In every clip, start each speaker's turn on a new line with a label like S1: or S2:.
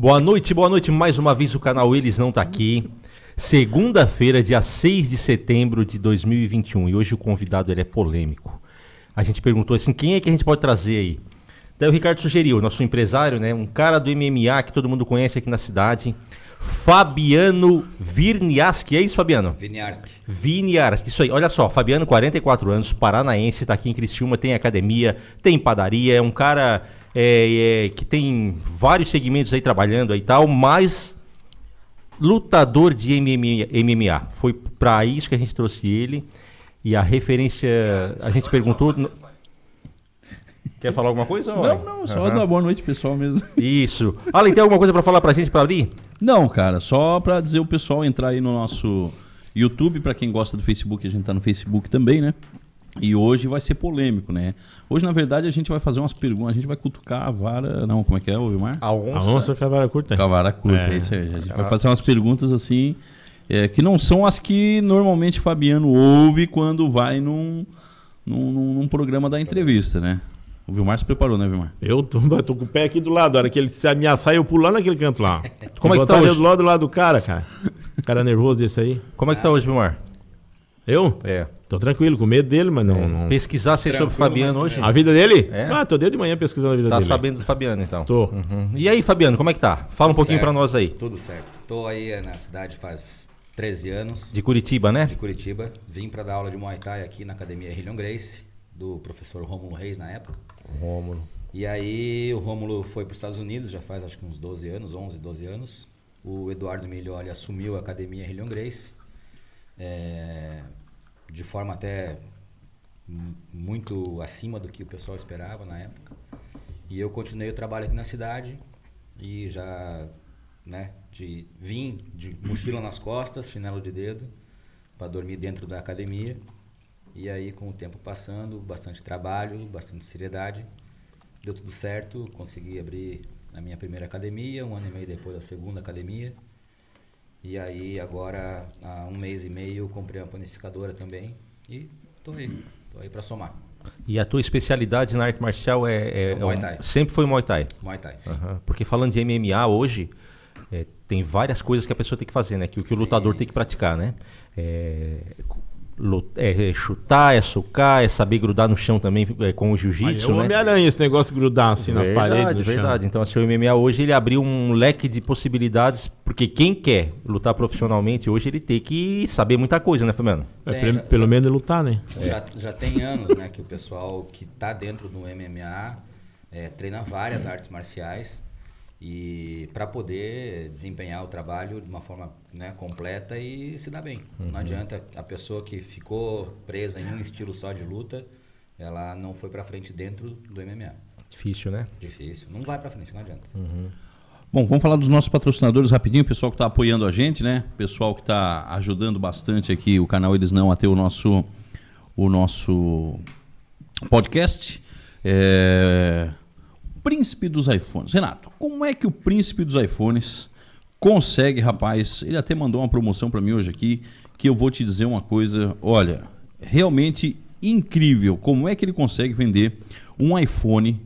S1: Boa noite, boa noite. Mais uma vez o canal Eles Não Tá Aqui. Segunda-feira, dia 6 de setembro de 2021. E hoje o convidado ele é polêmico. A gente perguntou assim, quem é que a gente pode trazer aí? Daí o Ricardo sugeriu, nosso empresário, né? Um cara do MMA que todo mundo conhece aqui na cidade. Fabiano Virniaski, é isso, Fabiano?
S2: Viniarski.
S1: Viniarski, isso aí. Olha só, Fabiano, 44 anos, paranaense, tá aqui em Criciúma, tem academia, tem padaria, é um cara é, é, que tem vários segmentos aí trabalhando aí e tal, mas lutador de MMA. Foi para isso que a gente trouxe ele. E a referência, a gente perguntou... Quer falar alguma coisa?
S3: Não, não, só
S1: Aham.
S3: dar boa noite pessoal mesmo.
S1: Isso. Alan, tem alguma coisa para falar pra gente para abrir?
S3: Não, cara, só pra dizer o pessoal entrar aí no nosso YouTube, pra quem gosta do Facebook, a gente tá no Facebook também, né? E hoje vai ser polêmico, né? Hoje, na verdade, a gente vai fazer umas perguntas, a gente vai cutucar a vara. Não, como é que é, ô Vilmar?
S1: A onça.
S4: A onça com a vara curta.
S3: Com a vara curta, é,
S4: É.
S3: isso aí. A gente vai fazer umas perguntas assim, é, que não são as que normalmente Fabiano ouve quando vai num, num, num- num programa da entrevista, né? O Vilmar se preparou, né, Vilmar?
S4: Eu tô, eu tô com o pé aqui do lado. A hora que ele se ameaçar, eu pular naquele canto lá.
S1: Como é que tá hoje?
S4: do lado do lado do cara, cara. Cara nervoso desse aí.
S1: Como é que tá hoje, Vilmar?
S4: Eu?
S1: É.
S4: Tô tranquilo, com medo dele, mas não. não-
S1: Pesquisar sobre
S2: Tranquilo,
S1: Fabiano hoje?
S4: A vida dele?
S1: É?
S4: Ah, tô desde de manhã pesquisando a vida
S1: Tá
S4: dele.
S1: sabendo do Fabiano, então.
S4: Tô.
S1: Uhum. E aí, Fabiano, como é que tá? Fala um pouquinho
S2: Certo.
S1: pra nós aí.
S2: Tudo certo. Tô aí eh, na cidade faz 13 anos,
S1: De Curitiba, né?
S2: de Curitiba. Vim para dar aula de Muay Thai aqui na Academia Hillion Grace, do professor Rômulo Reis na época.
S1: Rômulo.
S2: E aí o Rômulo foi para os Estados Unidos, já faz acho que uns 12 anos, 11, 12 anos. O Eduardo Miglioli assumiu a Academia Hillion Grace, é, de forma até mu- muito acima do que o pessoal esperava na época. E eu continuei o trabalho aqui na cidade e já, né, de vim de mochila nas costas, chinelo de dedo, para dormir dentro da academia. E aí, com o tempo passando, bastante trabalho, bastante seriedade, deu tudo certo, consegui abrir a minha primeira academia, um ano e meio depois a segunda academia. E aí, agora, há um mês e meio, eu comprei uma panificadora também e tô aí, tô aí para somar.
S1: E a tua especialidade na arte marcial é. é-
S2: Muay
S1: é um-
S2: Thai.
S1: sempre foi Muay Thai.
S2: Muay Thai, sim.
S1: Aham. Porque falando de MMA hoje, é, tem várias coisas que a pessoa tem que fazer, né? Que, o que o
S2: Sim,
S1: lutador tem que
S2: sim,
S1: praticar, né? É, é, é chutar, é socar, é saber grudar no chão também é, com o
S4: Aí é
S1: jiu-jitsu,
S4: um
S1: né?
S4: Homem-Aranha esse negócio de grudar assim nas
S1: verdade,
S4: paredes. no chão.
S1: verdade. Então, assim, o MMA hoje ele abriu um leque de possibilidades, porque quem quer lutar profissionalmente hoje ele tem que saber muita coisa, né, Fabiano?
S4: É,
S2: Tem,
S4: pelo,
S2: já-
S4: pelo
S2: já-
S4: menos lutar, né?
S2: Já, já tem anos né, que o pessoal que está dentro do MMA é, treina várias artes marciais e para poder desempenhar o trabalho de uma forma né, completa e se dar bem. Não adianta a pessoa que ficou presa em um estilo só de luta, ela não foi para frente dentro do MMA.
S1: Difícil, né?
S2: Difícil. Não vai para frente, não adianta.
S3: Bom, vamos falar dos nossos patrocinadores rapidinho, o pessoal que está apoiando a gente, né? O pessoal que está ajudando bastante aqui o canal Eles Não a ter o nosso, o nosso podcast. É... Príncipe dos iPhones. Renato, como é que o príncipe dos iPhones consegue, rapaz? Ele até mandou uma promoção para mim hoje aqui, que eu vou te dizer uma coisa, olha, realmente incrível. Como é que ele consegue vender um iPhone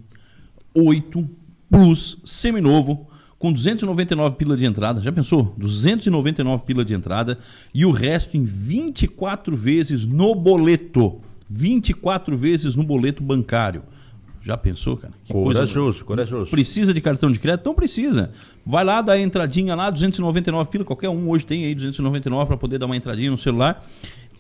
S3: 8 Plus seminovo com 299 pila de entrada. Já pensou? 299 pila de entrada e o resto em 24 vezes no boleto. 24 vezes no boleto bancário. Já pensou, cara? Que coisa-
S1: Corajoso, corajoso.
S3: Precisa de cartão de crédito? Não precisa. Vai lá, dá a entradinha lá, 299 pila, qualquer um hoje tem aí 299 para poder dar uma entradinha no celular.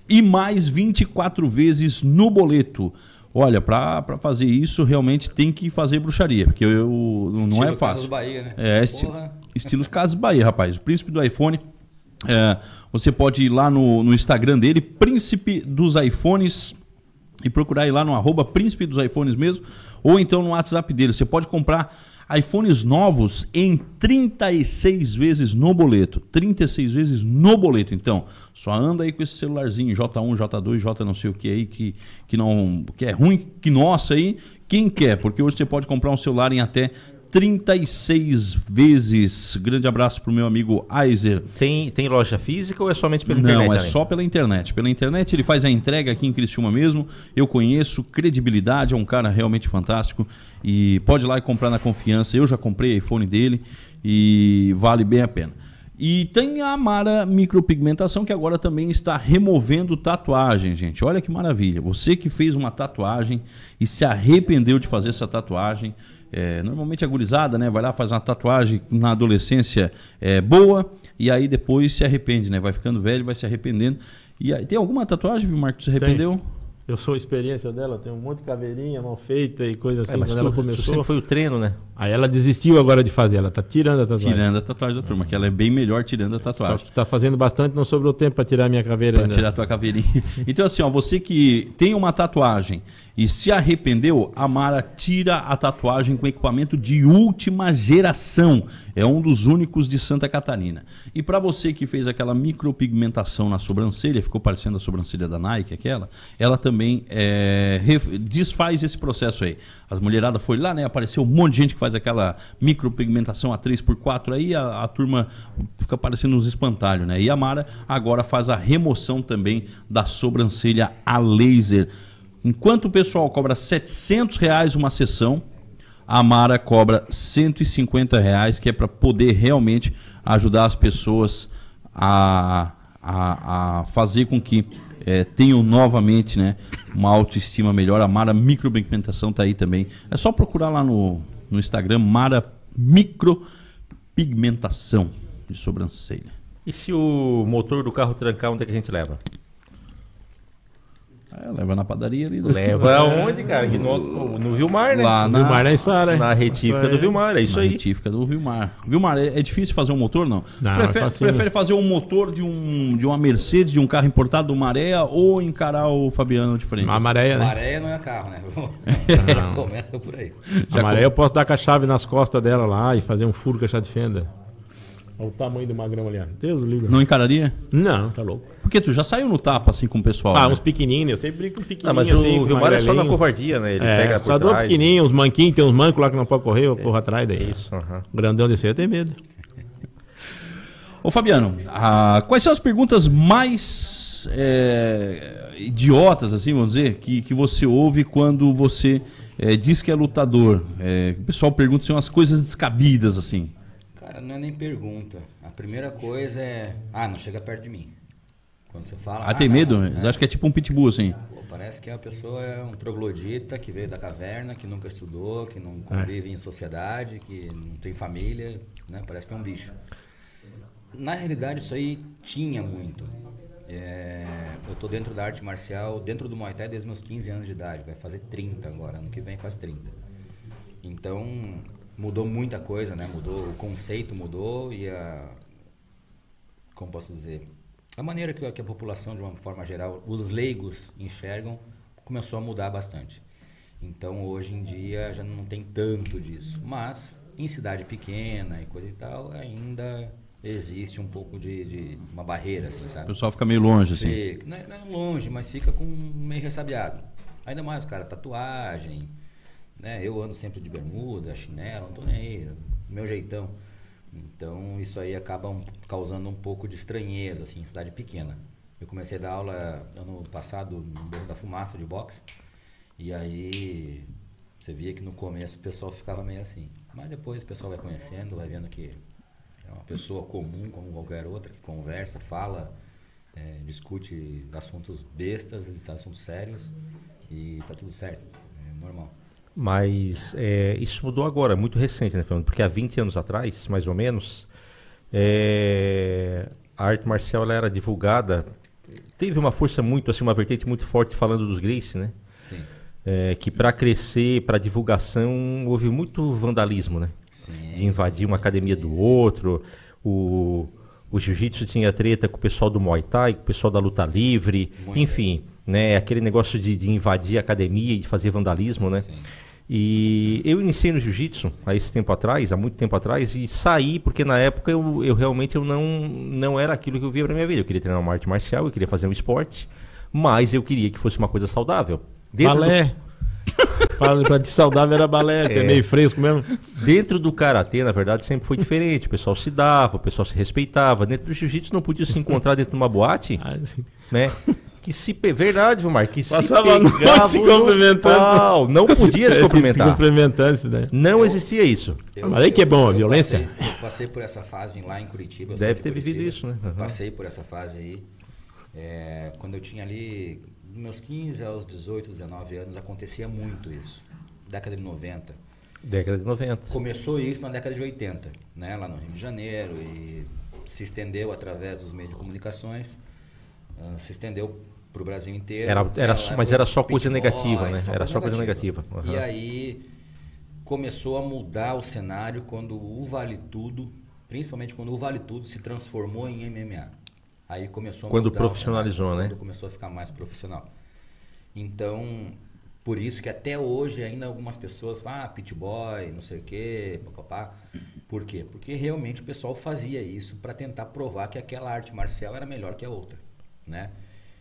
S3: E mais 24 vezes no boleto. Olha, para fazer isso realmente tem que fazer bruxaria, porque eu, não
S2: Estilo
S3: é
S2: Casas
S3: fácil.
S2: Bahia, né?
S3: É, esti
S2: Porra.
S3: estilo Casas Bahia, rapaz. O príncipe do iPhone. é, você pode ir lá no, no Instagram dele, Príncipe dos iPhones, e procurar ir lá no arroba Príncipe dos iPhones mesmo, ou então no WhatsApp dele. Você pode comprar iPhones novos em 36 vezes no boleto. 36 vezes no boleto. Então, só anda aí com esse celularzinho J1, J2, J não sei o que aí, que, que, não, que é ruim, que nossa aí. Quem quer? Porque hoje você pode comprar um celular em até 36 vezes. Grande abraço pro meu amigo Aizer.
S1: Tem, tem loja física ou é somente pela
S3: Não,
S1: internet?
S3: é
S1: Alan?
S3: só pela internet. Pela internet ele faz a entrega aqui em Criciúma mesmo. Eu conheço, credibilidade, é um cara realmente fantástico. E pode ir lá e comprar na confiança. Eu já comprei iPhone dele. e vale bem a pena. E tem a Mara Micropigmentação que agora também está removendo tatuagem, gente. Olha que maravilha. Você que fez uma tatuagem e se arrependeu de fazer essa tatuagem, é, normalmente a gurizada, né? Vai lá, faz uma tatuagem na adolescência é, boa e aí depois se arrepende, né? Vai ficando velho, vai se arrependendo. E aí, tem alguma tatuagem, viu, Marco, que se arrependeu?
S4: Eu sou a experiência dela, tem um monte de caveirinha mal feita e coisa assim.
S1: É, mas
S4: quando
S1: tu,
S4: ela começou.
S1: foi o treino, né?
S4: Aí ela desistiu agora de fazer, ela tá tirando a tatuagem.
S3: Tirando a tatuagem da turma, que ela é bem melhor tirando a
S4: Só
S3: tatuagem.
S4: que tá fazendo bastante, não sobrou tempo pra tirar a minha caveira
S3: Pra
S4: ainda.
S3: tirar a tua caveirinha. Então, assim, ó, você que tem uma tatuagem e se arrependeu, a Mara tira a tatuagem com equipamento de última geração. É um dos únicos de Santa Catarina. E para você que fez aquela micropigmentação na sobrancelha, ficou parecendo a sobrancelha da Nike, aquela, ela também é, ref- desfaz esse processo aí. As mulheradas foi lá, né? Apareceu um monte de gente que faz aquela micropigmentação a 3x4 aí, a, a turma fica parecendo uns espantalhos, né? E a Mara agora faz a remoção também da sobrancelha a laser. Enquanto o pessoal cobra 700 reais uma sessão, a Mara cobra 150 reais, que é para poder realmente ajudar as pessoas a, a, a fazer com que eh, tenham novamente né, uma autoestima melhor. A Mara Micropigmentação está aí também. É só procurar lá no, no Instagram, Mara Micropigmentação de sobrancelha.
S1: E se o motor do carro trancar, onde é que a gente leva?
S3: É, leva na padaria ali. né?
S1: Leva aonde, cara? Aqui no, no Vilmar, né?
S3: Lá
S4: No
S3: na,
S4: Vilmar na Sara.
S1: Na retífica do Vilmar, é isso
S3: na
S1: aí.
S3: retífica do Vilmar. Vilmar, é, é difícil fazer um motor, não?
S4: Não,
S3: prefere,
S4: é facinho.
S3: prefere fazer um motor de, um, de uma Mercedes, de um carro importado do Maré, ou encarar o Fabiano de frente?
S4: A maréia, né?
S2: Maré não é carro, né? Já começa por aí.
S4: A maré eu posso dar com a chave nas costas dela lá e fazer um furo com a chave de fenda. Olha o tamanho do magrão ali, ó. Deus do livro.
S3: Não encararia?
S4: Não, tá louco.
S3: Porque tu já saiu no tapa assim com o pessoal.
S4: Ah,
S3: né?
S4: uns pequenininhos, eu sempre brinco com pequenininhos
S1: mas
S4: assim.
S1: o
S4: com
S1: Vilmar é só na covardia, né? Ele
S4: É,
S1: pega por trás.
S4: pequenininho, uns manquinhos, tem uns mancos lá que não pode correr, eu corro atrás daí.
S1: Isso, aham.
S4: Grandão desse aí eu tenho medo.
S3: Ô Fabiano, ah, quais são as perguntas mais é, idiotas, assim, vamos dizer, que, que você ouve quando você é, diz que é lutador? É, o pessoal pergunta se são as coisas descabidas, assim.
S2: Não é nem pergunta. A primeira coisa é. Ah, não chega perto de mim. Quando você fala.
S3: Ah, tem
S2: não,
S3: medo?
S2: não,
S3: Eles
S2: é.
S3: acham que é tipo um pitbull, assim.
S2: Pô, parece que a pessoa é um troglodita que veio da caverna, que nunca estudou, que não convive em sociedade, que não tem família, né? Parece que é um bicho. Na realidade, isso aí tinha muito. É, eu tô dentro da arte marcial, dentro do Muay Thai desde meus 15 anos de idade. Vai fazer 30 agora, ano que vem faz 30. Então, mudou muita coisa, né? Mudou, o conceito mudou e a... Como posso dizer? A maneira que a, que a população, de uma forma geral, os leigos enxergam, começou a mudar bastante. Então, hoje em dia, já não tem tanto disso. Mas, em cidade pequena e coisa e tal, ainda existe um pouco de, de uma barreira, assim,
S3: O
S2: sabe?
S3: pessoal fica meio longe, assim.
S2: Fica, não, é, não é longe, mas fica com meio ressabiado. Ainda mais, cara, tatuagem, né? Eu ando sempre de bermuda, chinelo, não tô nem aí, meu jeitão. Então isso aí acaba um- causando um pouco de estranheza, assim, em cidade pequena. Eu comecei a dar aula ano passado no Morro da Fumaça de boxe, e aí você via que no começo o pessoal ficava meio assim. Mas depois o pessoal vai conhecendo, vai vendo que é uma pessoa comum como qualquer outra, que conversa, fala, é, discute assuntos bestas, assuntos sérios e tá tudo certo, é normal.
S1: Mas é, isso mudou agora, muito recente, né, Fernando? Porque há 20 anos atrás, mais ou menos, é, a arte marcial era divulgada. Teve uma força muito, assim, uma vertente muito forte falando dos Gracie, né?
S2: Sim,
S1: É, que para crescer, para divulgação, houve muito vandalismo, né?
S2: sim.
S1: de invadir uma
S2: sim,
S1: academia
S2: sim,
S1: do outro. O, o jiu-jitsu tinha treta com o pessoal do Muay Thai, com o pessoal da luta livre,
S2: Muito.
S1: enfim, né? Aquele negócio de, de invadir a academia e de fazer vandalismo, né?
S2: Sim.
S1: E eu iniciei no jiu-jitsu há esse tempo atrás, há muito tempo atrás, e saí porque na época eu, eu realmente eu não, não era aquilo que eu via pra minha vida. Eu queria treinar uma arte marcial, eu queria fazer um esporte, mas eu queria que fosse uma coisa saudável. Dentro do-
S4: balé. pra te saudável era balé, que é
S1: É.
S4: meio fresco mesmo.
S1: Dentro do karatê, na verdade, sempre foi diferente. O pessoal se dava, o pessoal se respeitava. Dentro do jiu-jitsu não podia se encontrar dentro de uma boate,
S4: Ah,
S1: né? que se... pe- Verdade, Vilmar, que
S4: Passava
S1: se pegava
S4: se
S1: no
S4: cumprimentando.
S1: pau. Não podia se
S4: Se
S1: cumprimentar.
S4: cumprimentando isso daí.
S1: Não existia isso.
S4: Mas aí que é bom, a violência.
S2: Passei, eu passei por essa fase lá em Curitiba. eu
S1: Deve ter vivido isso, né? Uhum.
S2: Passei por essa fase aí. É, quando eu tinha ali, dos meus 15 aos 18, 19 anos, acontecia muito isso. Década de 90.
S1: Década de 90.
S2: Começou isso na década de 80, né, lá no Rio de Janeiro, e se estendeu através dos meios de comunicações, ah, se estendeu para o Brasil inteiro.
S1: Era- era só-
S2: lá
S1: mas era só coisa negativa, né? Era só coisa negativa. Aham.
S2: E aí começou a mudar o cenário quando o Vale Tudo, principalmente quando o Vale Tudo se transformou em MMA. Aí começou a
S1: Quando
S2: mudar
S1: profissionalizou, né?
S2: Quando começou a ficar mais profissional. Então, por isso que até hoje ainda algumas pessoas falam, ah, pit boy, não sei o quê, papapá. Por quê? Porque realmente o pessoal fazia isso para tentar provar que aquela arte marcial era melhor que a outra, né?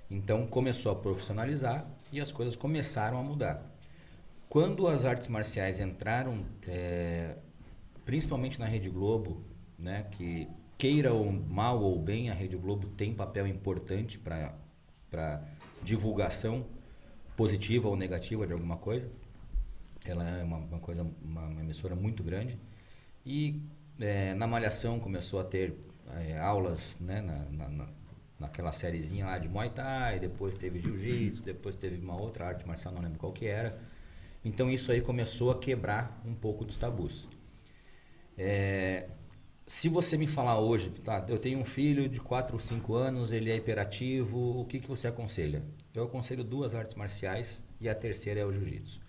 S2: Então começou a profissionalizar e as coisas começaram a mudar. Quando as artes marciais entraram, é, principalmente na Rede Globo, né, que queira ou mal ou bem, a Rede Globo tem papel importante para divulgação positiva ou negativa de alguma coisa. Ela é uma, uma coisa, uma, uma emissora muito grande. E é, na Malhação começou a ter é, aulas né, na, na, na- naquela sériezinha lá de Muay Thai, depois teve Jiu-Jitsu, depois teve uma outra arte marcial, não lembro qual que era. Então isso aí começou a quebrar um pouco dos tabus. É, se você me falar hoje, tá, eu tenho um filho de 4 ou 5 anos, ele é hiperativo, o que, que você aconselha? Eu aconselho duas artes marciais e a terceira é o jiu-jitsu.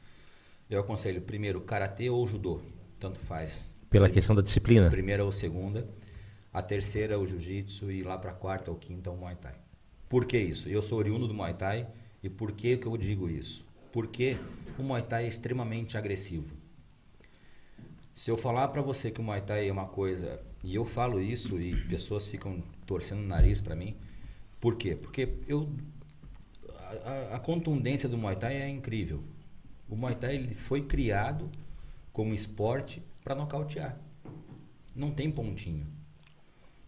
S2: Eu aconselho primeiro karatê ou judô, tanto faz.
S1: Pela questão da disciplina.
S2: Primeira ou segunda. A terceira o jiu-jitsu e lá para quarta ou quinta o muay thai. Por que isso? Eu sou oriundo do muay thai e por que que eu digo isso? Porque o muay thai é extremamente agressivo. Se eu falar para você que o Muay Thai é uma coisa, e eu falo isso e pessoas ficam torcendo o nariz para mim, por quê? Porque eu a, a- a contundência do Muay Thai é incrível. O Muay Thai ele foi criado como esporte para nocautear. Não tem pontinho.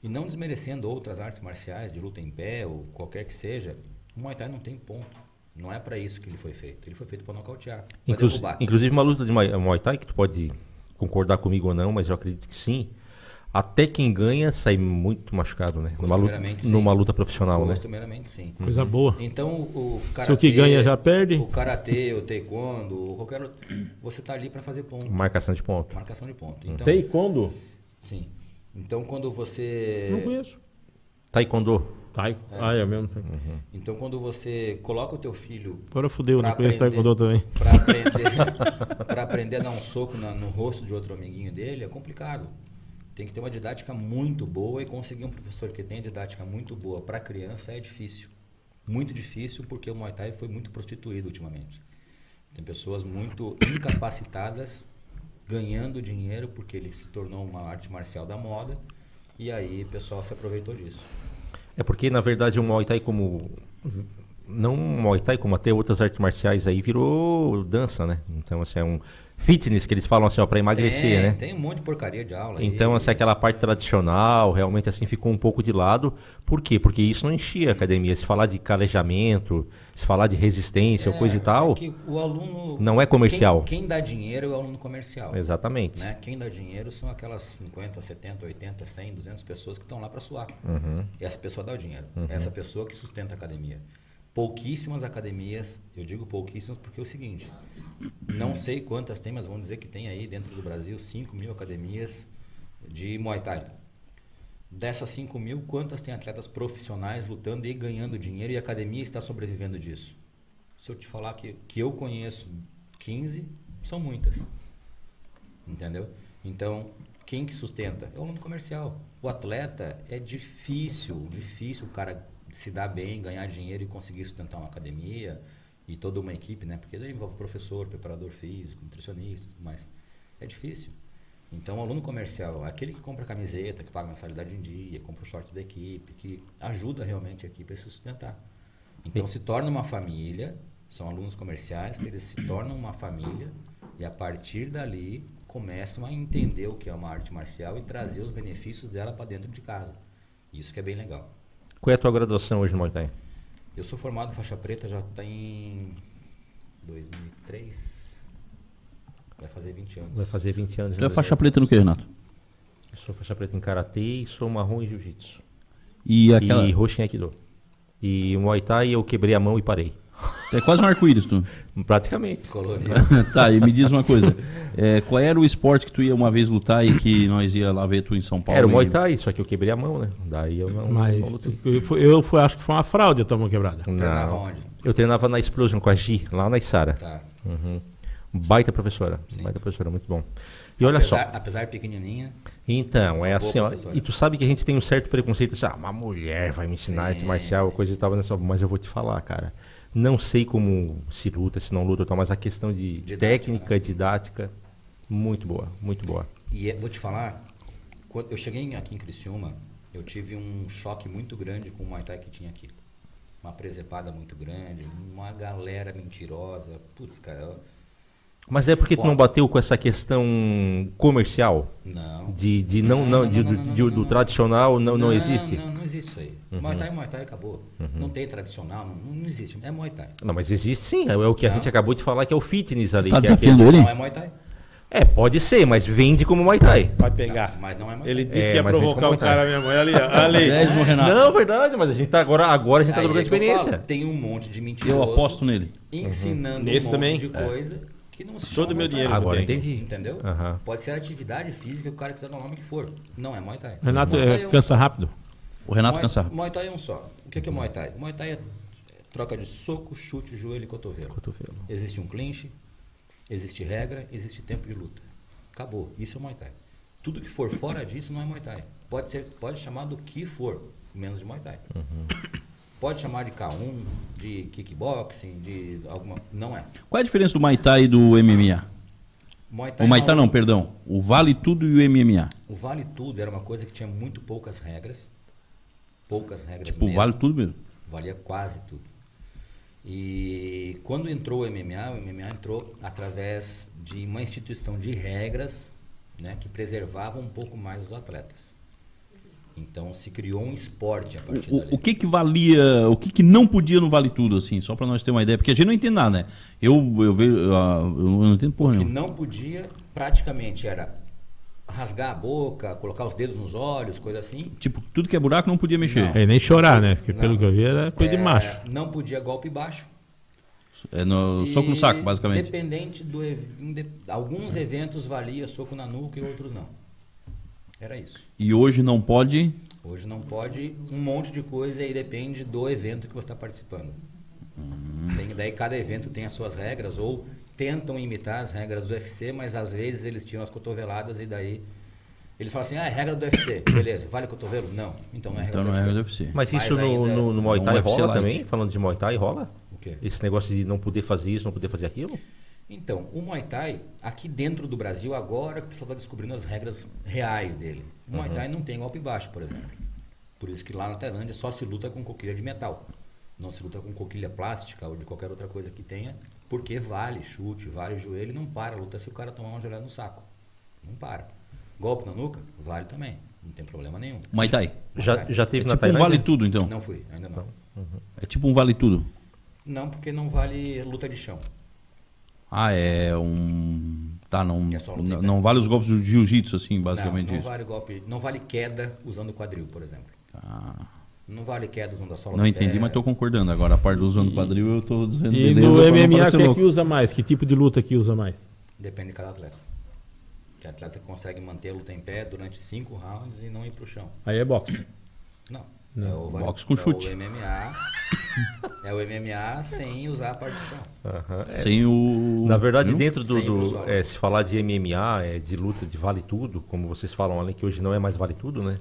S2: E não desmerecendo outras artes marciais de luta em pé ou qualquer que seja, o Muay Thai não tem ponto. Não é para isso que ele foi feito. Ele foi feito para nocautear, para
S1: Inclus-
S2: derrubar.
S1: inclusive uma luta de Muay Muay Thai, que tu pode concordar comigo ou não, mas eu acredito que sim. Até quem ganha sai muito machucado, né? Numa luta, numa luta profissional, né?
S2: Costumeiramente, sim.
S4: Coisa boa.
S2: Então, o
S4: Se o que ganha já perde.
S2: O karatê, o taekwondo, o qualquer outro, você tá ali para fazer ponto,
S1: Marcação de ponto.
S2: marcação de ponto. Então,
S4: Taekwondo?
S2: sim. Então, quando você
S4: Não conheço.
S1: Taekwondo.
S4: Tai. Ah, é mesmo.
S2: Então, quando você coloca o teu filho
S4: Agora fudeu, não conheço. Taekwondo também.
S2: para aprender, pra aprender a dar um soco na- no rosto de outro amiguinho dele, é complicado. Tem que ter uma didática muito boa e conseguir um professor que tenha didática muito boa para criança é difícil. Muito difícil porque o Muay Thai foi muito prostituído ultimamente. Tem pessoas muito incapacitadas ganhando dinheiro porque ele se tornou uma arte marcial da moda e aí o pessoal se aproveitou disso.
S1: É porque, na verdade, o Muay Thai como... Não o Muay Thai, como até outras artes marciais aí, virou dança, né? Então, assim, é um fitness que eles falam assim, ó, pra emagrecer,
S2: tem,
S1: né?
S2: tem um monte de porcaria de aula. aí.
S1: Então, assim, aquela parte tradicional realmente assim ficou um pouco de lado. Por quê? Porque isso não enchia a academia. Se falar de calejamento, se falar de resistência ou coisa e
S2: É,
S1: tal,
S2: é o aluno
S1: não é comercial.
S2: Quem, quem dá dinheiro é o aluno comercial.
S1: exatamente.
S2: Né? Quem dá dinheiro são aquelas 50, 70, 80, 100, 200 pessoas que estão lá para suar.
S1: Uhum.
S2: E essa pessoa dá o dinheiro. É essa pessoa que sustenta a academia. Pouquíssimas academias, eu digo pouquíssimas porque é o seguinte, não sei quantas tem, mas vamos dizer que tem aí dentro do Brasil 5 mil academias de Muay Thai. Dessas 5 mil, quantas tem atletas profissionais lutando e ganhando dinheiro e a academia está sobrevivendo disso? Se eu te falar que, que eu conheço 15, são muitas. Entendeu? Então, quem que sustenta? É o aluno comercial. O atleta é difícil, difícil o cara se dar bem, ganhar dinheiro e conseguir sustentar uma academia e toda uma equipe, né? Porque daí envolve professor, preparador físico, nutricionista, tudo mais. É difícil. Então, o aluno comercial, aquele que compra camiseta, que paga mensalidade em dia, compra o short da equipe, que ajuda realmente a equipe a se sustentar. Então, se torna uma família, são alunos comerciais que eles se tornam uma família e a partir dali começam a entender o que é uma arte marcial e trazer os benefícios dela para dentro de casa. Isso que é bem legal.
S1: Qual é a tua graduação hoje no Muay Thai?
S2: Eu sou formado em faixa preta já tem 2003. Vai fazer 20 anos.
S1: Vai fazer 20 anos.
S3: Tu é faixa preta no que, Renato?
S1: Eu sou faixa preta em Karatê e sou marrom em Jiu-Jitsu.
S3: E aquela.
S1: E roxo em Aikido. E Muay Thai eu quebrei a mão e parei.
S3: É quase um arco-íris, tu.
S1: Praticamente.
S2: Colorido.
S3: tá, e me diz uma coisa. É, qual era o esporte que tu ia uma vez lutar e que nós ia lá ver tu em São Paulo?
S1: Era o
S3: e-
S1: Muay Thai, só que eu quebrei a mão, né? Daí eu não.
S4: Mas eu, fui- eu fui- acho que foi uma fraude a tua mão quebrada.
S2: Treinava
S1: Não.
S2: onde?
S1: Eu treinava na Explosion com a Gi, lá na Isara.
S2: Tá.
S1: Uhum. Baita professora. Baita professora, muito bom. E olha
S2: apesar,
S1: só.
S2: Apesar pequenininha,
S1: Então, é assim, ó, e tu sabe que a gente tem um certo preconceito, assim, ah, uma mulher vai me ensinar arte
S2: Sim,
S1: marcial,
S2: sim,
S1: coisa e tal, nessa- mas eu vou te falar, cara. Não sei como se luta, se não luta tal, mas a questão de
S2: Didática,
S1: técnica,
S2: né?
S1: didática, muito boa, muito boa.
S2: E é- vou te falar, quando eu cheguei aqui em Criciúma, eu tive um choque muito grande com o Muay Thai que tinha aqui. Uma presepada muito grande, uma galera mentirosa. Putz, cara, eu-
S1: Mas é porque tu não
S2: Foda.
S1: bateu com essa questão comercial?
S2: não.
S1: De, de não, não, de- do, de- do tradicional não, não existe?
S2: Não, não existe isso aí. Muay Thai é Muay Thai acabou. Não tem tradicional, não, não existe. É Muay Thai.
S1: Não, mas existe sim, é o que a
S2: Não.
S1: gente acabou de falar, que é o fitness ali.
S3: Tá
S1: que é aquele-
S3: ele?
S2: Não é Muay Thai.
S1: É, pode ser, mas vende como Muay Thai.
S4: Vai pegar.
S2: Mas não é Muay
S4: Ele
S2: Thai.
S4: disse
S1: É,
S4: que ia provocar o cara mesmo. Olha ali, ali.
S3: 10 no Renato.
S1: Não, verdade, mas a gente tá agora, agora a gente tá trocando
S2: é
S1: experiência.
S2: falo, tem um monte de mentiroso.
S3: Eu aposto nele.
S2: Ensinando
S4: Nesse
S2: um monte
S4: também?
S2: de coisa que não se
S4: Todo
S2: chama
S4: meu dinheiro.
S1: Agora entendi.
S2: Entendeu?
S1: Aham.
S2: Pode ser atividade física que o cara quiser dar o nome que for. Não é Muay Thai.
S4: Renato
S2: Muay Thai
S4: é,
S2: é um
S4: cansa rápido.
S3: O Renato
S2: Muay,
S3: cansava.
S2: Muay Thai é um só. O que que é Muay Thai? Muay Thai é troca de soco, chute, joelho e cotovelo.
S1: Cotovelo.
S2: Existe um clinch, existe regra, existe tempo de luta. Acabou. Isso é Muay Thai. Tudo que for fora disso não é Muay Thai. Pode ser, pode chamar do que for, menos de Muay Thai. Pode chamar de K1, de kickboxing, de alguma, não é.
S3: Qual é a diferença do Muay Thai e do MMA?
S2: Muay Thai
S3: O Muay Thai
S2: não-
S3: não, perdão. O Vale Tudo e o MMA.
S2: O Vale Tudo era uma coisa que tinha muito poucas regras. Poucas regras
S3: Tipo,
S2: mesmo.
S3: Vale Tudo mesmo.
S2: Valia quase tudo. E quando entrou o MMA, o MMA entrou através de uma instituição de regras né, que preservava um pouco mais os atletas. Então se criou um esporte a partir
S3: O,
S2: dali.
S3: o que que valia, o que que não podia no Vale Tudo, assim, só pra nós ter uma ideia, porque a gente não entende nada, né? Eu, eu vejo, eu não entendo porra
S2: que
S3: nenhuma.
S2: não podia praticamente era rasgar a boca, colocar os dedos nos olhos, coisa assim.
S3: Tipo, tudo que é buraco não podia mexer.
S2: Não.
S4: É, nem chorar, né? Porque
S2: Não.
S4: pelo que eu vi era coisa de
S2: É,
S4: macho.
S2: Não podia golpe baixo.
S3: É no, soco no saco, basicamente.
S2: Dependente do alguns eventos valia soco na nuca e outros não. Era isso.
S3: E hoje não pode.
S2: Hoje não pode um monte de coisa e aí depende do evento que você está participando. Tem- daí cada evento tem as suas regras ou tentam imitar as regras do UFC, mas às vezes eles tiram as cotoveladas e daí eles falam assim: "Ah, é regra do UFC". Beleza, vale cotovelo? Não. Então não é regra
S3: Então
S2: do
S3: não é
S2: UFC.
S3: do UFC.
S1: Mas isso no,
S2: ainda,
S1: no, no Muay Thai
S3: UFC
S1: rola também? Falando de Muay Thai, rola?
S2: O quê?
S1: Esse negócio de não poder fazer isso, não poder fazer aquilo?
S2: Então, o Muay Thai, aqui dentro do Brasil, agora que o pessoal está descobrindo as regras reais dele. O Muay Thai não tem golpe baixo, por exemplo. Por isso que lá na Tailândia só se luta com coquilha de metal. Não se luta com coquilha plástica ou de qualquer outra coisa que tenha, porque vale chute, vale joelho e não para a luta se o cara tomar uma joelhada no saco. Não para. Golpe na nuca? Vale também. Não tem problema nenhum.
S3: Muay Thai.
S1: Já,
S2: Thai.
S1: já
S3: É
S1: teve na
S3: tipo um
S1: Tailândia?
S3: Vale Tudo, então.
S2: Não fui, ainda não.
S3: É tipo um Vale Tudo.
S2: Não, porque não vale luta de chão.
S3: Ah, é um. Tá, não,
S2: É
S3: não,
S2: pé.
S3: não vale os golpes do jiu-jitsu, assim,
S2: Não,
S3: basicamente
S2: não
S3: isso.
S2: vale golpe, não vale queda usando quadril, por exemplo.
S3: Ah,
S2: Não vale queda usando a sola
S3: não
S2: do
S3: entendi,
S2: pé.
S3: mas tô concordando. Agora, a parte do usando quadril, eu tô dizendo.
S4: E
S3: beleza,
S4: no
S3: não
S4: MMA,
S3: parecer
S4: o que é que usa mais? Que tipo de luta que usa mais?
S2: Depende de cada atleta. Que atleta consegue manter a luta em pé durante cinco rounds e não ir pro chão.
S4: Aí é boxe.
S2: Não.
S4: Não.
S2: É o, vale-
S3: Boxe com
S2: é
S3: chute.
S2: O MMA. é o MMA sem usar a parte do chão.
S1: Aham, é.
S3: Sem o.
S1: Na verdade,
S3: Viu?
S1: dentro do, do- é, se falar de MMA, é, de luta de vale tudo, como vocês falam ali, que hoje não é mais vale tudo, né?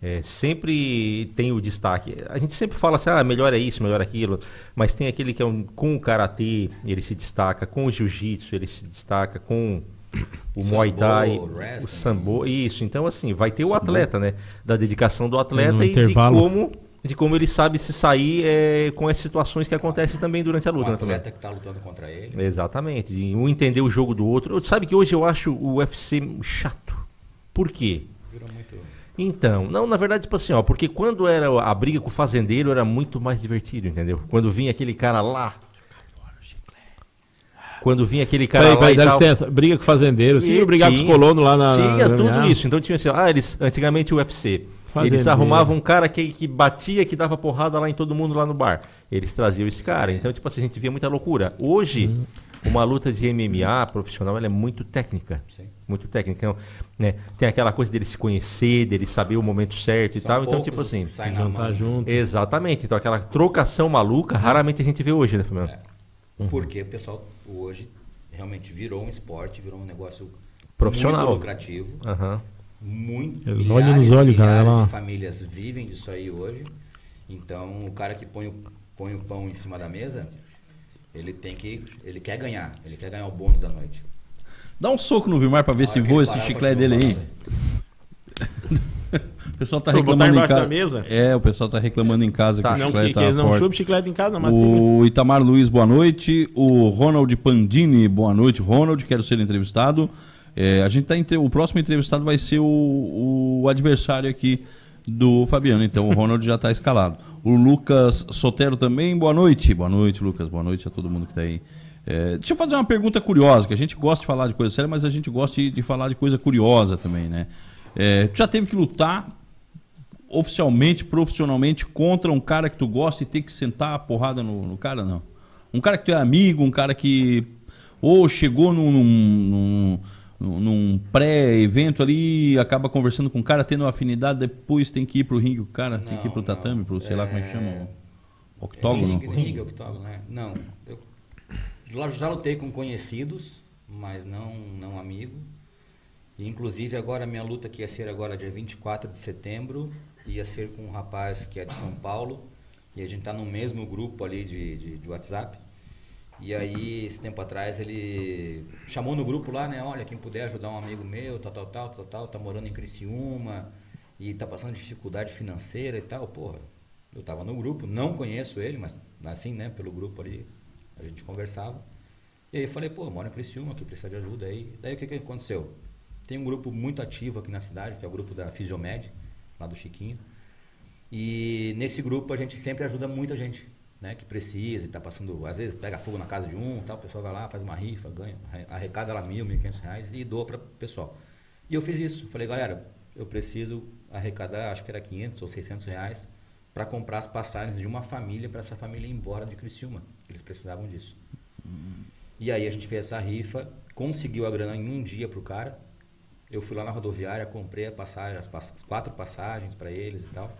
S1: É, sempre tem o destaque. A gente sempre fala assim, ah, melhor é isso, melhor é aquilo, mas tem aquele que é um, com o karatê, ele se destaca, com o jiu-jitsu, ele se destaca, com o Muay
S2: Sambo,
S1: Thai,
S2: wrestling.
S1: o sambo, isso. Então assim, vai ter o atleta, né? Da dedicação do atleta e
S4: intervalo.
S1: de como de como ele sabe se sair é, com as situações que acontecem também durante a
S2: O
S1: luta, né, também.
S2: atleta que está lutando contra ele.
S1: Exatamente. de um entender o jogo do outro. Eu- Sabe que hoje eu acho o UFC chato. Por quê?
S2: Virou muito.
S1: Então, não, na verdade, tipo assim, ó, porque quando era a briga com o fazendeiro era muito mais divertido, entendeu? Quando vinha aquele cara lá. Quando vinha aquele cara
S4: Peraí,
S1: lá
S4: peraí,
S1: e
S4: dá
S1: tal.
S4: licença. Briga com o fazendeiro. Sim,
S1: E
S4: brigar com os colonos lá na.
S1: Tinha
S4: na-
S1: tudo isso. Então tinha assim, ó, ah, eles antigamente o UFC. Eles arrumavam um cara que, que batia, que dava porrada lá em todo mundo lá no bar. Eles traziam esse cara. Então, tipo assim, a gente via muita loucura. Hoje,
S4: Uhum.
S1: uma luta de MMA profissional ela é muito técnica.
S2: Sim.
S1: Muito técnica. Então, né, tem aquela coisa dele se conhecer, dele saber o momento certo e
S2: São
S1: tal. Então, tipo assim.
S4: Jantar
S2: mão,
S4: junto.
S1: Exatamente. Então, aquela trocação maluca, raramente a gente vê hoje, né, Fabiano?
S2: É. Porque o pessoal hoje realmente virou um esporte, virou um negócio
S1: Profissional.
S2: muito lucrativo.
S1: Aham.
S2: Muito,
S4: olham nos olhos, cara, ela-
S2: de famílias vivem disso aí hoje. Então, o cara que põe o, põe o pão em cima da mesa, ele tem que, ele quer ganhar, ele quer ganhar o bônus da noite.
S3: Dá um soco no Vilmar pra ver
S2: Na
S3: se voa esse chiclete dele aí. O pessoal tá reclamando em casa.
S4: mesa?
S3: É, o pessoal tá reclamando em casa
S1: Tá.
S3: que o
S4: Não,
S3: chiclete
S4: que,
S3: tá
S4: que eles não chupam chiclete em casa, mas
S3: O Itamar Luiz, boa noite. O Ronald Pandini, boa noite. Ronald, quero ser entrevistado. É, a gente tá entre... O próximo entrevistado vai ser o, o adversário aqui do Fabiano. Então o Ronald já está escalado. O Lucas Sotero também, boa noite. Boa noite, Lucas. Boa noite a todo mundo que está aí. É, deixa eu fazer uma pergunta curiosa, que a gente gosta de falar de coisa séria, mas a gente gosta de, de falar de coisa curiosa também, né? É, tu já teve que lutar oficialmente, profissionalmente, contra um cara que tu gosta e ter que sentar a porrada no, no cara, não? Um cara que tu é amigo, um cara que ou chegou num, num, num- num pré-evento ali, acaba conversando com o cara, tendo uma afinidade, depois tem que ir pro ringue, o cara tem que ir pro tatame,
S2: não.
S3: pro sei lá como é que
S2: É,
S3: chama, octógono.
S2: Ringue, ringue, octógono, né? Não. Eu já lutei com conhecidos, mas não, não amigo. E, inclusive agora a minha luta que ia ser agora dia 24 de setembro, ia ser com um rapaz que é de São Paulo. E a gente tá no mesmo grupo ali de, de, de WhatsApp. E aí, esse tempo atrás, ele chamou no grupo lá, né? Olha, quem puder ajudar um amigo meu, tal, tal, tal, tal, tal, tá morando em Criciúma e tá passando dificuldade financeira e tal. Porra, eu tava no grupo, não conheço ele, mas assim, né, pelo grupo ali, a gente conversava. E aí eu falei, pô, eu moro em Criciúma, que precisa de ajuda aí. Daí o que que aconteceu? Tem um grupo muito ativo aqui na cidade, que é o grupo da Fisiomed, lá do Chiquinho. E nesse grupo a gente sempre ajuda muita gente, né? Que precisa e tá passando, às vezes pega fogo na casa de um, tal, o pessoal vai lá, faz uma rifa, ganha, arre- arrecada lá mil, mil e quinhentos reais e doa para pessoal. E eu fiz isso, falei, galera, eu preciso arrecadar, acho que era 500 ou 600 reais para comprar as passagens de uma família para essa família ir embora de Criciúma. Eles precisavam disso. E aí a gente fez essa rifa, conseguiu a grana em um dia pro cara. Eu fui lá na rodoviária, comprei a passagem, as, pass- as quatro passagens para eles e tal.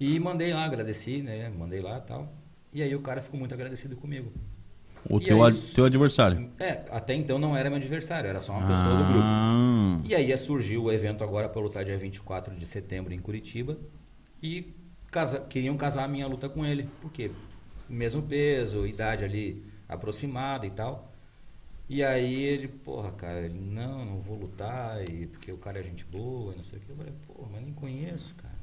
S2: E mandei lá, agradeci, né? Mandei lá e tal. E aí o cara ficou muito agradecido comigo.
S3: O
S2: E
S3: teu,
S2: aí,
S3: ad- teu adversário.
S2: É, até então não era meu adversário, era só uma pessoa do grupo.
S3: Ah,
S2: E aí surgiu o evento agora para lutar dia 24 de setembro em Curitiba. E casa, queriam casar a minha luta com ele. Por quê? Mesmo peso, idade ali aproximada e tal. E aí ele, porra, cara, ele, não, não vou lutar, e, porque o cara é gente boa, e não sei o que. Eu falei, porra, mas nem conheço, cara.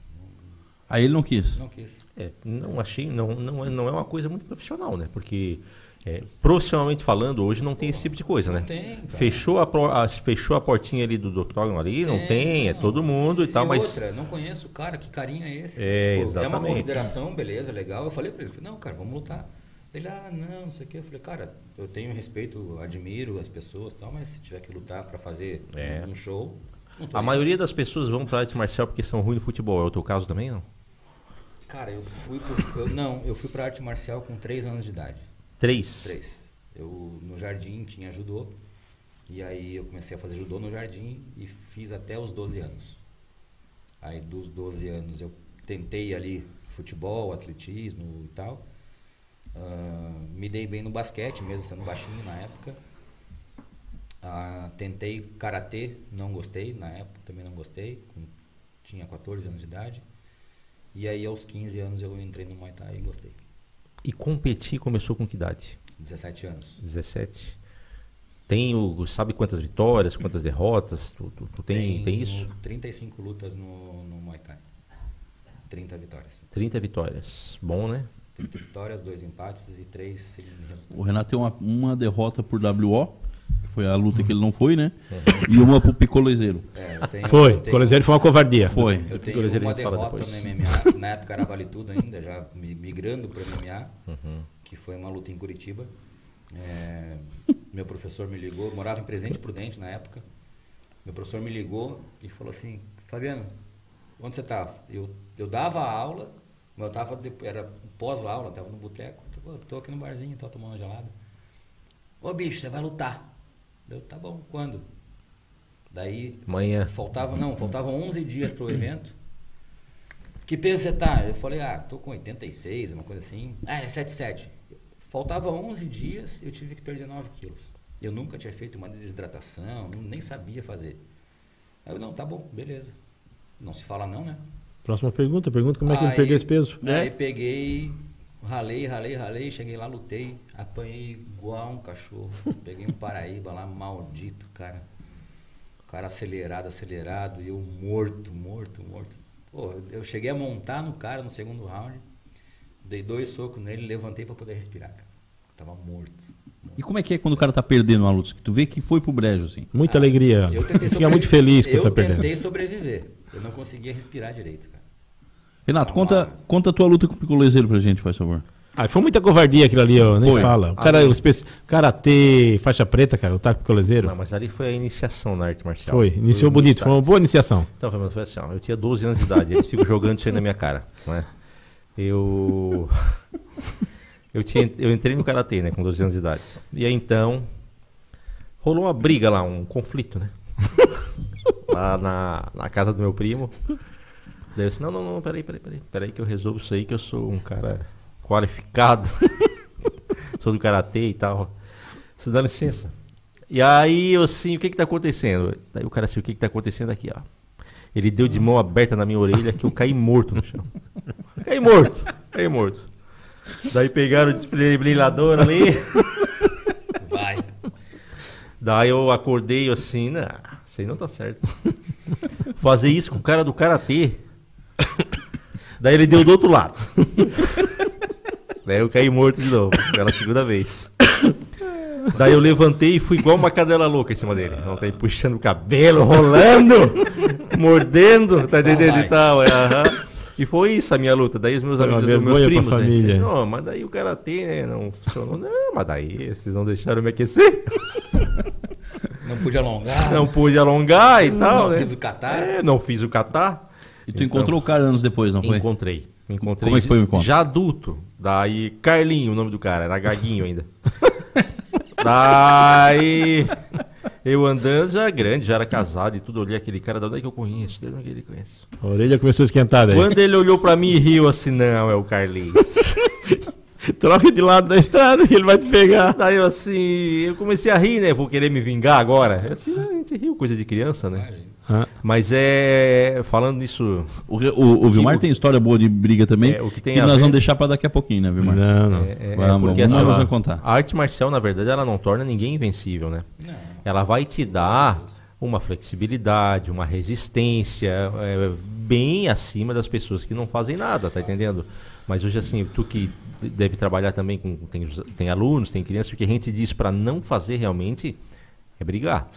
S3: Aí ele não quis.
S2: Não, quis.
S1: É, não achei, não, não, é, não é uma coisa muito profissional, né? Porque é, profissionalmente falando, hoje não tem esse tipo de coisa,
S2: Não
S1: né?
S2: tem, cara.
S1: Fechou a, pro- a- fechou a portinha ali do octógono ali, não tem, é
S2: não.
S1: todo mundo e tal,
S2: e
S1: mas
S2: outra, não conheço o cara, que carinho é esse?
S1: É,
S2: é uma consideração, beleza, legal. Eu falei pra ele, falei, não, cara, vamos lutar. Ele, ah, não, não sei o que. Eu falei, cara, eu tenho respeito, admiro as pessoas tal, mas se tiver que lutar pra fazer
S1: É.
S2: um show,
S1: a
S2: nem
S1: maioria das pessoas vão pra arte marcial porque são ruins no futebol. É o teu caso também, não?
S2: Cara, eu fui pro, eu, não, eu fui pra arte marcial com 3 anos de idade.
S1: Três.
S2: Três. Eu no jardim tinha judô. E aí eu comecei a fazer judô no jardim e fiz até os 12 anos. Aí dos 12 anos eu tentei ali futebol, atletismo e tal. Ah, me dei bem no basquete, mesmo sendo baixinho na época. Ah, tentei karatê, não gostei, na época também não gostei, com- tinha 14 anos de idade. E aí aos 15 anos eu entrei no Muay Thai e gostei.
S1: E competir começou com que idade?
S2: 17 anos.
S1: 17. Tem o. Sabe quantas vitórias, quantas derrotas? Tu, tu- tu tem, tem isso?
S2: 35 lutas no, no Muay Thai. 30 vitórias.
S1: 30 vitórias. Bom, né?
S2: 30 vitórias, 2 empates e 3 sem resultado.
S3: O Renato tem uma, uma derrota por WO Foi a luta que ele não foi, né? E uma pro picolezeiro.
S2: É, tenho-
S4: Foi.
S2: tenho-
S4: Coleseiro foi uma covardia.
S3: Foi.
S2: Eu tenho
S1: Picolezeiro
S2: uma derrota
S1: depois.
S2: no MMA, na época era Vale Tudo ainda, já mi- migrando para o MMA,
S1: Uhum.
S2: que foi uma luta em Curitiba. É, meu professor me ligou, morava em Presidente Prudente na época. Meu professor me ligou e falou assim, Fabiano, onde você tá? Eu, eu dava aula, mas eu tava, depois, era pós-aula, tava no boteco. Tô, tô aqui no barzinho, tô tomando uma gelada. Ô bicho, você vai lutar. Eu, tá bom, quando? Daí
S1: Amanhã.
S2: Faltava, não, faltavam 11 dias para o evento. Que peso você tá? Eu falei, ah, tô com 86, uma coisa assim. Ah, é 77. Faltava 11 dias, eu tive que perder 9 quilos. Eu nunca tinha feito uma desidratação, nem sabia fazer. Aí eu, não, tá bom, beleza. Não se fala não, né?
S4: Próxima pergunta. Pergunta como é que ele perdeu esse peso.
S2: Aí peguei, ralei, ralei, ralei, cheguei lá, lutei, apanhei igual um cachorro. Peguei um Paraíba lá, maldito, cara. O cara acelerado, acelerado, e eu morto, morto, morto. Pô, eu cheguei a montar no cara no segundo round, dei dois socos nele, levantei pra poder respirar, cara. Eu tava morto.
S3: E como é que é quando o cara tá perdendo uma luta? Que tu vê que foi pro brejo, assim.
S4: Muita alegria.
S2: Eu tentei
S4: Fica muito feliz quando
S2: Eu
S4: tá perdendo.
S2: tentei sobreviver. Eu não conseguia respirar direito, cara.
S3: Renato,
S2: Vamos
S3: conta,
S2: lá.
S3: conta a tua luta com o picolezeiro pra gente, faz favor.
S4: Ah, foi muita covardia aquilo ali, ó. Nem
S3: Foi.
S4: fala. O cara, o especi... Karatê, faixa preta, cara, o taco coleseiro.
S1: Não, mas ali foi a iniciação na arte marcial.
S4: Foi. Iniciou
S1: o
S4: bonito. Foi uma boa iniciação.
S1: Então, foi assim, ó, eu tinha 12 anos de idade, eles ficam jogando isso aí na minha cara, né? Eu... Eu, tinha, eu entrei no Karatê, né, com 12 anos de idade. E aí, então, rolou uma briga lá, um conflito, né? lá na, na casa do meu primo. Daí eu disse, não, não, não, peraí, peraí, peraí. Peraí que eu resolvo isso aí, que eu sou um cara qualificado. sou do Karatê e tal. Você dá licença. E aí, eu assim, o que que tá acontecendo? Daí o cara assim, o que que tá acontecendo aqui, ó. Ele deu de mão aberta na minha orelha que eu caí morto no chão. Caí morto, caí morto. Daí pegaram o desfibrilador ali.
S2: Vai.
S1: Daí eu acordei assim, não, isso aí não tá certo. Fazer isso com o cara do Karatê. Daí ele deu do outro lado. Daí eu caí morto de novo, pela segunda vez. Daí eu levantei e fui igual uma cadela louca em cima dele. Não tá aí puxando o cabelo, rolando, mordendo, tá entendendo e tal. é, aham. E foi isso a minha luta. Daí os meus amigos, os meus primos, né? Não, mas daí o karatê, né, não funcionou. Não, mas daí vocês não deixaram me aquecer.
S2: Não pude alongar.
S1: Não pude alongar e tal.
S2: Não
S1: né?
S2: fiz o catar.
S1: É, não fiz o catar.
S3: E tu encontrou o cara anos depois, não foi?
S1: Encontrei. Encontrei
S3: Como é que foi o encontro?
S1: Já adulto. Daí, Carlinho, o nome do cara, era Gaguinho ainda. Daí, eu andando, já grande, já era casado e tudo, olhei aquele cara, da onde é que eu conheço? De onde é que ele conhece?
S4: A orelha começou a esquentar daí.
S1: Quando ele olhou pra mim e riu assim, não, é o Carlinhos.
S4: Troca de lado da estrada que ele vai te pegar.
S1: Daí eu assim, eu comecei a rir, né? Vou querer me vingar agora. Eu, assim, a gente riu, coisa de criança, né?
S2: Imagina.
S4: Ah,
S1: Mas é. Falando nisso.
S3: O, o, o Vilmar
S1: o-
S3: tem história boa de briga também,
S1: É, o que tem
S3: que nós
S1: ver-
S3: vamos deixar pra daqui a pouquinho, né, Vilmar?
S4: não, não.
S1: É, é,
S3: Vamos,
S1: porque
S3: vamos,
S1: assim,
S3: vamos contar.
S1: a arte marcial, na verdade, ela não torna ninguém invencível, né?
S2: Não.
S1: Ela vai te dar uma flexibilidade, uma resistência é, bem acima das pessoas que não fazem nada, tá entendendo? Mas hoje, assim, tu que deve trabalhar também com. Tem, tem alunos, tem crianças, o que a gente diz para não fazer realmente é brigar.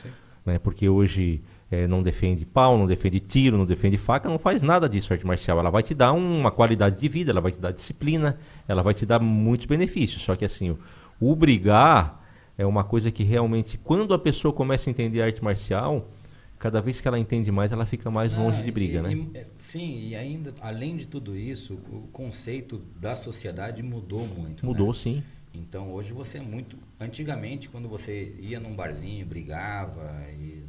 S1: Né? Porque hoje é, não defende pau, não defende tiro, não defende faca, não faz nada disso, arte marcial. Ela vai te dar uma qualidade de vida, ela vai te dar disciplina, ela vai te dar muitos benefícios. Só que assim, o, o brigar é uma coisa que realmente, quando a pessoa começa a entender a arte marcial, cada vez que ela entende mais, ela fica mais longe
S2: Ah,
S1: de briga,
S2: e-
S1: né?
S2: e- é, sim, e ainda, além de tudo isso, o conceito da sociedade mudou muito.
S1: Mudou
S2: né?
S1: sim.
S2: Então hoje você é muito. Antigamente, quando você ia num barzinho, brigava, e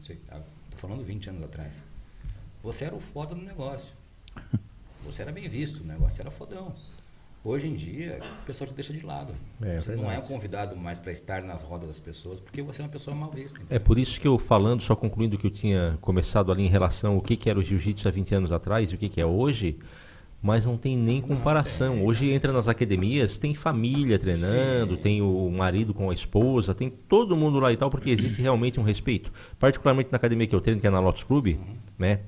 S2: falando 20 anos atrás, você era o foda do negócio. Você era bem visto, o negócio era fodão. Hoje em dia, o pessoal te deixa de lado.
S1: É,
S2: você não é
S1: verdade.
S2: convidado mais para estar nas rodas das pessoas, porque você é uma pessoa mal vista.
S1: É por isso que eu falando, só concluindo o que eu tinha começado ali em relação ao que, que era o jiu-jitsu há 20 anos atrás e o que, que é hoje, mas não tem nem comparação. Hoje entra nas academias, tem família treinando,
S2: Sim.
S1: tem o marido com a esposa, tem todo mundo lá e tal, porque existe realmente um respeito. Particularmente na academia que eu treino, que é na Lotus Club, né?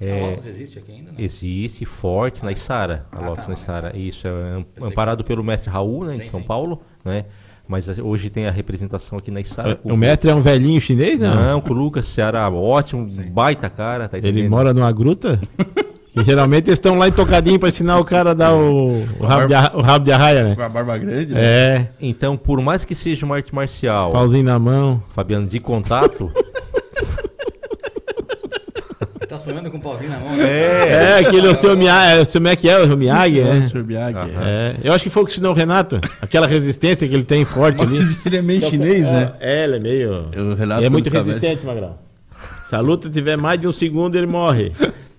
S2: A
S1: É,
S2: Lotus existe aqui ainda? Não?
S1: Existe forte na Isara, a
S2: Ah,
S1: Lotus
S2: tá,
S1: na Isara. Isso, é amparado
S2: que-
S1: pelo mestre Raul, né,
S2: Sim,
S1: de São
S2: sim.
S1: Paulo, né? Mas a- hoje tem a representação aqui na Isara.
S4: O mestre é um velhinho chinês, não?
S1: Não, com o Lucas Ceará, ótimo, baita cara. Tá
S4: Ele mora numa gruta? e geralmente eles estão lá em tocadinho pra ensinar o cara a dar o, o, rabo, de, arra- o rabo de arraia, né?
S3: Com a barba grande, né?
S4: É,
S1: Então, por mais que seja uma arte marcial,
S4: pauzinho na mão.
S1: Fabiano, de contato,
S2: Tá sonhando com um pauzinho na mão, né?
S4: É, aquele é o seu Miyagi, é o seu como é é? O Miyagi, é.
S3: Sr. Miyagi, é.
S4: É, eu acho que foi o que ensinou o Renato. Aquela resistência que ele tem forte ali.
S3: Ele é meio chinês, né?
S4: É, ele é meio.
S3: O Renato
S4: é muito
S3: fica
S4: resistente, Magrão. Se a luta tiver mais de um segundo, ele morre.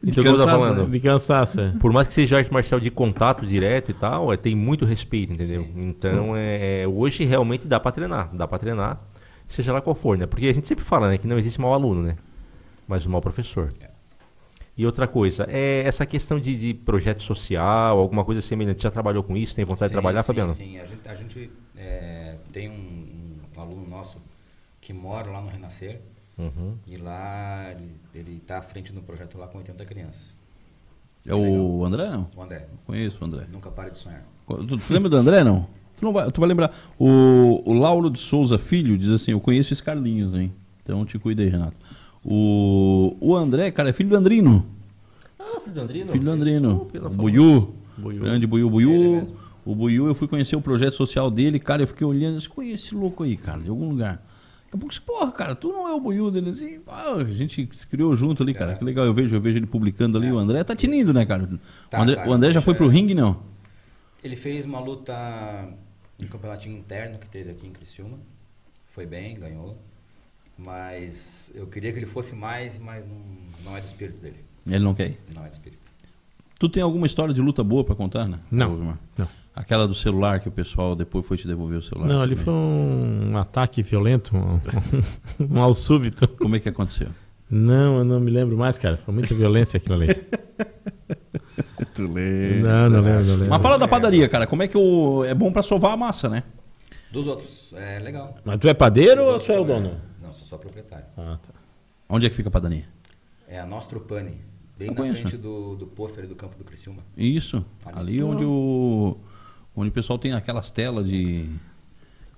S1: Então, tô
S3: cansaço,
S4: De cansaço. é.
S1: por mais que seja arte marcial de contato direto e tal, é, tem muito respeito, entendeu? Então, é, é, hoje realmente dá pra treinar, dá pra treinar, seja lá qual for, né? Porque a gente sempre fala, né, que não existe mau aluno, né? Mas um mau professor. E outra coisa, é essa questão de, de projeto social, alguma coisa semelhante. Já trabalhou com isso? Tem vontade de trabalhar,
S2: sim,
S1: Fabiano?
S2: Sim, a gente, a gente é, tem um, um aluno nosso que mora lá no Renascer
S1: Uhum.
S2: e lá ele, ele tá à frente do projeto lá com 80 crianças.
S3: É o André, não?
S2: O André,
S3: Conheço o André.
S2: nunca pare de sonhar.
S3: Tu, tu lembra do André, não? Tu, não vai, tu vai lembrar. O, o Lauro de Souza Filho diz assim: Eu conheço esse Carlinhos, hein? Então te cuida aí, Renato. O, o André, cara, é filho do Andrino.
S1: Ah, filho do Andrino.
S3: Filho do Andrino.
S1: Isso.
S3: Buiu.
S1: Buiu.
S3: Grande Buiu. Buiu. O Buiu, eu fui conhecer o projeto social dele, cara, eu fiquei olhando, eu disse, conheço esse louco aí, cara, de algum lugar. Daqui a pouco, eu disse, porra, cara, tu não é o Buiu dele, assim, ah, a gente se criou junto ali, cara,
S2: É.
S3: que legal, eu vejo, eu vejo ele publicando ali, o André tá tinindo, né, cara?
S2: Tá,
S3: o, André,
S2: cara,
S3: o André já foi
S2: é.
S3: pro ringue, não?
S2: Ele fez uma luta no campeonatinho interno que teve aqui em Criciúma. Foi bem, ganhou. Mas eu queria que ele fosse mais, mas não, não é do espírito dele.
S3: Ele não quer ir.
S2: Não é do espírito.
S3: Tu tem alguma história de luta boa pra contar, né?
S4: Não. Não.
S3: Aquela do celular que o pessoal depois foi te devolver o celular.
S4: Não, ali
S3: também.
S4: foi um ataque violento, um, um mal súbito.
S3: Como é que aconteceu?
S4: Não, eu não me lembro mais, cara. Foi muita violência aquilo ali.
S3: Tu lê.
S4: Não, não lembro, não lembro.
S3: Mas fala da padaria, cara. Como é que o. É bom pra sovar a massa, né?
S2: Dos outros, é legal.
S4: Mas tu é padeiro
S2: Dos
S4: ou tu é o dono?
S2: Não, sou só proprietário.
S4: Ah, tá.
S3: Onde é que fica a padaria?
S2: É a Nostro Pane, bem
S3: Eu
S2: na
S3: conheço.
S2: frente do, do pôster ali do campo do Criciúma.
S3: Isso.
S2: Ali.
S3: Ali onde o. Onde o pessoal tem aquelas telas de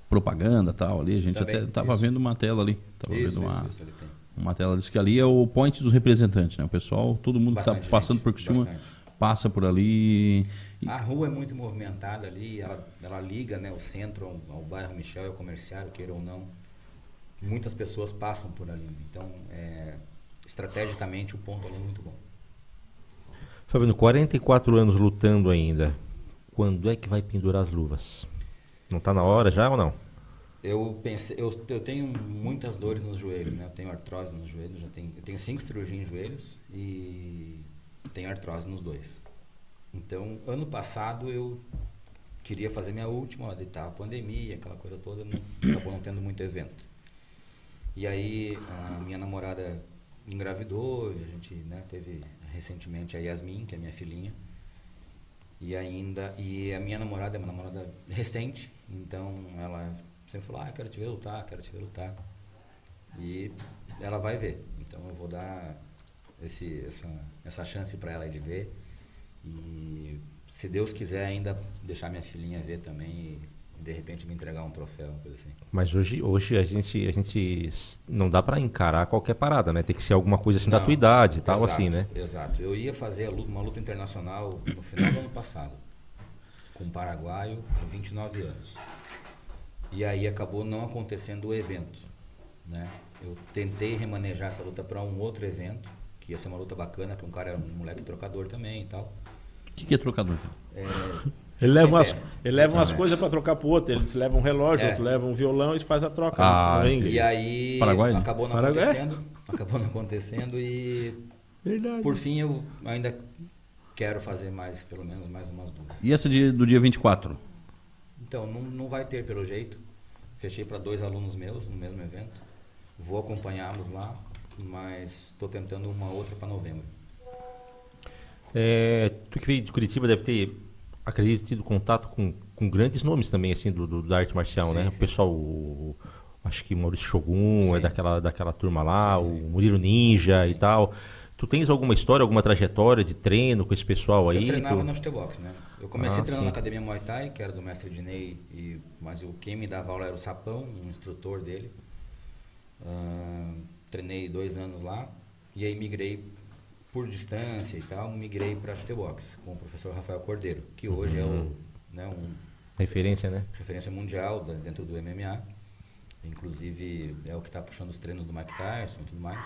S3: propaganda e tal ali. A gente
S2: Também,
S3: até tava
S2: isso.
S3: vendo uma tela ali. Tava
S2: Isso,
S3: vendo uma,
S2: isso, isso,
S3: uma tela. Diz que ali é o point dos representantes, né? O pessoal, todo mundo que tá
S2: Bastante
S3: passando
S2: gente,
S3: por
S2: bastante.
S3: passa por ali.
S2: A rua é muito movimentada ali, ela, ela liga né, o centro ao, ao bairro Michel e ao comerciário, queira ou não. Muitas pessoas passam por ali. né? Então, é, estrategicamente, o ponto ali é muito bom.
S1: Fabiano, 44 anos lutando ainda. Quando é que vai pendurar as luvas? Não tá na hora já ou não?
S2: Eu pensei, eu, eu tenho muitas dores nos joelhos, né? Eu tenho artrose nos joelhos, já tenho, eu tenho cinco cirurgias em joelhos e tenho artrose nos dois. Então, ano passado eu queria fazer minha última, ó, tava a pandemia, aquela coisa toda, não, acabou não tendo muito evento. E aí a minha namorada engravidou, e a gente né, teve recentemente a Yasmin, que é minha filhinha. E ainda, e a minha namorada é uma namorada recente, então ela sempre falou, ah, quero te ver lutar, quero te ver lutar. E ela vai ver. Então eu vou dar esse, essa, essa chance para ela de ver. E se Deus quiser ainda deixar minha filhinha ver também de repente me entregar um troféu, uma coisa assim.
S1: Mas hoje, hoje a gente, a gente não dá pra encarar qualquer parada, né? Tem que ser alguma coisa assim da
S2: Não,
S1: tua idade e tal,
S2: exato,
S1: assim, né?
S2: Exato. Eu ia fazer a luta- uma luta internacional no final do ano passado, com um paraguaio de 29 anos. E aí acabou não acontecendo o evento. Né? Eu tentei remanejar essa luta para um outro evento, que ia ser uma luta bacana, que um cara é um moleque trocador também e tal.
S3: O que, que é trocador?
S2: É,
S4: Ele leva
S2: É,
S4: umas,
S2: é.
S4: ele leva umas
S2: É.
S4: coisas pra trocar pro outro. Eles levam um relógio,
S2: É.
S4: outro leva um violão e faz a troca
S1: Ah,
S2: e aí
S3: Paraguai, né?
S2: acabou não
S4: Paraguai?
S2: acontecendo. Acabou não acontecendo e
S4: Verdade.
S2: por fim eu ainda quero fazer mais, pelo menos mais umas duas.
S3: E essa de- do dia 24?
S2: Então, não, não vai ter pelo jeito. Fechei para dois alunos meus no mesmo evento. Vou acompanhá-los lá, mas estou tentando uma outra para novembro.
S1: É, tu que veio de Curitiba deve ter, acredito, tido contato com, com grandes nomes também, assim, do, do- da arte marcial,
S2: Sim,
S1: né? O
S2: sim.
S1: pessoal, o- acho que Maurício Shogun é
S2: Sim.
S1: daquela, daquela turma lá, o Murilo Ninja e tal. Tu tens alguma história, alguma trajetória de treino com esse pessoal aí?
S2: Eu treinava
S1: Tu-
S2: na Box, né? Eu comecei
S1: Ah,
S2: treinando na academia Muay Thai, que era do mestre Dinei, e, mas o quem me dava aula era o Sapão, um instrutor dele. Ah, treinei dois anos lá e aí migrei por distância e tal, migrei para Box com o professor Rafael Cordeiro, que hoje é
S1: Uhum.
S2: o, né, um
S1: Referência, né?
S2: referência mundial da- dentro do MMA. Inclusive é o que está puxando os treinos do Mike Tyson e tudo mais.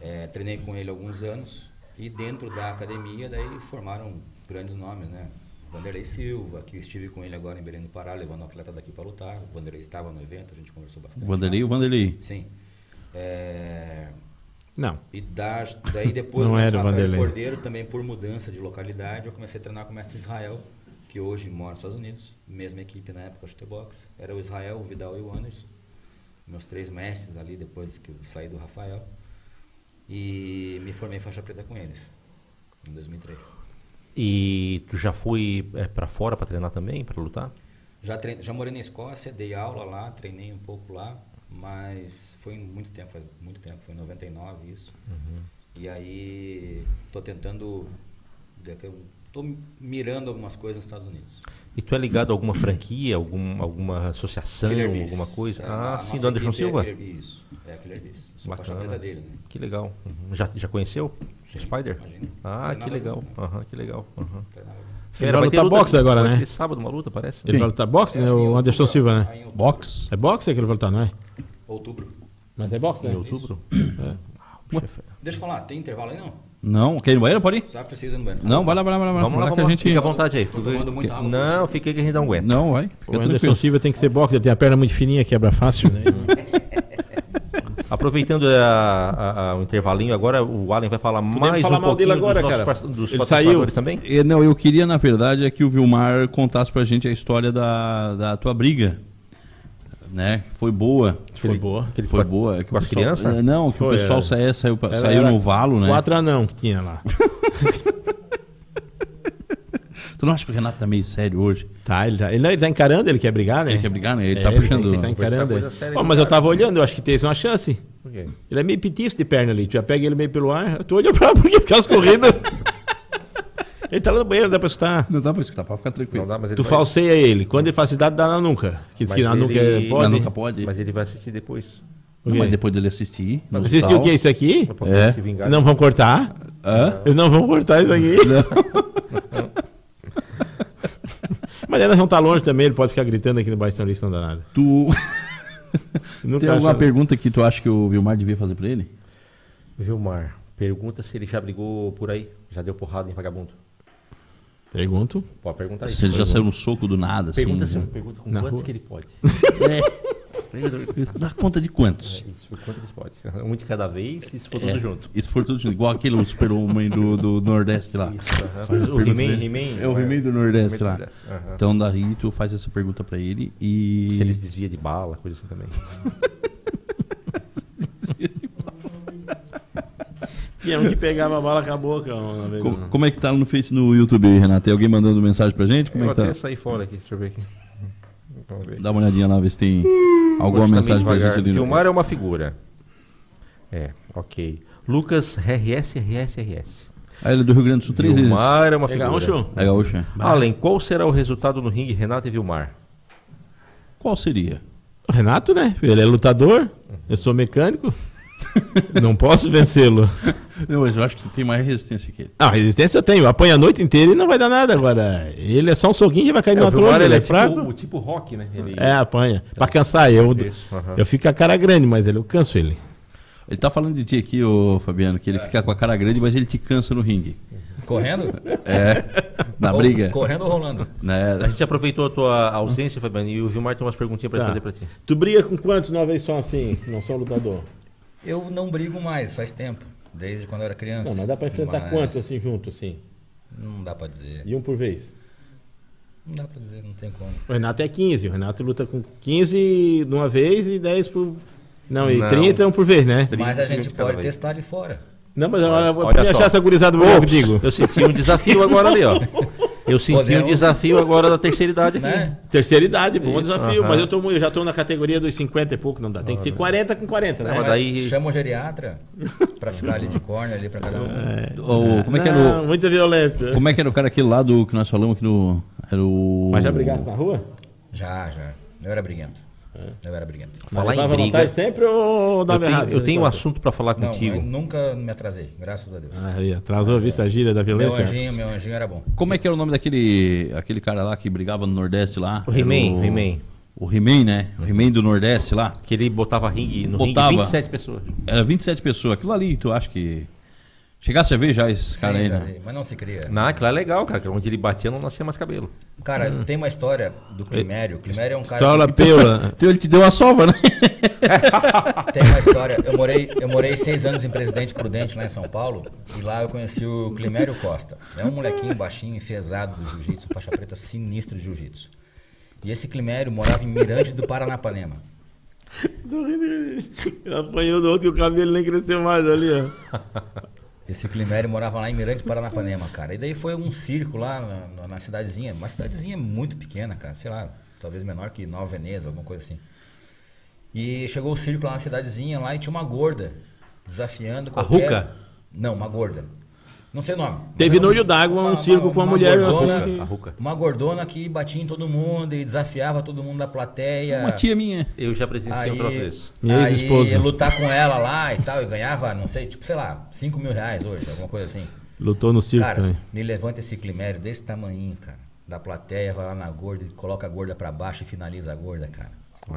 S2: É, treinei com ele alguns anos e dentro da academia daí formaram grandes nomes, né? Vanderlei Silva, que eu estive com ele agora em Belém do Pará, levando um atleta daqui para lutar. O Vanderlei estava no evento, a gente conversou bastante.
S3: O Vanderlei, o Vanderlei.
S2: Sim. É,
S4: Não.
S2: e da, daí depois
S4: Não era
S2: Rafael
S4: Vanderlei.
S2: Cordeiro, também por mudança de localidade, eu comecei a treinar com o mestre Israel, que hoje mora nos Estados Unidos, mesma equipe na época, chute box. Era o Israel, o Vidal e o Anderson, meus três mestres ali depois que eu saí do Rafael. E me formei faixa preta com eles, em 2003.
S1: E tu já foi é, para fora para treinar também, para lutar?
S2: Já, trein, já morei na Escócia, dei aula lá, treinei um pouco lá, mas foi muito tempo, faz muito tempo, foi em 99 isso. E aí tô tentando, tô mirando algumas coisas nos Estados Unidos.
S1: E tu é ligado a alguma franquia, algum, alguma associação, alguma coisa?
S2: É,
S1: ah, sim, do Anderson
S2: é
S1: Silva?
S2: Bees, Isso, é a Killer Bees. Sou faixa preta dele, né?
S1: Que legal. Uhum. Já, já conheceu
S2: Sim,
S1: o Spider?
S2: imagina.
S1: Ah, que legal.
S2: junto, né?
S1: Aham, que legal. Aham. Fera,
S4: vai lutar
S1: luta-
S4: boxe agora,
S1: vai
S4: né?
S1: ter sábado uma luta, parece.
S4: Ele vai lutar boxe, né?
S2: Em
S4: O Anderson Silva, né?
S2: aí em outubro.
S3: Box.
S4: É boxe que ele vai lutar, não é?
S2: Outubro.
S4: Mas é boxe,
S1: Em
S4: né?
S1: outubro?
S4: É.
S1: Fera.
S2: Deixa eu falar, tem intervalo aí não?
S3: Não, quer ir no banheiro? Pode ir?
S2: Só precisa ir no banheiro.
S3: Não, vai lá, vai lá, vai lá.
S1: Vamos lá, vamos
S3: que
S1: lá.
S3: a gente...
S1: Fica à vontade aí. Não, fica aí que a gente dá um aguento.
S3: Não, vai.
S4: O Anderson. Silva tem que ser boxe, ele tem a perna muito fininha, quebra fácil, né?
S1: Aproveitando a- a- a- o intervalinho, agora o Allen vai falar mais
S4: falar
S1: um
S4: mal dele
S1: pouquinho
S4: agora,
S1: dos nossos
S4: cara.
S1: par- dos
S4: Ele saiu.
S1: também.
S3: Eh, Não, eu queria, na verdade, é que o Vilmar contasse pra gente a história da, da tua briga. Né? Foi boa.
S4: Foi boa.
S1: Que ele
S3: Foi boa. É que
S1: com as
S3: pessoal-
S1: crianças?
S3: Não, que
S4: Foi,
S3: o pessoal
S4: é.
S3: saiu, saiu,
S4: Era-
S3: saiu
S4: era
S3: no valo, né?
S4: Quatro anão que tinha lá.
S3: Tu não acha que o Renato tá meio sério hoje?
S4: Tá, ele tá, ele, não, ele tá encarando, ele quer brigar, né?
S3: Ele quer brigar, né? Ele
S4: É,
S3: tá puxando.
S4: Ele tá encarando.
S1: coisa
S4: ele.
S1: de
S4: mas eu tava olhando, eu acho que tem uma chance.
S1: Por quê?
S4: Ele é meio petiço de perna ali. Tu já pega ele meio pelo ar. Tu olha pra lá porque fica as corridas. ele tá lá no banheiro, não dá pra escutar.
S3: Não dá pra escutar, pode ficar tranquilo.
S1: Não dá, mas ele
S4: Tu
S1: vai-
S4: falseia ele. Quando ele faz cidade, dá na nuca. Que diz
S1: Mas
S4: que na nuca
S1: ele-
S4: é, pode.
S3: Na nuca pode.
S1: Mas ele vai assistir depois.
S3: Não, mas depois dele assistir.
S4: Assistiu
S3: hospital-
S4: o que? Isso aqui?
S3: É.
S4: Não vão cortar?
S3: Hã?
S4: Eles não vão cortar isso aqui. Mas ele não tá longe também, ele pode ficar gritando aqui no Baixão Lista, não dá nada.
S3: Tu
S4: Nunca
S3: tem alguma pergunta que tu acha que o Vilmar devia fazer pra ele?
S1: Vilmar, pergunta se ele já brigou por aí. Já deu porrada em vagabundo.
S4: Pergunto.
S1: Pode perguntar isso.
S3: Se ele já saiu no soco do nada, assim.
S1: Pergunta, se,
S3: né?
S1: pergunta com
S4: Na
S1: quantos
S4: rua.
S1: que ele pode.
S3: Isso Dá conta de quantos?
S1: É isso, por quanto eles podem. Um de cada vez e se for tudo
S3: É,
S1: junto.
S3: E se for tudo junto, igual aquele super-homem do, do Nordeste lá.
S1: Isso.
S3: Faz as
S1: O He-Man.
S3: É o He-Man do Nordeste
S1: He-Man do
S3: lá.
S1: Nordeste, aham.
S3: Então daí tu faz essa pergunta pra ele e.
S1: Se ele desvia de bala, coisa assim também.
S4: Tinha um que pegava a bala com a boca. Uma vez,
S3: Co-
S4: não.
S3: como é que tá no Face no YouTube aí, Renato? Tem alguém mandando mensagem pra gente? Como
S1: eu
S3: é que
S1: até
S3: tá?
S1: saí fora aqui, deixa eu ver aqui. Vamos ver.
S3: Dá uma olhadinha lá, ver se tem alguma
S1: Hoje tá
S3: mensagem pra gente ali. no-
S1: Filmar é uma figura. É, ok. Lucas RS, RS, RS.
S3: Ah, ele é do Rio Grande do Sul três vezes.
S1: Vilmar é uma
S4: É
S1: figura.
S4: gaúcho?
S3: É gaúcho, é.
S1: Allen, qual será o resultado no ringue Renato e Vilmar?
S3: Qual seria?
S4: O Renato, né? Ele é lutador, eu sou mecânico. não posso vencê-lo.
S3: Não, mas eu acho que tem mais resistência que ele.
S4: Não, resistência eu tenho. Apanha a noite inteira e não vai dar nada agora. Ele é só um soquinho e vai cair
S1: É,
S4: numa
S1: Vilmar
S4: tromba, ele é
S1: tipo,
S4: fraco.
S1: o tipo rock, né? Ele...
S4: É, apanha. Pra cansar, eu,
S1: aham.
S4: eu fico com a cara grande, mas ele, eu canso ele.
S3: Ele tá falando de ti aqui, ô Fabiano, que ele fica com a cara grande, mas ele te cansa no ringue.
S2: Correndo?
S3: É. Na
S2: Ou-
S3: briga.
S2: Correndo ou rolando?
S1: A
S3: Né?
S1: gente aproveitou a tua ausência, Fabiano, e o Vilmar tem umas perguntinhas pra
S4: Tá.
S1: fazer pra ti.
S4: Tu briga com quantos uma vez só assim? Não sou lutador.
S2: Eu não brigo mais, faz tempo. Desde quando eu era criança.
S4: Não, mas dá pra enfrentar
S2: Mas
S4: quantos assim junto, assim?
S2: Não dá pra dizer.
S4: E um por vez?
S2: Não dá pra dizer, não tem como.
S4: O Renato é 15. O Renato luta com 15 de uma vez e 10 por. Não, e
S1: Não.
S4: 30 um por vez, né?
S1: 30
S2: Mas a gente pode testar ali fora.
S4: Não, mas eu, eu vou
S1: Olha
S4: me
S1: só.
S4: achar essa gurizada do meu
S1: Ops,
S4: contigo.
S1: Eu senti um desafio agora ali, ó. Eu senti o
S2: Podemos-
S1: desafio agora da terceira idade aqui.
S2: Né?
S4: Terceira idade, bom
S1: Isso,
S4: desafio.
S1: aham.
S4: Mas eu, tô, eu já tô na categoria dos 50 e pouco, não dá. Tem que ser 40 com 40, né?
S1: Não, mas daí-
S2: Chama o geriatra pra ficar ali de corner ali pra cada um.
S3: O- como é que era
S4: Não,
S3: o.
S4: muita violência.
S3: Como é que era o cara aquele lá do que nós falamos aqui no. Era o.
S4: Mas já brigasse na rua?
S2: Já, já. Eu era briguento. Eu era briguento.
S1: Falar
S4: Mas
S1: em briga.
S4: sempre ou
S1: Eu
S4: dava
S1: tenho,
S4: errado?
S1: eu tenho um
S4: Não,
S1: assunto pra falar
S2: Não,
S1: contigo.
S2: eu nunca me atrasei, graças a Deus.
S4: Aí, atrasou a vista a gíria da
S2: Meu
S4: violência.
S2: anjinho, meu anjinho era bom.
S3: Como é que era o nome daquele aquele cara lá que brigava no Nordeste lá?
S1: O He-Man,
S3: Era
S1: He-Man.
S3: O He-Man, né? O He-Man do Nordeste lá.
S1: Que ele botava ringue no
S3: Botava.
S1: ringue 27 pessoas.
S3: Era 27 pessoas. Aquilo ali, tu acha que. Chegasse a ver já esse cara
S2: Sim,
S3: aí,
S2: já
S3: né?
S2: vi, Mas não se cria.
S1: Não, aquilo é legal, cara. que Onde ele batia não nascia mais cabelo.
S2: Cara, tem uma história do Climério. O Climério é um cara.
S4: Estola
S2: que-
S4: peula.
S3: Então ele te deu uma sova, né?
S2: Tem uma história. Eu morei, eu morei seis anos em Presidente Prudente, lá em São Paulo. E lá eu conheci o Climério Costa. É um molequinho baixinho, enfesado do jiu-jitsu, faixa preta sinistro de jiu-jitsu. E esse Climério morava em Mirante do Paranapanema.
S4: Ele apanhou do outro e o cabelo nem cresceu mais ali, ó.
S2: Esse Climério morava lá em Mirante Paranapanema, cara. E daí foi um circo lá na, na- cidadezinha. Uma cidadezinha muito pequena, cara. Sei lá, talvez menor que Nova Veneza, alguma coisa assim. E chegou o circo lá na cidadezinha lá e tinha uma gorda desafiando
S1: A
S2: qualquer...
S1: Ruca?
S2: Não, uma gorda. Não sei o nome.
S4: Teve
S2: Mas
S4: no Olho d'Água um circo com uma mulher
S2: gordona,
S4: assim.
S1: Ruca.
S2: Uma gordona que batia em todo mundo e desafiava todo mundo da plateia.
S3: Uma tia minha.
S1: Eu já presenciei um desse.
S4: Minha ex-esposa.
S2: ia lutar com ela lá e tal, e ganhava, não sei, tipo, sei lá, 5 mil reais hoje, alguma coisa assim.
S4: Lutou no circo
S2: Cara,
S4: também.
S2: me levanta esse climério desse tamanhinho, cara. Da plateia, vai lá na gorda, e coloca a gorda pra baixo e finaliza a gorda, cara.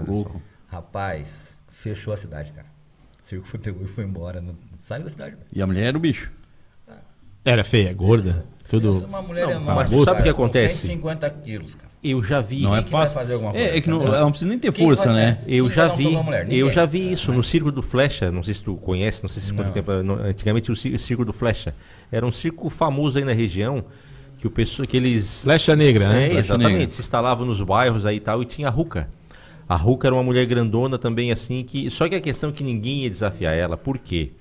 S3: Louco.
S2: Rapaz, fechou a cidade, cara. O circo foi, pegou e foi embora. Não, saiu da cidade, velho.
S3: E a mulher era o bicho.
S4: Era feia, gorda. Tudo.
S2: Essa é uma mulher
S1: Não,
S2: enorme.
S1: mas tu sabe o que acontece?
S2: Com 150 quilos, cara.
S1: Eu já vi.
S3: Não é fácil.
S2: fazer alguma coisa,
S3: É, é que não, não precisa nem ter
S2: Quem
S3: força,
S2: vai-
S3: né?
S2: Quem
S1: Eu
S2: vai
S1: já vi,
S2: mulher?
S1: eu já vi isso no Circo do Flecha, não sei se tu conhece, não sei se quanto tempo, no- antigamente o Ci- Circo do Flecha, era um circo famoso aí na região, que o pessoal, que eles...
S4: Flecha Negra, né?
S1: É,
S3: Flecha
S1: exatamente,
S3: Negra.
S1: se instalavam nos bairros aí e tal, e tinha a Ruca. A Ruca era uma mulher grandona também, assim, que só que a questão é que ninguém ia desafiar ela, por quê?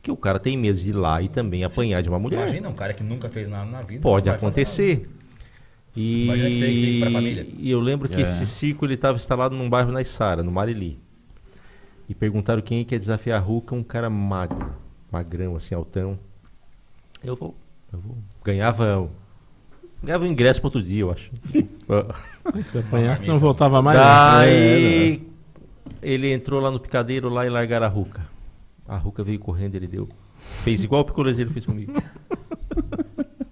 S1: Porque o cara tem medo de ir lá e também apanhar de uma mulher.
S2: Imagina um cara que nunca fez nada na vida.
S1: Pode acontecer. E,
S2: Imagina que fez- fez pra família.
S1: e eu lembro que
S3: É.
S1: esse circo ele estava instalado num bairro na Isara, no Marili. E perguntaram quem quer desafiar a Ruca, um cara magro, magrão, assim, altão. Eu vou, eu vou. Ganhava, ganhava o ingresso para outro dia, eu acho.
S4: Se apanhasse, não voltava mais.
S1: Daí ele entrou lá no picadeiro lá e largaram a Ruca. A Ruca veio correndo, ele deu. Fez igual o picolezeiro fez comigo.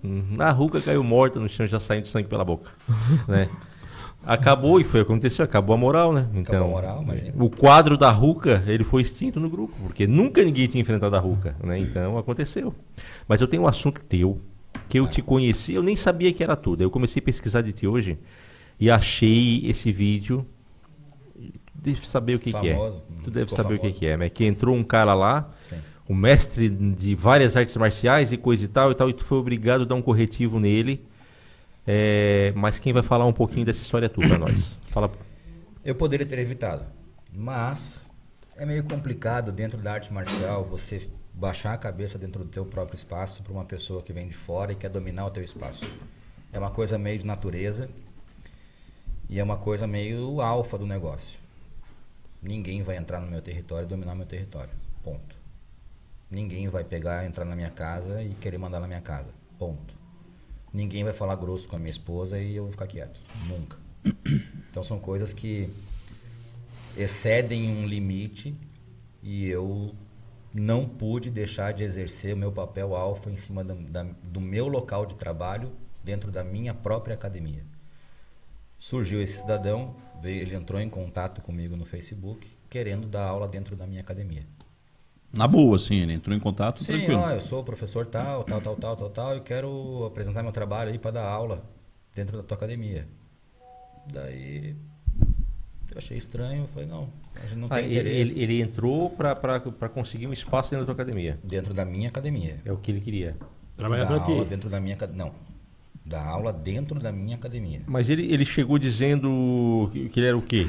S1: Uhum. A Ruca caiu morta no chão, já saindo sangue pela boca. né? Acabou, e foi aconteceu, acabou a moral, né? Então,
S2: a moral, imagina.
S1: O quadro da Ruca, ele foi extinto no grupo, porque nunca ninguém tinha enfrentado a Ruca, né? Então aconteceu. Mas eu tenho um assunto teu, que eu te conheci, eu nem sabia que era tudo. Eu comecei a pesquisar de ti hoje e achei esse vídeo. Tu deve saber o que, que é.
S2: Famoso,
S1: Tu deve saber o que,
S2: famoso.
S1: que é, né? Que entrou um cara lá,
S2: Sim.
S1: um mestre de várias artes marciais e coisa e tal e tal, e tu foi obrigado a dar um corretivo nele. É, mas quem vai falar um pouquinho dessa história tua pra nós? Fala.
S2: Eu poderia ter evitado, mas é meio complicado dentro da arte marcial você baixar a cabeça dentro do teu próprio espaço para uma pessoa que vem de fora e quer dominar o teu espaço. É uma coisa meio de natureza e é uma coisa meio alfa do negócio. Ninguém vai entrar no meu território e dominar meu território. Ponto. Ninguém vai pegar, entrar na minha casa e querer mandar na minha casa. Ponto. Ninguém vai falar grosso com a minha esposa e eu vou ficar quieto. Nunca. Então são coisas que excedem um limite e eu não pude deixar de exercer o meu papel alfa em cima da- da- do meu local de trabalho dentro da minha própria academia. Surgiu esse cidadão, veio- ele entrou em contato comigo no Facebook, querendo dar aula dentro da minha academia.
S3: Na boa, assim, ele entrou em contato
S2: Sim,
S3: tranquilo.
S2: ó, eu sou o professor tal, tal, tal, tal, tal, tal, e quero apresentar meu trabalho aí para dar aula dentro da tua academia. Daí eu achei estranho, eu falei, não, a gente não
S1: Ah,
S2: tem
S1: ele,
S2: interesse
S1: ele- ele entrou pra conseguir um espaço dentro da tua academia.
S2: dentro da minha academia.
S1: É o que ele queria.
S4: Trabalhar
S2: aula
S4: ti.
S2: dentro da minha academia. Não. Dar aula dentro da minha academia.
S1: Mas ele, ele chegou dizendo que, que ele era o quê?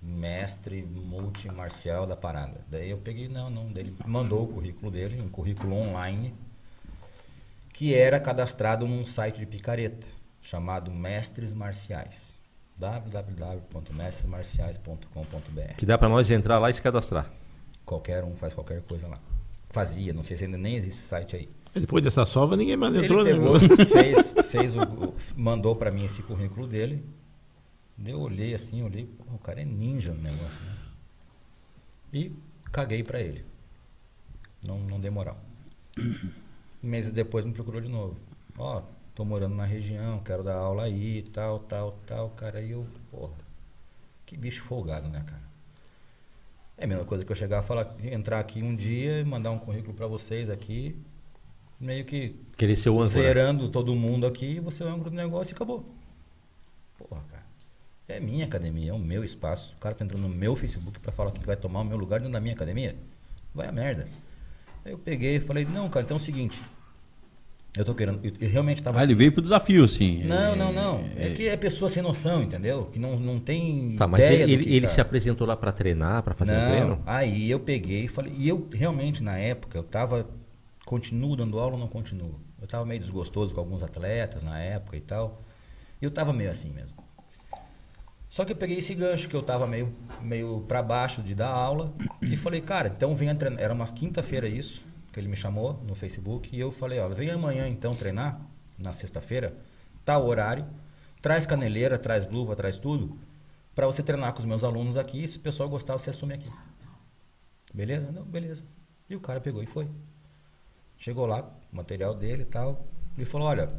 S2: Mestre multimarcial da parada. Daí eu peguei, não, não. Daí ele mandou o currículo dele, um currículo online. que era cadastrado num site de picareta chamado Mestres Marciais. www.mestresmarciais.com.br
S1: Que dá pra nós entrar lá e se cadastrar.
S2: Qualquer um faz qualquer coisa lá. Fazia, não sei se ainda nem existe esse site aí.
S4: Depois dessa sova, ninguém mais
S2: Ele
S4: entrou, né?
S2: pegou, fez, fez o, mandou pra mim esse currículo dele. Eu olhei assim, olhei, o cara é ninja no negócio, né? E caguei pra ele. Não, não dei moral. Meses depois me procurou de novo. Ó, tô morando na região, quero dar aula aí, tal, tal, tal, cara. Aí eu, porra, que bicho folgado, né, cara? É a mesma coisa que eu chegar e falar, entrar aqui um dia e mandar um currículo pra vocês aqui, meio que
S1: Querer ser o âncora.
S2: zerando todo mundo aqui, você é o âncora do negócio e acabou. Porra, cara. É minha academia, é o meu espaço. O cara tá entrando no meu Facebook pra falar que vai tomar o meu lugar dentro da minha academia. Vai a merda. Aí eu peguei e falei, não, cara, então é o seguinte. Eu tô querendo. Eu, eu realmente tava.
S3: Ah, ele veio pro desafio, assim.
S2: Não,
S3: É,
S2: não, não. É que é pessoa sem noção, entendeu? Que não, não tem.
S1: Tá, mas ele, ele, ele
S2: tá.
S1: se apresentou lá pra treinar, pra fazer um
S2: Não,
S1: treino?
S2: aí eu peguei e falei, e eu realmente na época eu tava continuo dando aula ou não continuo. Eu tava meio desgostoso com alguns atletas na época e tal. E eu tava meio assim mesmo. Só que eu peguei esse gancho que eu tava meio meio para baixo de dar aula e falei, cara, então venha treinar. Era uma quinta-feira isso que ele me chamou no Facebook e eu falei, ó, vem amanhã então treinar na sexta-feira, tal horário, traz caneleira, traz luva, traz tudo, para você treinar com os meus alunos aqui. Se o pessoal gostar, você assume aqui. Beleza? Não, beleza. E o cara pegou e foi. Chegou lá, o material dele e tal. Ele falou, olha,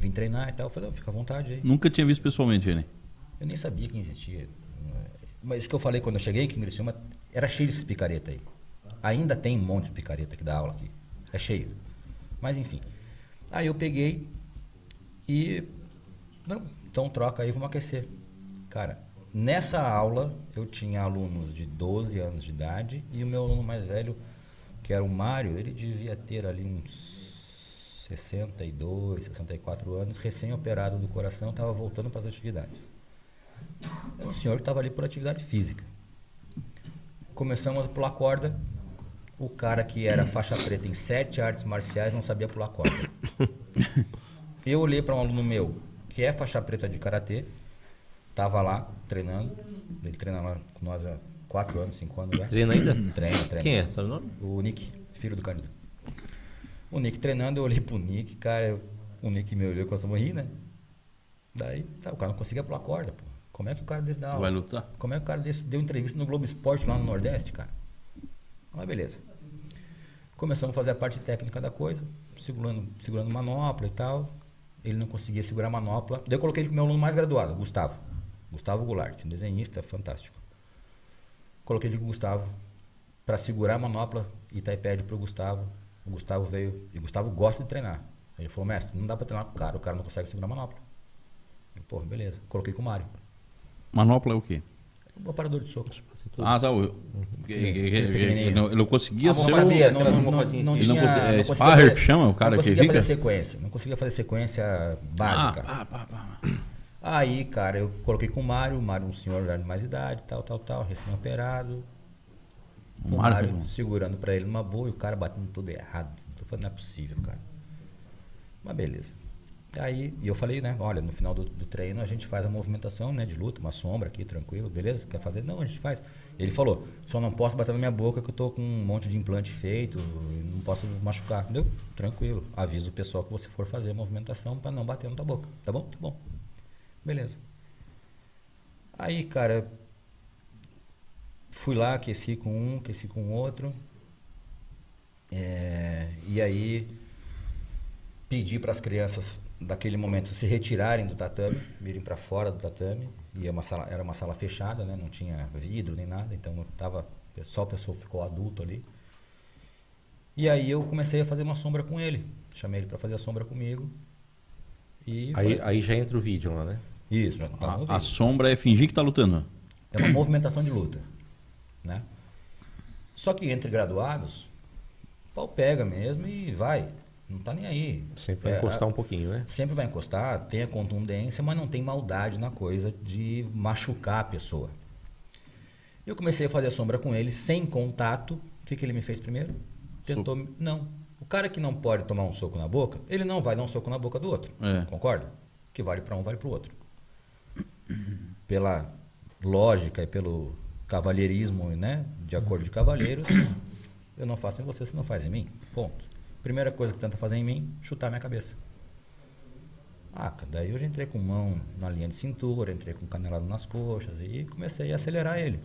S2: vim treinar e tal. Eu falei, fica à vontade aí.
S3: Nunca tinha visto pessoalmente ele.
S2: Eu nem sabia que existia. Mas isso que eu falei quando eu cheguei aqui em Criciúma, era cheio desses picareta aí. Ainda tem um monte de picareta que dá aula aqui. É cheio. Mas enfim. Aí eu peguei e. Não, então troca aí, vamos aquecer. Cara, nessa aula eu tinha alunos de 12 anos de idade e o meu aluno mais velho, que era o Mário, ele devia ter ali uns 62, 64 anos, recém-operado do coração, estava voltando para as atividades. É um senhor que estava ali por atividade física. Começamos a pular corda. O cara que era faixa preta em sete artes marciais não sabia pular corda. Eu olhei para um aluno meu que é faixa preta de karatê, tava lá treinando. Ele treina lá com nós há quatro anos, cinco anos já.
S1: Treina ainda?
S2: Treina, treina.
S1: Quem é? Sabe o nome?
S2: O Nick, filho do Candido. O Nick treinando, eu olhei pro Nick, cara, o Nick me olhou e começou a rir, né? Daí, tá, o cara não conseguia pular corda, pô. Como é que o cara desse dá aula?
S3: Vai lutar?
S2: Como é que o cara desse deu entrevista no Globo Esporte lá no Nordeste, cara? Mas beleza. Começamos a fazer a parte técnica da coisa, segurando, segurando manopla e tal. Ele não conseguia segurar a manopla. Daí eu coloquei ele com o meu aluno mais graduado, Gustavo. Gustavo Goulart, um desenhista fantástico. Coloquei ele com o Gustavo para segurar a manopla e pede pro Gustavo. O Gustavo veio, e o Gustavo gosta de treinar. Ele falou, mestre, não dá para treinar com o cara, o cara não consegue segurar a manopla. Eu, Pô, beleza. Coloquei com o Mário.
S3: Manopla é o quê?
S2: O aparador de soco.
S3: Ah, tá. que- que-
S2: pequenininho.
S3: não- Ele não conseguia
S2: Ah,
S3: ser
S2: sabia, não, não, não, não tinha...
S3: conseguia- é
S2: não
S3: chama o cara
S2: não conseguia fazer sequência, não conseguia fazer sequência básica. Aí, cara, eu coloquei com o Mário, o Mário um senhor já de mais idade, tal, tal, tal, recém-operado.
S3: O Mário-
S2: Mário segurando pra ele numa boa e o cara batendo tudo errado. Eu falei, não é possível, cara. Mas beleza. Aí, e eu falei, né, olha, no final do, do treino a gente faz a movimentação, né, de luta, uma sombra aqui, tranquilo, beleza? Quer fazer? Não, a gente faz. Ele falou, só não posso bater na minha boca que eu tô com um monte de implante feito, não posso machucar. Entendeu? Tranquilo. Avisa o pessoal que você for fazer a movimentação pra não bater na tua boca. Tá bom? Tá bom. Beleza. Aí, cara, fui lá, aqueci com um, aqueci com o outro. É, e aí pedi para as crianças daquele momento se retirarem do tatame, virem para fora do tatame. E é uma sala, era uma sala fechada, né? não tinha vidro nem nada, então tava, só o pessoal ficou adulto ali. E aí eu comecei a fazer uma sombra com ele. Chamei ele para fazer a sombra comigo. E
S1: Aí,
S2: falei-
S1: aí já entra o vídeo lá, né?
S2: Isso, já tá
S3: A, a sombra é fingir que tá lutando.
S2: É uma movimentação de luta, né? Só que entre graduados, o pau pega mesmo e vai. Não tá nem aí.
S1: Sempre vai
S2: É,
S1: encostar um pouquinho, né?
S2: Sempre vai encostar, tem a contundência, mas não tem maldade na coisa de machucar a pessoa. Eu comecei a fazer a sombra com ele sem contato. O que, que ele me fez primeiro? Tentou. me- Não. O cara que não pode tomar um soco na boca, ele não vai dar um soco na boca do outro.
S3: É.
S2: Concorda? Que vale para um, vale para o outro. Pela lógica e pelo cavalheirismo, né? De acordo de cavalheiros, eu não faço em você, você não faz em mim. Ponto. Primeira coisa que tenta fazer em mim, chutar minha cabeça. Ah, daí eu já entrei com mão na linha de cintura, entrei com canelado nas coxas e comecei a acelerar ele.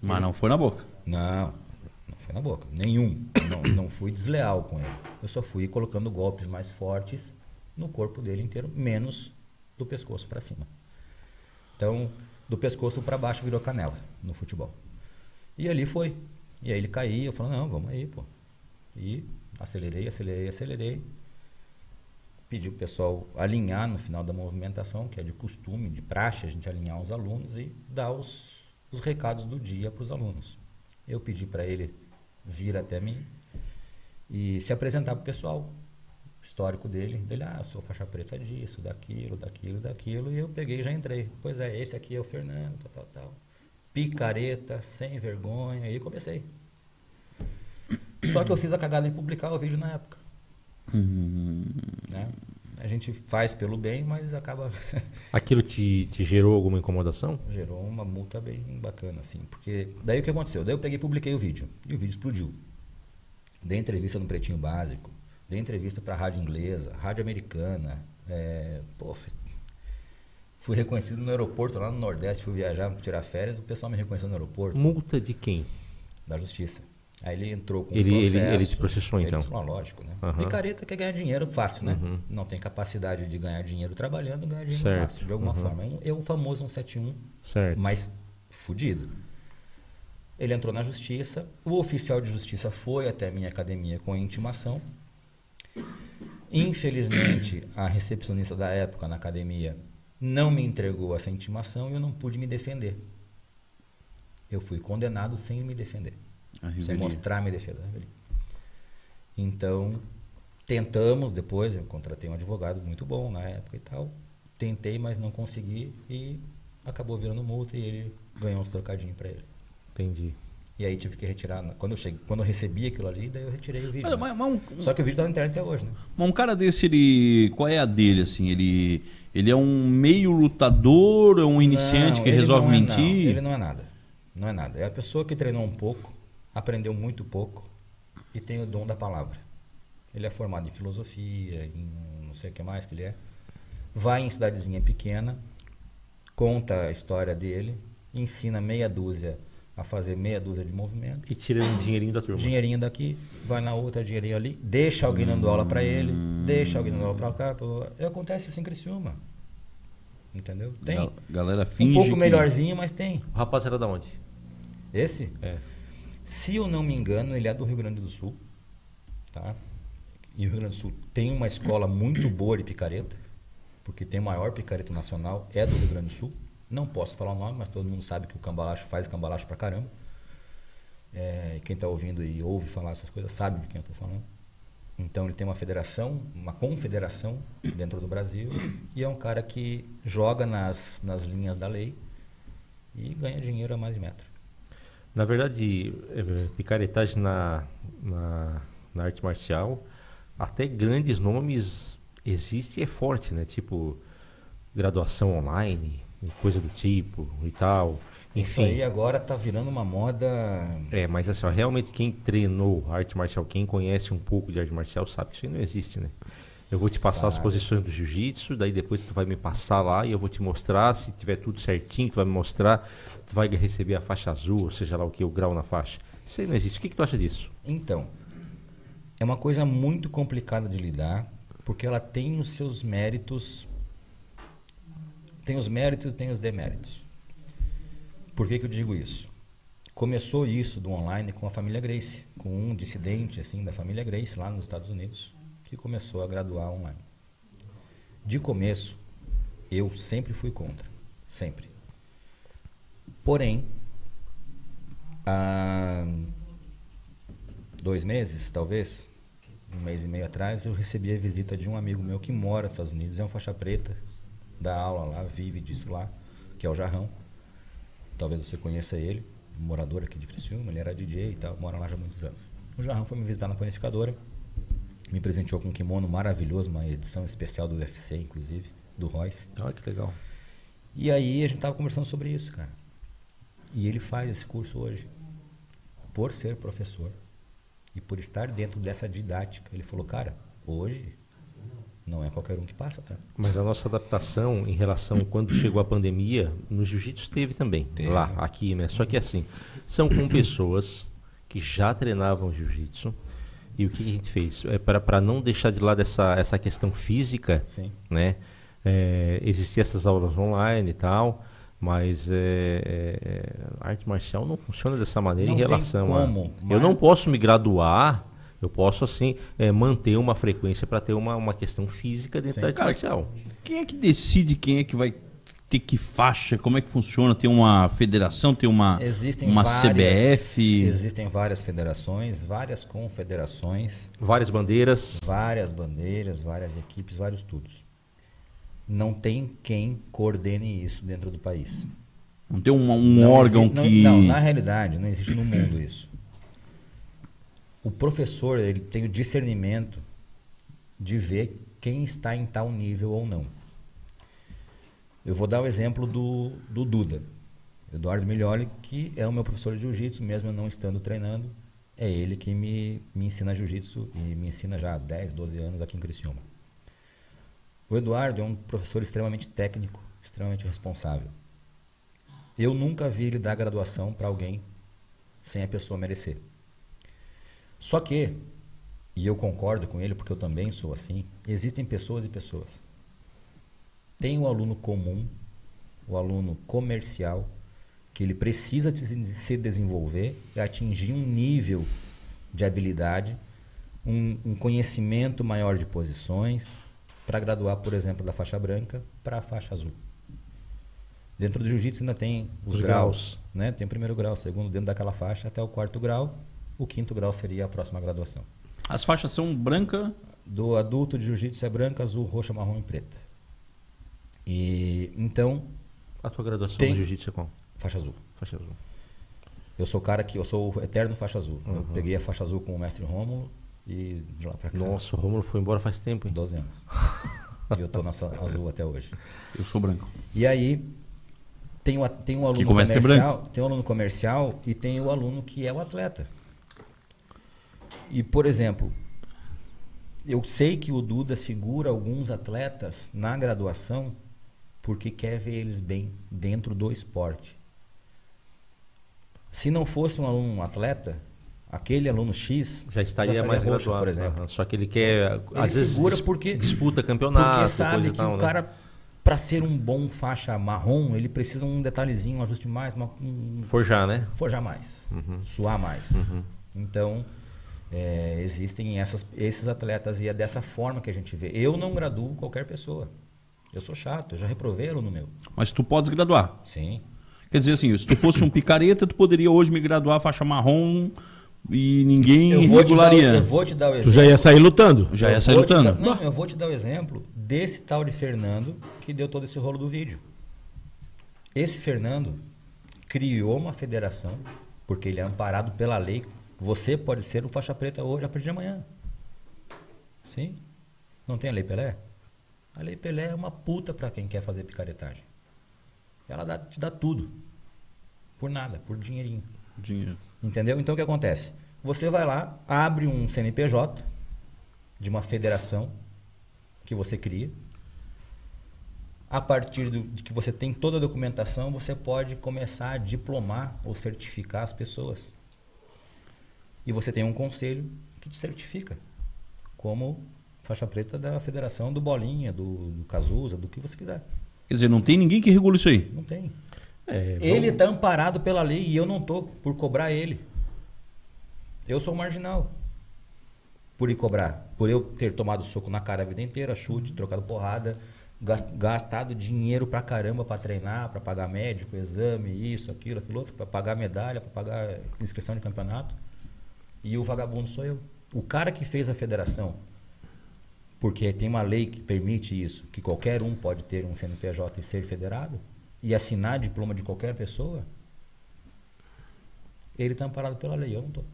S3: Mas não foi na boca.
S2: Não, não foi na boca. Nenhum. Não, não fui desleal com ele. Eu só fui colocando golpes mais fortes no corpo dele inteiro, menos do pescoço para cima. Então, do pescoço para baixo virou canela no futebol. E ali foi. E aí ele caía, eu falei, não, vamos aí, pô. E acelerei, acelerei, acelerei. Pedi pro pessoal alinhar no final da movimentação, que é de costume, de praxe, a gente alinhar os alunos e dar os, os recados do dia para os alunos. Eu pedi para ele vir até mim e se apresentar para o pessoal, o histórico dele. Dele, ah, eu sou faixa preta disso, daquilo, daquilo, daquilo. E eu peguei e já entrei. Pois é, esse aqui é o Fernando, tal, tal, tal. Picareta, sem vergonha. E comecei. Só que eu fiz a cagada de publicar o vídeo na época. Né? A gente faz pelo bem, mas acaba
S1: Aquilo te, te gerou alguma incomodação?
S2: gerou uma multa bem bacana, assim. Porque daí o que aconteceu? Daí eu peguei e publiquei o vídeo. E o vídeo explodiu. Dei entrevista no Pretinho Básico, dei entrevista para rádio inglesa, rádio americana. é, pô, fui reconhecido no aeroporto lá no Nordeste, fui viajar, tirar férias, o pessoal me reconheceu no aeroporto,
S1: Multa de quem?
S2: da justiça. Aí ele entrou com
S1: Ele-
S2: um
S1: ele-
S2: processo.
S1: ele te processou, então?
S2: Ele, ah, lógico, né?
S1: Aham.
S2: Picareta quer ganhar dinheiro fácil, né? Não tem capacidade de ganhar dinheiro trabalhando, ganhar dinheiro
S1: Certo.
S2: fácil, de alguma forma. É um- É o famoso 171,
S1: Certo.
S2: mas fudido. Ele entrou na justiça, o oficial de justiça foi até a minha academia com intimação. Infelizmente, a recepcionista da época na academia não me entregou essa intimação e eu não pude me defender. Eu fui condenado sem me defender. Sem mostrar minha defesa. revelia. Então, tentamos depois, eu contratei um advogado muito bom na época e tal. Tentei, mas não consegui e acabou virando multa e ele ganhou uns trocadinhos para ele.
S1: Entendi.
S2: E aí tive que retirar. Quando eu, cheguei, quando eu recebi aquilo ali, daí eu retirei o vídeo.
S3: Mas,
S2: né?
S3: mas- mas um,
S2: Só que o vídeo tá na internet até hoje, né?
S3: mas um cara desse, ele. Qual é a dele, assim? Ele, ele é um meio lutador, é um iniciante
S2: Não,
S3: que resolve
S2: é-
S3: mentir?
S2: não, ele não é nada. Não é nada. É a pessoa que treinou um pouco, aprendeu muito pouco e tem o dom da palavra. Ele é formado em filosofia, em não sei o que mais que ele é. Vai em cidadezinha pequena, conta a história dele, ensina meia dúzia a fazer meia dúzia de movimento.
S1: E tira um dinheirinho da turma.
S2: Dinheirinho daqui, vai na outra, dinheirinho ali, deixa alguém dando aula pra ele, deixa alguém dando aula pra cá. E acontece isso em Criciúma. Entendeu? Tem.
S3: Gal- Galera finge
S2: Um pouco
S3: que-
S2: melhorzinho, mas tem.
S1: O rapaz era da onde?
S2: Esse?
S1: É.
S2: Se eu não me engano, ele é do Rio Grande do Sul. Tá? E o Rio Grande do Sul tem uma escola muito boa de picareta, porque tem o maior picareta nacional, é do Rio Grande do Sul. Não posso falar o nome, mas todo mundo sabe que o cambalacho faz cambalacho pra caramba. É, quem está ouvindo e ouve falar essas coisas sabe de quem eu estou falando. Então ele tem uma federação, uma confederação dentro do Brasil e é um cara que joga nas, nas linhas da lei e ganha dinheiro a mais de metro.
S1: Na verdade, é, picaretagem na, na, na arte marcial, até grandes nomes existe e é forte, né? Tipo, graduação online, coisa do tipo e tal.
S2: Isso
S1: Enfim,
S2: aí agora tá virando uma moda.
S1: é, mas assim, ó, realmente quem treinou arte marcial, quem conhece um pouco de arte marcial, sabe que isso aí não existe, né? Eu vou te passar as
S2: Sabe.
S1: posições do jiu-jitsu, daí depois tu vai me passar lá e eu vou te mostrar, se tiver tudo certinho, tu vai me mostrar, tu vai receber a faixa azul, ou seja lá o que, o grau na faixa. Isso aí não existe. O que, que tu acha disso?
S2: Então, é uma coisa muito complicada de lidar, porque ela tem os seus méritos. Tem os méritos tem os deméritos. Por que, que eu digo isso? Começou isso do online com a família Grace, com um dissidente assim da família Grace lá nos Estados Unidos, que começou a graduar online. De começo, eu sempre fui contra, sempre. Porém, há dois meses, talvez, um mês e meio atrás, eu recebi a visita de um amigo meu que mora nos Estados Unidos, é um faixa preta, dá aula lá, vive disso lá, que é o Jarrão. Talvez você conheça ele, morador aqui de Criciúma, ele era DJ e tal, mora lá já há muitos anos. O Jarrão foi me visitar na panificadora Me presenteou com um kimono maravilhoso, uma edição especial do UFC, inclusive, do Royce.
S1: Olha que legal.
S2: E aí a gente tava conversando sobre isso, cara. E ele faz esse curso hoje. Por ser professor e por estar dentro dessa didática. Ele falou, cara, hoje não é qualquer um que passa, tá?
S1: Mas a nossa adaptação em relação quando chegou a pandemia, no jiu-jitsu teve também,
S2: Teve.
S1: lá, aqui, né? Só que assim, são com pessoas que já treinavam jiu-jitsu. E o que que a gente fez? É para não deixar de lado essa, essa questão física,
S2: Sim.
S1: né? É, existiam essas aulas online e tal, mas é, é, a arte marcial não funciona dessa maneira
S2: Não
S1: em relação
S2: como,
S1: a. Eu
S2: mas-
S1: não posso me graduar, eu posso assim é, manter uma frequência para ter uma, uma questão física dentro
S2: Sim.
S1: da arte
S3: Cara,
S1: marcial.
S3: Quem é que decide quem é que vai ter que faixa? Como é que funciona? Tem uma federação, tem uma,
S2: Existem
S3: uma
S2: várias,
S3: CBF?
S2: Existem várias federações, várias confederações,
S1: Várias bandeiras.
S2: várias bandeiras, várias equipes, vários tudos. Não tem quem coordene isso dentro do país.
S3: Não tem um, um
S2: Não
S3: órgão
S2: exi- não-
S3: que.
S2: Não, na realidade, não existe no mundo isso. O professor, ele tem o discernimento de ver quem está em tal nível ou não. Eu vou dar o exemplo do, do Duda. Eduardo Miglioli, que é o meu professor de jiu-jitsu, mesmo eu não estando treinando, é ele que me, me ensina jiu-jitsu e me ensina já há 10, 12 anos aqui em Criciúma. O Eduardo é um professor extremamente técnico, extremamente responsável. Eu nunca vi ele dar graduação para alguém sem a pessoa merecer. Só que, e eu concordo com ele porque eu também sou assim, existem pessoas e pessoas. Tem o aluno comum, o aluno comercial, que ele precisa se desenvolver e atingir um nível de habilidade, um, um conhecimento maior de posições, para graduar, por exemplo, da faixa branca para a faixa azul. Dentro do jiu-jitsu ainda tem os,
S1: Os
S2: graus,
S1: graus.
S2: né? Tem o primeiro grau, o segundo dentro daquela faixa até o quarto grau. O quinto grau seria a próxima graduação.
S3: As faixas são branca.
S2: Do adulto de jiu-jitsu é branca, azul, roxa, marrom e preta. E então,
S1: A tua graduação
S2: Tem.
S1: no jiu-jitsu é qual?
S2: faixa azul.
S1: Faixa azul.
S2: Eu sou o cara que eu sou o eterno faixa azul. Eu peguei a faixa azul com o mestre Rômulo e de lá pra cá,
S1: Nossa, o Romulo foi embora faz tempo, hein?
S2: 12 anos. e eu tô na azul até hoje.
S3: Eu sou branco.
S2: E aí tem o, tem o aluno comercial, tem o aluno comercial e tem o aluno que é o atleta. E por exemplo, eu sei que o Duda segura alguns atletas na graduação porque quer ver eles bem dentro do esporte. Se não fosse um aluno um atleta, aquele aluno X
S1: Já estaria
S2: seria
S1: mais
S2: roxo,
S1: graduado.
S2: por exemplo.
S1: aham. Só que ele quer.
S2: Ele
S1: às vezes
S2: segura porque-
S1: disputa campeonato.
S2: Porque sabe que
S1: tal,
S2: o
S1: né?
S2: cara, para ser um bom faixa marrom, ele precisa um detalhezinho, um ajuste mais, um,
S1: Forjar, né?
S2: forjar mais,
S1: Uhum.
S2: suar mais. Então, é, existem essas, esses atletas e é dessa forma que a gente vê. Eu não graduo qualquer pessoa. Eu sou chato, eu já reprovei aluno meu.
S3: Mas tu podes graduar.
S2: Sim.
S3: Quer dizer assim, se tu fosse um picareta, tu poderia hoje me graduar faixa marrom e ninguém
S2: Eu dar,
S3: regularia.
S2: eu vou te dar o
S4: Tu
S2: exemplo.
S4: já ia sair lutando.
S3: Já
S2: Eu
S3: ia sair
S2: vou te
S3: lutando.
S2: dar- não, eu vou te dar o exemplo desse tal de Fernando que deu todo esse rolo do vídeo. Esse Fernando criou uma federação, porque ele é amparado pela lei. Você pode ser o faixa preta hoje, a partir de amanhã. Sim? Não tem a lei Pelé? A lei Pelé é uma puta pra quem quer fazer picaretagem. Ela dá- te dá tudo. Por nada, por dinheirinho.
S3: Dinheiro.
S2: Entendeu? Então o que acontece? Você vai lá, abre um CNPJ de uma federação que você cria. A partir do, de que você tem toda a documentação, você pode começar a diplomar ou certificar as pessoas. E você tem um conselho que te certifica como faixa preta da federação do Bolinha, do, do Cazuza, do que você quiser.
S3: Quer dizer, não tem ninguém que regule isso aí.
S2: Não tem.
S1: É,
S2: Ele está amparado pela lei e eu não tô por cobrar ele. Eu sou marginal. Por ir cobrar. Por eu ter tomado soco na cara a vida inteira, chute, trocado porrada, gas- gastado dinheiro pra caramba pra treinar, pra pagar médico, exame, isso, aquilo, aquilo outro, pra pagar medalha, pra pagar inscrição de campeonato. E o vagabundo sou eu. O cara que fez a federação, porque tem uma lei que permite isso, que qualquer um pode ter um CNPJ e ser federado, e assinar diploma de qualquer pessoa, ele está amparado pela lei, eu não estou.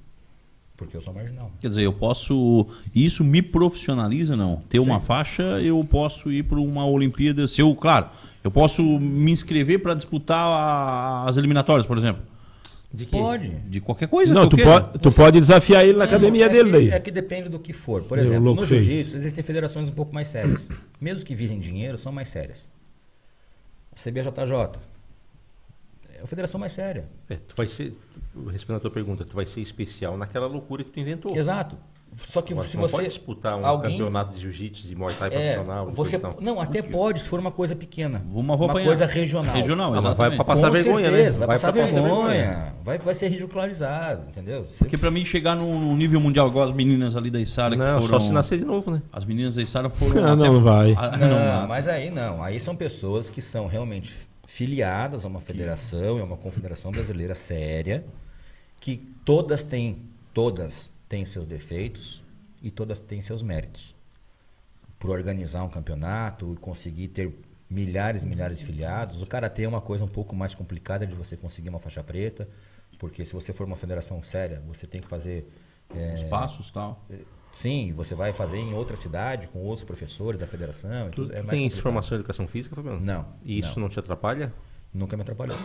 S2: Porque eu sou marginal.
S3: Quer dizer, eu posso. Isso me profissionaliza, não? Ter uma faixa, eu posso ir para uma Olimpíada. Se eu, claro, eu posso me inscrever para disputar a- as eliminatórias, por exemplo.
S1: De quê?
S2: Pode.
S3: De qualquer coisa.
S4: Não,
S3: que
S4: tu pode, tu pode desafiar ele na academia
S2: é
S4: dele
S2: que,
S4: daí.
S2: É que depende do que for. Por
S4: Meu
S2: exemplo, no jiu-jitsu existem federações um pouco mais sérias. Mesmo que visem dinheiro, são mais sérias. A CBJJ é uma federação mais séria.
S1: É, tu vai ser, respondendo a tua pergunta, tu vai ser especial naquela loucura que tu inventou.
S2: Exato. Só que
S1: Agora,
S2: se
S1: não
S2: você
S1: pode disputar um
S2: alguém-
S1: campeonato de jiu-jitsu, de muay thai
S2: é,
S1: profissional.
S2: você
S1: coisa e tal.
S2: não até pode se for uma coisa pequena,
S3: Uma, apanhar.
S2: coisa regional.
S3: Regional,
S1: Ah, mas vai
S3: exatamente.
S1: pra passar
S2: Com
S1: vergonha,
S2: certeza,
S1: né?
S2: Vai,
S1: Vai
S2: passar
S1: passar
S2: vergonha.
S1: vergonha.
S2: Vai, vai ser ridicularizado, entendeu? Você-
S3: Porque pra mim chegar no, no nível mundial, igual as meninas ali da Isara
S1: Não,
S3: que foram.
S1: só se nascer de novo, né?
S3: As meninas da Isara foram.
S4: Ah,
S3: até-
S4: não vai.
S3: Ah,
S2: Não,
S3: nasce.
S2: mas aí não. Aí são pessoas que são realmente filiadas a uma federação, é uma confederação brasileira séria, que todas têm, todas têm seus defeitos e todas têm seus méritos. Por organizar um campeonato e conseguir ter milhares e milhares de filiados. O karatê é uma coisa um pouco mais complicada de você conseguir uma faixa preta, porque se você for uma federação séria, você tem que fazer é,
S3: Os passos e tal.
S2: Sim, você vai fazer em outra cidade, com outros professores da federação. e
S1: Tu
S2: tudo, é mais
S1: tem formação em educação física, Fabiano?
S2: Não,
S1: E isso não, te atrapalha?
S2: Nunca me atrapalhou.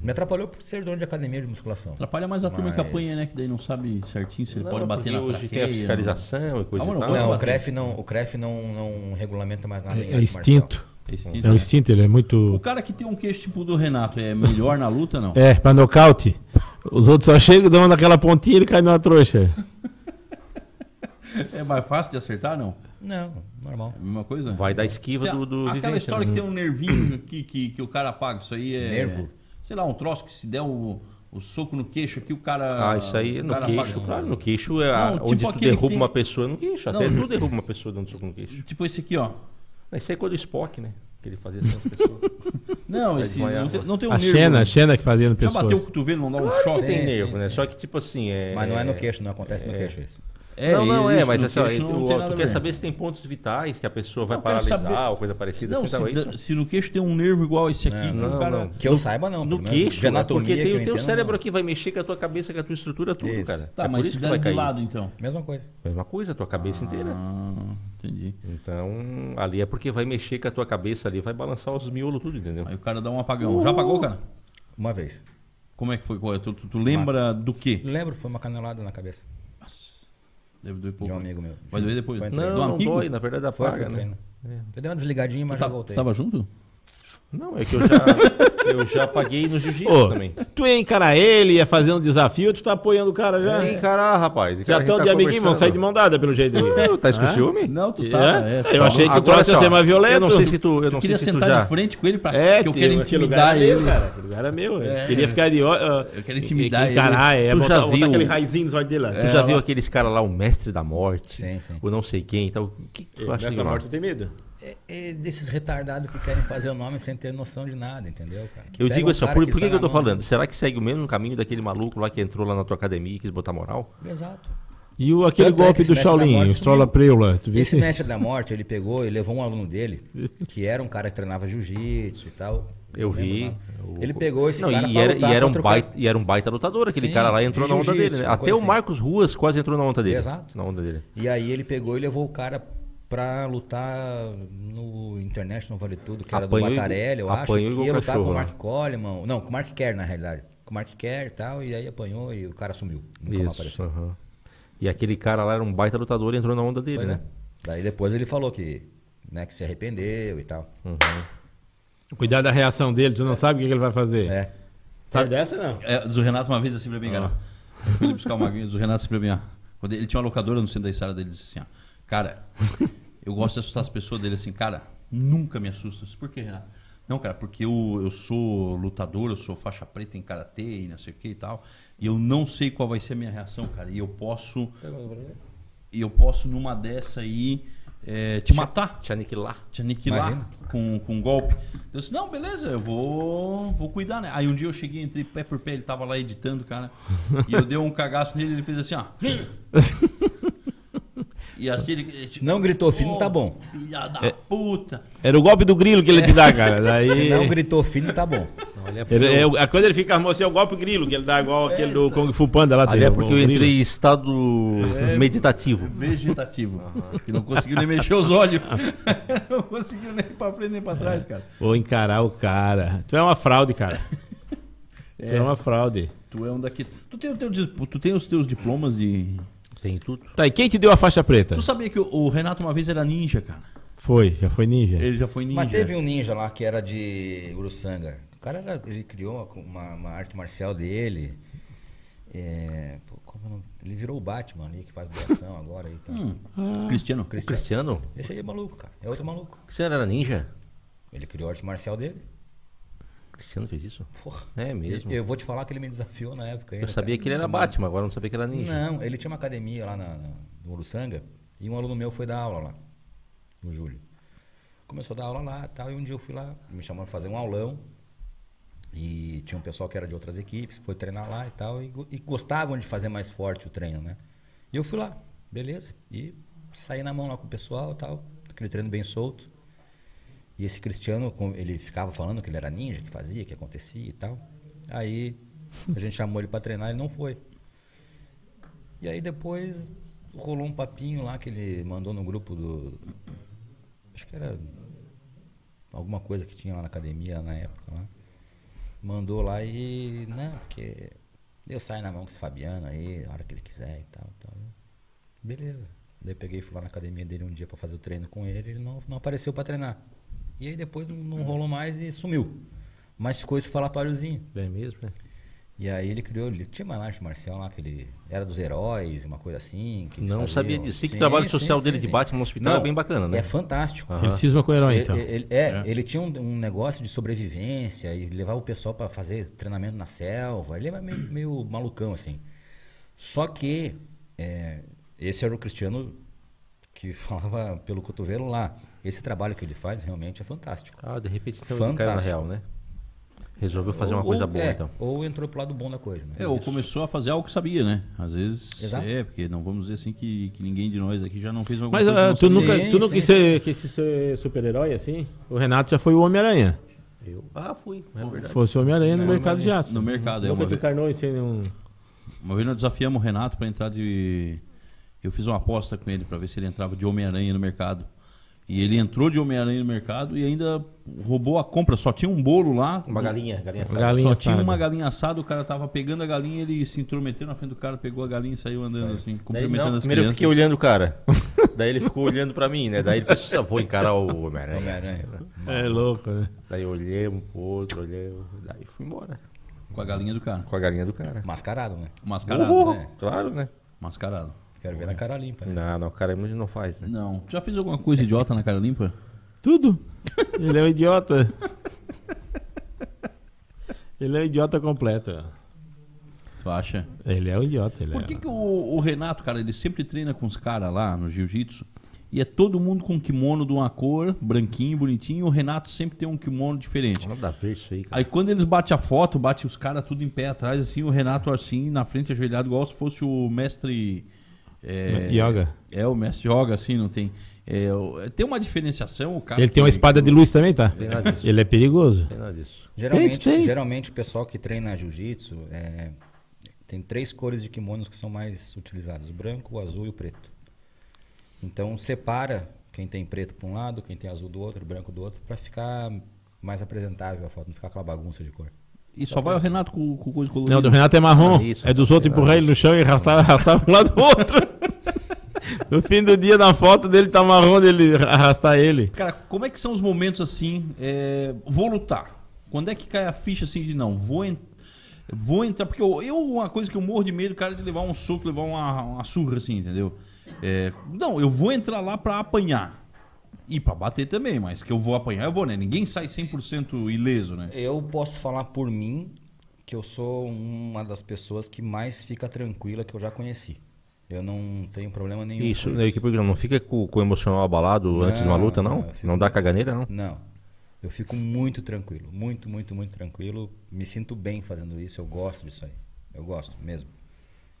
S2: Me atrapalhou por ser dono de academia de musculação.
S3: Atrapalha mais a turma que
S2: Mas-
S3: apanha, né? Que daí não sabe certinho se ele
S1: Não,
S3: pode bater na
S1: hoje tem
S3: traqueia.
S1: a fiscalização e coisa
S3: Ah,
S1: e
S3: mas
S1: tal.
S3: não,
S2: Não, o. CREF não, o CREF não, não regulamenta mais nada em
S4: É, é
S2: arte
S4: instinto.
S3: É instinto,
S4: É o instinto, ele é
S3: O
S4: muito.
S3: cara que tem um queixo tipo do Renato é melhor na luta, não?
S4: É, pra nocaute. Os outros só chegam, dão naquela pontinha e ele cai numa trouxa.
S3: É mais fácil de acertar, não?
S2: Não, normal.
S3: É a mesma coisa?
S1: Vai dar esquiva
S3: Tem a-
S1: do, do
S3: Aquela
S1: vivente,
S3: história
S1: né?
S3: que tem um nervinho que, que, que o cara apaga. Isso aí é.
S2: Nervo?
S3: Sei lá, um troço que se der o, o soco no queixo aqui, o cara.
S1: Ah, isso aí
S3: o
S1: no queixo,
S3: apaga.
S1: claro. No queixo é a-
S3: Não,
S1: onde
S3: tipo
S1: tu
S3: aquele que
S1: derruba
S3: tem-
S1: uma pessoa no queixo. Até
S3: Não.
S1: tu derruba uma pessoa dando soco no queixo.
S3: Tipo esse aqui, ó.
S1: Isso aí é coisa do Spock, né? Que ele fazia assim as pessoas.
S3: Não, esse. Não tem, não tem um
S4: A
S3: nervo.
S4: Xena, a Xena que fazia no
S3: Já bateu o
S4: pescoço.
S3: cotovelo, não dá um
S1: Claro
S3: choque?
S1: que tem
S2: Sim,
S1: nervo,
S2: sim,
S1: né?
S2: sim.
S1: Só que, tipo assim, é...
S2: Mas não é no queixo, não acontece no queixo isso.
S3: É,
S1: não, não, é, mas assim, ó, tu, tu quer saber se tem pontos vitais que a pessoa vai
S3: Não,
S1: paralisar
S3: saber-
S1: ou coisa parecida
S3: Não,
S1: assim,
S3: se,
S1: é
S3: da- se no queixo tem um nervo igual esse aqui,
S2: Não,
S3: que o
S1: não,
S3: cara.
S1: não.
S2: Que eu saiba, não.
S1: No queixo, é
S2: anatomia
S1: porque
S2: que
S1: tem o teu
S2: entendo,
S1: cérebro
S2: não.
S1: aqui vai mexer com a tua cabeça, com a tua estrutura, tudo,
S2: Isso.
S1: cara.
S3: Tá,
S1: é
S3: mas
S1: isso
S3: se
S1: que
S3: der
S1: vai
S3: de
S1: cair.
S3: lado, então.
S2: Mesma coisa.
S1: Mesma coisa, a tua cabeça inteira.
S3: Ah, entendi.
S1: Então, ali é porque vai mexer com a tua cabeça ali, vai balançar os miolos tudo, entendeu?
S3: Aí o cara dá um apagão. Já apagou, cara?
S2: Uma vez.
S3: Como é que foi? É? Tu, tu- tu lembra do quê?
S2: Lembro, foi uma canelada na cabeça
S3: Deve doer
S2: de
S3: pouco.
S2: um amigo meu.
S3: Vai doer depois.
S2: Foi.
S1: Não, não
S3: amigo?
S1: dói, na verdade
S2: Foi,
S1: apaga,
S2: foi
S1: né?
S2: treino. Eu dei uma desligadinha, mas
S3: Tá-
S2: já voltei.
S3: Tava junto?
S1: Não, é que eu já, eu já paguei no jiu-jitsu
S4: Ô,
S1: também.
S4: tu ia encarar ele, ia fazer um desafio, tu tá apoiando o cara já.
S1: Vem encarar, rapaz.
S4: Já estão
S1: tá
S4: de amiguinho, vão sair de mão dada pelo jeito.
S1: Não, Tá isso com ciúme?
S3: Não, tu
S4: É?
S3: tá. É,
S4: eu achei que o troço ia ser mais violento.
S1: Eu não sei se tu, eu
S3: Eu
S1: não
S3: queria
S1: sei se tu
S3: sentar
S1: já...
S3: de frente com ele pra.
S4: É,
S3: porque eu quero intimidar
S4: lugar é meu,
S3: ele.
S4: cara. Aquele lugar é meu.
S3: É.
S4: Queria ficar de ó.
S3: Eu quero intimidar
S4: Encarar, é.
S1: Tu
S4: botar,
S1: já
S4: botar
S1: viu-
S4: aquele raizinho nos olhos dele lá.
S1: Tu já viu aqueles caras lá, o mestre da morte?
S2: Sim, sim.
S1: O não sei quem e tal. O que tu acha
S4: Nessa
S1: legal?
S4: morte tem medo.
S2: É, é desses retardados que querem fazer o nome sem ter noção de nada, entendeu, cara? Que
S1: Eu digo
S2: um
S1: assim, por, por que,
S2: sai
S1: que eu tô falando? Será que segue o mesmo caminho daquele maluco lá que entrou lá na tua academia e quis botar moral?
S2: Exato.
S4: E o, aquele
S2: Tanto é que
S4: golpe
S2: esse
S4: do Shaolin, o Strola. Preula. Tu viu
S2: Esse mestre da morte, ele pegou e levou um aluno dele, que era um cara que treinava jiu-jitsu e tal.
S1: Eu vi. O-
S2: Ele pegou esse
S1: não,
S2: cara
S1: e era,
S2: lutar
S1: e, era um baita, e era um baita lutador, aquele
S2: Sim,
S1: cara lá entrou
S2: de
S1: na onda dele, né? Até o
S2: assim.
S1: Marcos Ruas quase entrou na onda dele.
S2: Exato.
S1: Na onda dele.
S2: E aí ele pegou e levou o cara pra lutar no International Vale Tudo, que era do Batarelli, eu acho.
S1: apanhou
S2: Que ia lutar
S1: cachorro
S2: com o
S1: lá.
S2: Mark Coleman. Não, com o Mark Kerr, na realidade. Com o Mark Kerr e tal, e aí apanhou e o cara sumiu. Nunca mais
S1: Isso.
S2: apareceu.
S1: aham. E aquele cara lá era um baita lutador e entrou na onda dele,
S2: Pois
S1: né?
S2: é. Daí depois ele falou que, né, que se arrependeu e tal.
S4: Cuidado da reação dele, tu não sabe o que ele vai fazer.
S2: É.
S4: Sabe dessa, não?
S3: É, do Renato uma vez assim pra mim, cara. Eu fui buscar uma do Renato assim pra mim, ó. Quando ele tinha uma locadora no centro da estrada dele, disse assim, ó. Cara, eu gosto de assustar as pessoas dele assim, cara, nunca me assusta. Por que, Renato? Não, cara, porque eu, eu sou lutador, eu sou faixa preta em karatê e não sei o que e tal. E eu não sei qual vai ser a minha reação, cara. E eu posso. E eu posso, numa dessa aí, é, te matar
S1: Te aniquilar.
S3: te aniquilar
S2: Imagina.
S3: com, com um golpe. Eu disse, não, beleza, eu vou, vou cuidar, né? Aí um dia eu cheguei, entrei pé por pé, ele tava lá editando, cara. e eu dei um cagaço nele, ele fez assim, ó. e assim ele. ele-
S2: Não gritou fino, tá bom.
S3: Filha da
S1: É.
S3: puta.
S4: Era o golpe do grilo que ele te dá, cara. Daí.
S2: Se não gritou fino, tá bom.
S1: Olha,
S4: Ele,
S1: eu-
S4: é, quando ele fica armado, assim, é o golpe grilo, que ele dá igual aquele do Kung Fu Panda lá. Tem
S1: é porque eu entrei em estado meditativo.
S3: Vegetativo. Que não conseguiu nem mexer os olhos. não conseguiu nem pra frente nem pra trás, cara.
S4: Vou encarar o cara. Tu é uma fraude, cara. Tu é uma fraude.
S3: Tu é um daqueles. Tu tem, o teu tu tem os teus diplomas de.
S1: Tem tudo.
S4: Tá, e quem te deu a faixa preta?
S3: Tu sabia que o, o Renato uma vez era ninja, cara?
S4: Foi, já foi ninja.
S3: Ele já foi ninja.
S2: Mas teve um ninja lá que era de Uruçanga. O cara era- ele criou uma, uma- arte marcial dele. É, pô, como ele virou o Batman ali, que faz doação agora. Aí, tá.
S3: Cristiano.
S1: O Cristiano?
S2: Esse aí é maluco, cara. É outro maluco.
S1: O Cristiano era ninja?
S2: Ele criou a arte marcial dele.
S1: Cristiano fez isso?
S2: Porra.
S1: É mesmo.
S2: Eu vou te falar que ele me desafiou na época. Ainda,
S1: Eu sabia
S2: cara.
S1: que ele era Batman, agora eu não sabia que era ninja.
S2: Não, ele tinha uma academia lá na, na, no Uruçanga e um aluno meu foi dar aula lá, o Júlio. Começou a dar aula lá e tal, e um dia eu fui lá, me chamou pra fazer um aulão. E tinha um pessoal que era de outras equipes, que foi treinar lá e tal, e, e gostavam de fazer mais forte o treino, né? E eu fui lá, beleza, e saí na mão lá com o pessoal e tal, aquele treino bem solto. E esse Cristiano, ele ficava falando que ele era ninja, que fazia, que acontecia e tal. Aí a gente chamou ele pra treinar, ele não foi. E aí depois rolou um papinho lá que ele mandou no grupo do. Acho que era alguma coisa que tinha lá na academia na época lá. Mandou lá e. Não, porque eu saio na mão com esse Fabiano aí, a hora que ele quiser e tal. tal. Beleza. Daí peguei e fui lá na academia dele um dia pra fazer o treino com ele, ele não, não apareceu pra treinar. E aí depois não, não rolou mais e sumiu. Mas ficou esse falatóriozinho.
S1: É mesmo, né?
S2: E aí ele criou, ele tinha uma arte marcial lá que ele era dos heróis, uma coisa assim. Que
S1: Não
S2: fazia-
S1: sabia disso. Sei que
S2: Sim,
S1: o trabalho
S2: sim,
S1: social
S2: sim,
S1: dele de
S2: sim.
S1: Batman no hospital
S2: Não,
S1: é bem bacana, né?
S2: É fantástico.
S1: Aham.
S4: Ele cisma com o herói,
S2: Ele,
S4: então.
S2: ele- é, ele tinha um, um negócio de sobrevivência e levava o pessoal para fazer treinamento na selva. Ele era meio, meio malucão, assim. Só que é, esse era o Cristiano que falava pelo cotovelo lá. Esse trabalho que ele faz realmente é fantástico.
S1: Ah, de repente então ele caiu na
S2: Fantástico.
S1: real, né? Resolveu fazer uma
S2: Ou-
S1: coisa
S2: ou-
S1: boa,
S2: é,
S1: então.
S2: Ou entrou pro lado bom da coisa, né?
S3: É, ou começou a fazer algo que sabia, né? Às vezes.
S2: Exato.
S3: É, porque não vamos dizer assim que, que ninguém de nós aqui já não fez alguma
S4: Mas
S3: coisa. que não
S4: tu nunca,
S2: Sim,
S4: tu nunca
S2: sim,
S4: quis ser, quis ser super-herói assim? O Renato já foi o Homem-Aranha.
S1: Eu... Ah, fui. É
S4: Se
S1: verdade.
S4: fosse o Homem-Aranha no
S2: Não,
S4: mercado
S2: mas-
S4: de aço.
S3: No mercado, é
S4: Nunca
S3: uma
S4: te
S3: vez,
S4: encarnou em ser nenhum...
S3: uma vez nós desafiamos o Renato para entrar de. Eu fiz uma aposta com ele para ver se ele entrava de Homem-Aranha no mercado. E ele entrou de Homem-Aranha no mercado e ainda roubou a compra. Só tinha um bolo lá.
S1: Uma galinha, galinha assada.
S4: galinha
S3: Só tinha
S4: assada.
S3: uma galinha assada, o cara tava pegando a galinha, ele se intrometeu na frente do cara, pegou a galinha e saiu andando assim,
S1: Daí,
S3: cumprimentando
S1: não,
S3: as
S1: primeiro eu
S3: crianças.
S1: fiquei olhando o cara. Daí ele ficou olhando pra mim, né? Daí ele pensou, "Ah, vou encarar o Homem-Aranha.
S2: Homem-Aranha.
S4: É louco, né?
S1: Daí eu olhei um pro outro, olhei, daí fui embora.
S3: Com a galinha do cara.
S1: Com a galinha do cara.
S2: Mascarado, né?
S3: Mascarado.
S1: Uhul,
S2: né?
S1: Claro, né?
S3: Mascarado.
S2: Quero ver na cara limpa, né?
S1: Não, não, o cara não faz, né?
S3: Não. Já fez alguma coisa idiota na cara limpa?
S4: Tudo. Ele é um idiota. Ele é um idiota completo.
S3: Tu acha?
S4: Ele é um idiota. Ele
S3: Por
S4: é...
S3: que, que o, o Renato, cara, ele sempre treina com os caras lá no jiu-jitsu e é todo mundo com kimono de uma cor, branquinho, bonitinho, e o Renato sempre tem um kimono diferente.
S1: Nada a ver isso aí, cara.
S3: Aí quando eles batem a foto, bate os caras tudo em pé atrás, assim, o Renato assim, na frente, ajoelhado, igual se fosse o mestre. É,
S4: Yoga.
S3: É, o mestre yoga, assim, não tem. é, o- tem uma diferenciação, o cara.
S4: Ele tem uma espada de luz também, tá?
S1: Tem nada disso.
S4: Ele é perigoso.
S1: Tem nada disso.
S2: Geralmente,
S4: Tem, tem.
S2: geralmente o pessoal que treina jiu-jitsu é, tem três cores de kimonos que são mais utilizadas: o branco, o azul e o preto. Então separa quem tem preto para um lado, quem tem azul do outro, branco do outro, para ficar mais apresentável a foto, não ficar aquela bagunça de cor.
S3: E só vai o Renato com, com coisa colorida.
S4: Não, do Renato é marrom.
S1: Ah, isso,
S4: é dos outros
S1: tem
S4: empurrar ele no chão e arrastar, arrastar um lado do outro. no fim do dia, na foto dele, tá marrom dele arrastar ele.
S3: Cara, como é que são os momentos assim? é, vou lutar. Quando é que cai a ficha assim de não, vou, en- vou entrar. Porque eu, eu, uma coisa que eu morro de medo, cara, é de levar um soco, levar uma, uma surra assim, entendeu? É, não, eu vou entrar lá pra apanhar. E pra bater também, mas que eu vou apanhar, eu vou, né? Ninguém sai 100% ileso, né?
S2: Eu posso falar por mim que eu sou uma das pessoas que mais fica tranquila que eu já conheci. Eu não tenho problema nenhum.
S1: Isso,
S2: com
S1: que programa? Não fica com, com o emocional abalado antes de uma
S2: Não,
S1: luta, não?
S2: não,
S1: Não,
S2: eu fico-
S1: dá caganeira, não?
S2: Não. Eu fico muito tranquilo, muito, muito, muito tranquilo. Me sinto bem fazendo isso. Eu gosto disso aí. Eu gosto mesmo.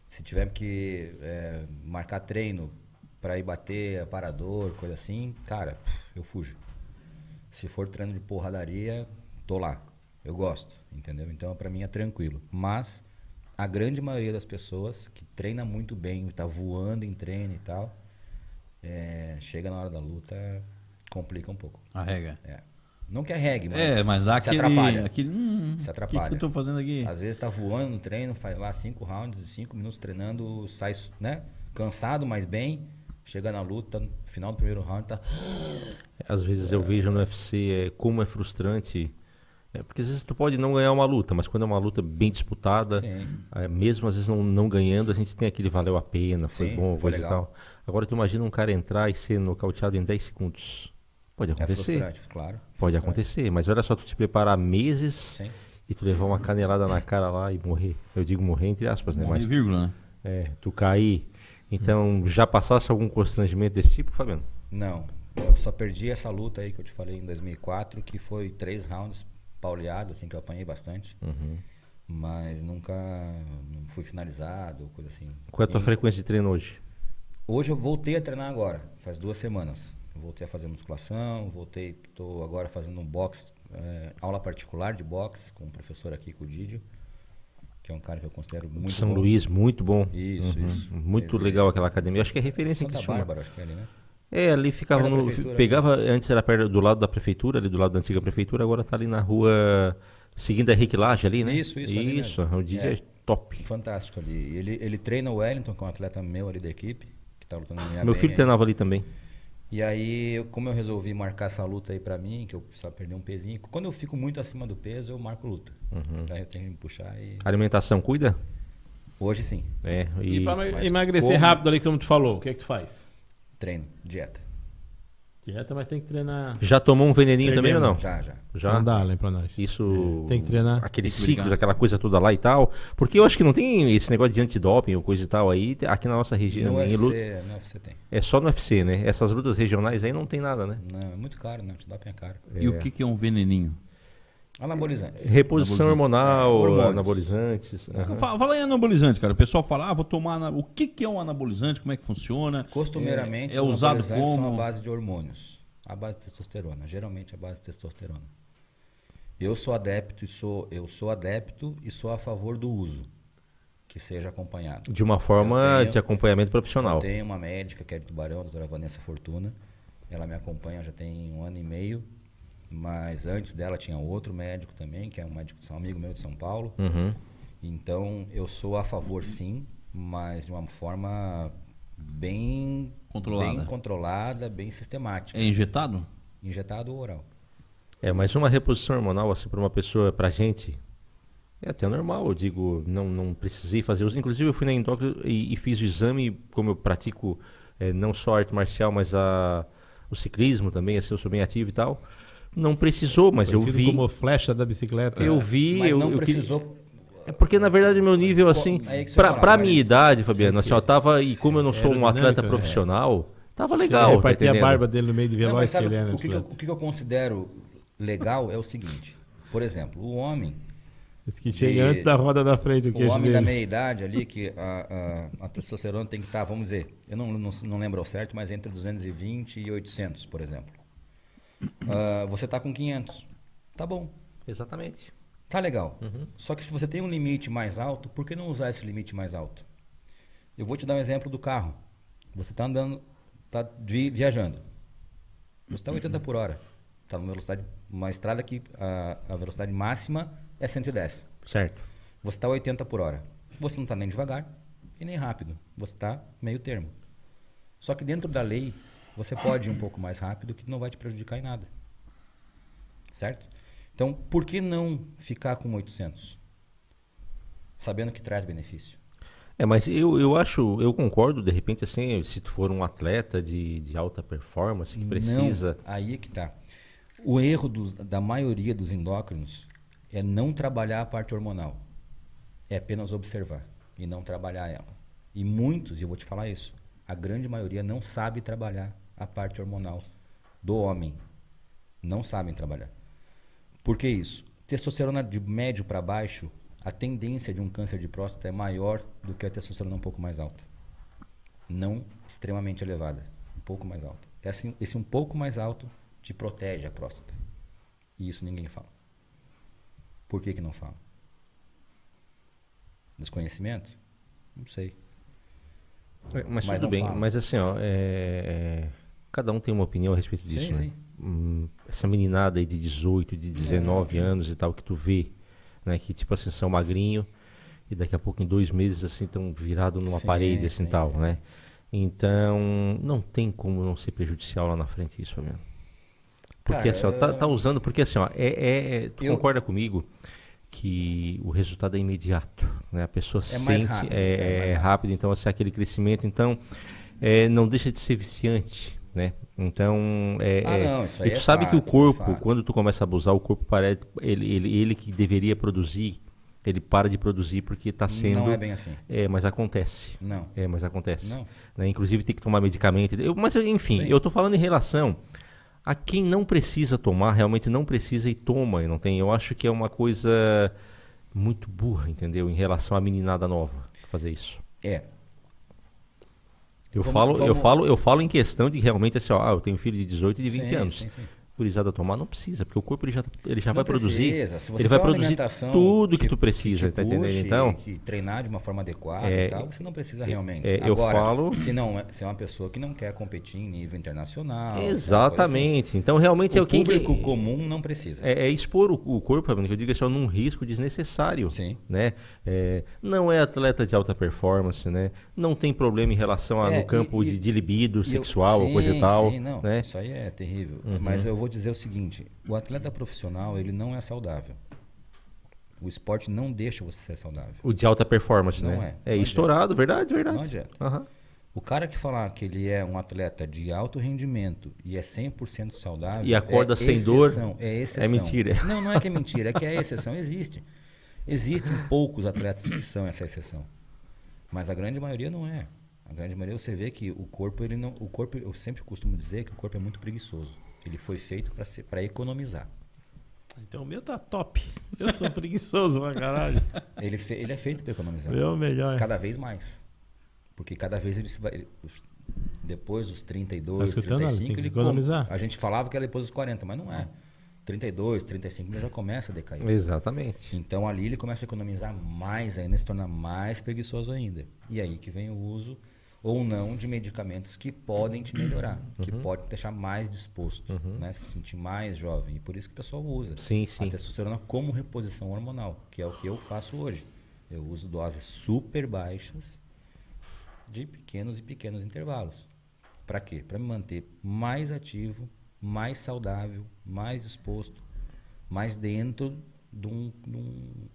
S2: Se tiver que é, marcar treino pra ir bater aparador, coisa assim, cara, eu fujo. Se for treino de porradaria, tô lá. Eu gosto, entendeu? Então para mim é tranquilo. Mas a grande maioria das pessoas que treina muito bem, tá voando em treino e tal, é, chega na hora da luta, complica um pouco.
S3: Arrega.
S2: É. Não que arregue, mas,
S3: é, mas dá
S2: se
S3: aquele...
S2: atrapalha.
S3: aquele hum,
S2: Se
S3: O
S2: atrapalha.
S3: que, que eu tô fazendo aqui?
S2: Às vezes tá voando no treino, faz lá cinco rounds, cinco minutos treinando, sai, né? Cansado, mas bem. Chega na luta, no final do primeiro round, tá.
S1: Às vezes eu vejo no UFC é, como é frustrante. É, porque às vezes tu pode não ganhar uma luta, mas quando é uma luta bem disputada, é, mesmo às vezes não, não ganhando, a gente tem aquele valeu a pena, foi
S2: Sim,
S1: bom,
S2: foi
S1: e
S2: legal.
S1: tal. Agora tu imagina um cara entrar e ser nocauteado em 10 segundos. Pode
S2: É
S1: acontecer.
S2: frustrante, claro.
S1: pode acontecer, mas olha só tu te preparar meses
S2: Sim.
S1: e tu levar uma canelada na cara lá e morrer. Eu digo morrer entre aspas, né?
S3: Morre,
S1: Mas
S3: vírgula, né?
S1: é, tu cair. Então, já passasse algum constrangimento desse tipo, Fabiano?
S2: Não. Eu só perdi essa luta aí que eu te falei em 2004, que foi três rounds pauleado, assim, que eu apanhei bastante.
S1: Uhum.
S2: Mas nunca não fui finalizado coisa assim.
S1: Qual é a tua
S2: E
S1: frequência de treino hoje?
S2: Hoje eu voltei a treinar agora, faz duas semanas. Eu voltei a fazer musculação, voltei, tô agora fazendo um box, é, aula particular de boxe com um professor aqui, com o Didio, que é um cara que eu considero muito
S1: São
S2: bom.
S1: Luís, muito bom.
S2: Isso,
S1: Uhum.
S2: isso.
S1: Muito
S2: Ele-
S1: legal aquela academia. Acho que é referência em
S2: Santa
S1: Criciúma.
S2: Bárbara, acho que é ali, né?
S1: É, ali ficava no. Pegava, antes era perto do lado da prefeitura, ali do lado da antiga prefeitura, agora tá ali na rua. Seguindo a Henrique Lage ali, né?
S2: Isso, isso, ali
S1: Isso, o DJ
S2: É.
S1: é top.
S2: Fantástico ali. Ele, ele treina o Wellington, que é um atleta meu ali da equipe, que tá lutando no
S1: Meu filho treinava ali também.
S2: E aí, eu- como eu resolvi marcar essa luta aí pra mim, que eu precisava perder um pezinho, quando eu fico muito acima do peso, eu marco luta.
S1: Uhum.
S2: Daí eu tenho que me puxar e.
S1: Alimentação, cuida?
S2: Hoje sim,
S1: É.
S4: E,
S1: E,
S4: pra emagrecer
S2: como-
S4: rápido ali, como tu falou, o que é que tu faz?
S2: treino, dieta.
S4: Dieta, mas tem que treinar.
S1: já tomou um veneninho também ou não?
S2: Já, já.
S1: Já.
S4: Não dá, lembra pra nós.
S1: Isso.
S4: Tem que treinar.
S1: Aqueles ciclos, aquela coisa toda lá e tal. Porque eu acho que não tem esse negócio de antidoping ou coisa e tal aí. Aqui na nossa região.
S2: No UFC, no UFC tem.
S1: É só no UFC, né? Essas lutas regionais aí não tem nada, né?
S2: Não, é muito caro, não. Te dá é caro.
S3: E o que, que é um veneninho?
S2: Anabolizantes.
S1: Reposição hormonal,
S2: É, hormônios.
S1: anabolizantes. aham.
S3: Fala, em anabolizante, cara. O pessoal fala, ah, vou tomar. ana- O que, que é um anabolizante? Como é que funciona?
S2: Costumeiramente,
S3: é, é usado
S2: anabolizantes são
S3: como?
S2: a base de hormônios. A base de testosterona. Geralmente a base de testosterona. Eu sou adepto e sou, eu sou adepto e sou a favor do uso. Que seja acompanhado.
S1: De uma forma
S2: tenho-
S1: de acompanhamento profissional.
S2: Eu tenho uma médica que é de Tubarão, a doutora Vanessa Fortuna. Ela me acompanha já tem um ano e meio. Mas antes dela tinha outro médico também, que é um médico, um amigo meu de São Paulo.
S1: Uhum.
S2: Então eu sou a favor sim, mas de uma forma bem
S3: Controlada.
S2: bem, controlada, bem sistemática.
S3: É injetado?
S2: Injetado ou oral.
S1: É, mas uma reposição hormonal, assim, para uma pessoa, pra gente, é até normal. Eu digo, não, não precisei fazer uso. Inclusive, eu fui na endócrina e, e fiz o exame, como eu pratico eh, não só arte marcial, mas a, o ciclismo também, assim, eu sou bem ativo e tal. Não precisou, mas eu
S4: Conhecido
S1: vi.
S4: como flecha da bicicleta.
S1: Eu vi.
S2: Mas
S1: eu,
S2: não
S1: eu queria-
S2: precisou.
S1: É porque, na verdade, o meu nível, assim, pra,
S2: fala,
S1: pra
S2: mas-
S1: minha idade, Fabiano, assim, ó, tava, e como eu não sou um atleta
S4: né?
S1: profissional, tava
S4: Chega a
S1: legal. tá
S4: repartir a barba dele no meio de
S2: Não,
S4: veloz
S2: mas
S4: que ele é,
S2: o, que, que, eu, o que eu considero legal é o seguinte. Por exemplo, o homem,
S4: Esse que chega
S2: de-
S4: antes da roda da frente, o
S2: o homem da
S4: dele.
S2: meia idade ali, que a, a, a testosterona tem que estar, vamos dizer, eu não, não, não lembro ao certo, mas entre 220 e 800, por exemplo. Ah, você está com 500. Tá bom.
S1: Exatamente.
S2: Tá legal.
S1: Uhum.
S2: Só que se você tem um limite mais alto, por que não usar esse limite mais alto? Eu vou te dar um exemplo do carro. Você está andando, está viajando. Você está 80 por hora. Está numa velocidade, uma estrada que a, a velocidade máxima é 110.
S1: Certo.
S2: Você está 80 por hora. Você não está nem devagar e nem rápido. Você está meio termo. Só que dentro da lei, você pode ir um pouco mais rápido que não vai te prejudicar em nada. Certo? Então, por que não ficar com 800? Sabendo que traz benefício.
S1: É, mas eu, eu acho, eu concordo, de repente, assim, se tu for um atleta de, de alta performance que precisa.
S2: Não, aí é que tá. O erro dos- da maioria dos endócrinos é não trabalhar a parte hormonal. É apenas observar e não trabalhar ela. E muitos, e eu vou te falar isso, a grande maioria não sabe trabalhar a parte hormonal do homem. Não sabem trabalhar. Por que isso? Testosterona de médio para baixo, a tendência de um câncer de próstata é maior do que a testosterona um pouco mais alta. Não extremamente elevada, um pouco mais alta. Esse, esse um pouco mais alto te protege a próstata. E isso ninguém fala. Por que, que não falam? Desconhecimento? Não sei.
S1: É, mas,
S2: Mas
S1: tudo bem,
S2: fala.
S1: mas assim, ó, é, é, cada um tem uma opinião a respeito disso,
S2: Sim,
S1: né?
S2: sim.
S1: Hum, essa meninada aí de 18, de 19
S2: É.
S1: anos e tal, que tu vê, né? Que tipo assim, são magrinho e daqui a pouco em dois meses assim estão virado numa
S2: Sim,
S1: parede assim
S2: sim,
S1: tal,
S2: sim,
S1: né? Então, não tem como não ser prejudicial lá na frente isso, mesmo. Porque
S2: Cara,
S1: assim, ó, tá, tá usando, porque assim, ó, é, é- é- tu
S2: Eu-
S1: concorda comigo que o resultado é imediato, né? A pessoa
S2: É
S1: sente,
S2: rápido,
S1: é,
S2: é
S1: é
S2: mais
S1: rápido, então assim, aquele crescimento, então é, não deixa de ser viciante, né? Então, é,
S2: Ah,
S1: é-
S2: não, isso
S1: e
S2: aí
S1: tu
S2: é
S1: sabe que o
S2: fato, é
S1: corpo,
S2: fato.
S1: quando tu começa a abusar, o corpo parece, ele, ele, ele que deveria produzir, ele para de produzir porque está sendo,
S2: Não é bem assim.
S1: é, mas acontece.
S2: Não.
S1: É, mas acontece.
S2: Não.
S1: Né? Inclusive tem que tomar medicamento. Eu, mas enfim,
S2: Sim.
S1: eu tô falando em relação a quem não precisa tomar, realmente não precisa e toma, e não tem. Eu acho que é uma coisa muito burra, entendeu? Em relação à meninada nova fazer isso.
S2: É.
S1: Eu
S2: Vamos-
S1: falo, eu
S2: vamos-
S1: falo, eu falo em questão de realmente assim, ó, ah, eu tenho um filho de 18 e de 20
S2: Sim,
S1: anos.
S2: sim, sim.
S1: Gurizada tomar não precisa, porque o corpo ele já, ele já
S2: Não
S1: vai produzir.
S2: precisa. Você
S1: Ele vai produzir tudo que, tu precisa,
S2: te
S1: tá entendendo? Então,
S2: que treinar de uma forma adequada
S1: É,
S2: e tal, você não precisa realmente.
S1: é, eu
S2: Agora,
S1: falo-
S2: se não, é- se é uma pessoa que não quer competir em nível internacional, é coisa
S1: exatamente. Então realmente
S2: assim,
S1: é
S2: o
S1: o quem
S2: público
S1: que,
S2: comum não precisa.
S1: É, é expor o, o corpo, que eu digo assim, ó, num risco desnecessário.
S2: Sim.
S1: Né? É, não é atleta de alta performance, né? Não tem problema em relação a,
S2: É,
S1: no campo
S2: e-
S1: de, de libido
S2: E eu-
S1: sexual, ou coisa e
S2: sim,
S1: tal.
S2: Sim, não,
S1: né?
S2: Isso aí é terrível. Mas eu vou dizer o seguinte: o atleta profissional ele não é saudável. O esporte não deixa você ser saudável.
S1: O de alta performance,
S2: Não
S1: né?
S2: é,
S1: É
S2: não
S1: estourado, verdade, verdade.
S2: Não adianta.
S1: Aham.
S2: O cara que falar que ele é um atleta de alto rendimento e é 100% saudável.
S1: E acorda
S2: é
S1: sem dor,
S2: exceção, É exceção.
S1: mentira.
S2: Não, não é que é mentira, é que a exceção existe. Existem poucos atletas que são essa exceção. Mas a grande maioria não é. A grande maioria você vê que o corpo, ele não. O corpo, eu sempre costumo dizer que o corpo é muito preguiçoso. Ele foi feito para economizar.
S4: Então o meu tá top. Eu sou preguiçoso pra caralho.
S2: Ele, fe- ele é feito para economizar.
S4: Meu melhor.
S2: Cada vez mais. Porque cada vez ele se vai. Depois dos 32,
S4: Tá escutando, Alan?
S2: 35,
S4: Tem que
S2: ele
S4: economizar.
S2: A gente falava que era depois dos 40, mas não é. 32, 35 ele já começa a decair.
S1: Exatamente.
S2: Então ali ele começa a economizar mais ainda, se torna mais preguiçoso ainda. E aí que vem o uso ou não de medicamentos que podem te melhorar, que
S1: Uhum.
S2: podem te deixar mais disposto, né? se sentir mais jovem. E por isso que o pessoal usa
S1: Sim, sim.
S2: a testosterona como reposição hormonal, que é o que eu faço hoje. Eu uso doses super baixas de pequenos e pequenos intervalos. Para quê? Para me manter mais ativo, mais saudável, mais disposto, mais dentro de, um- de um-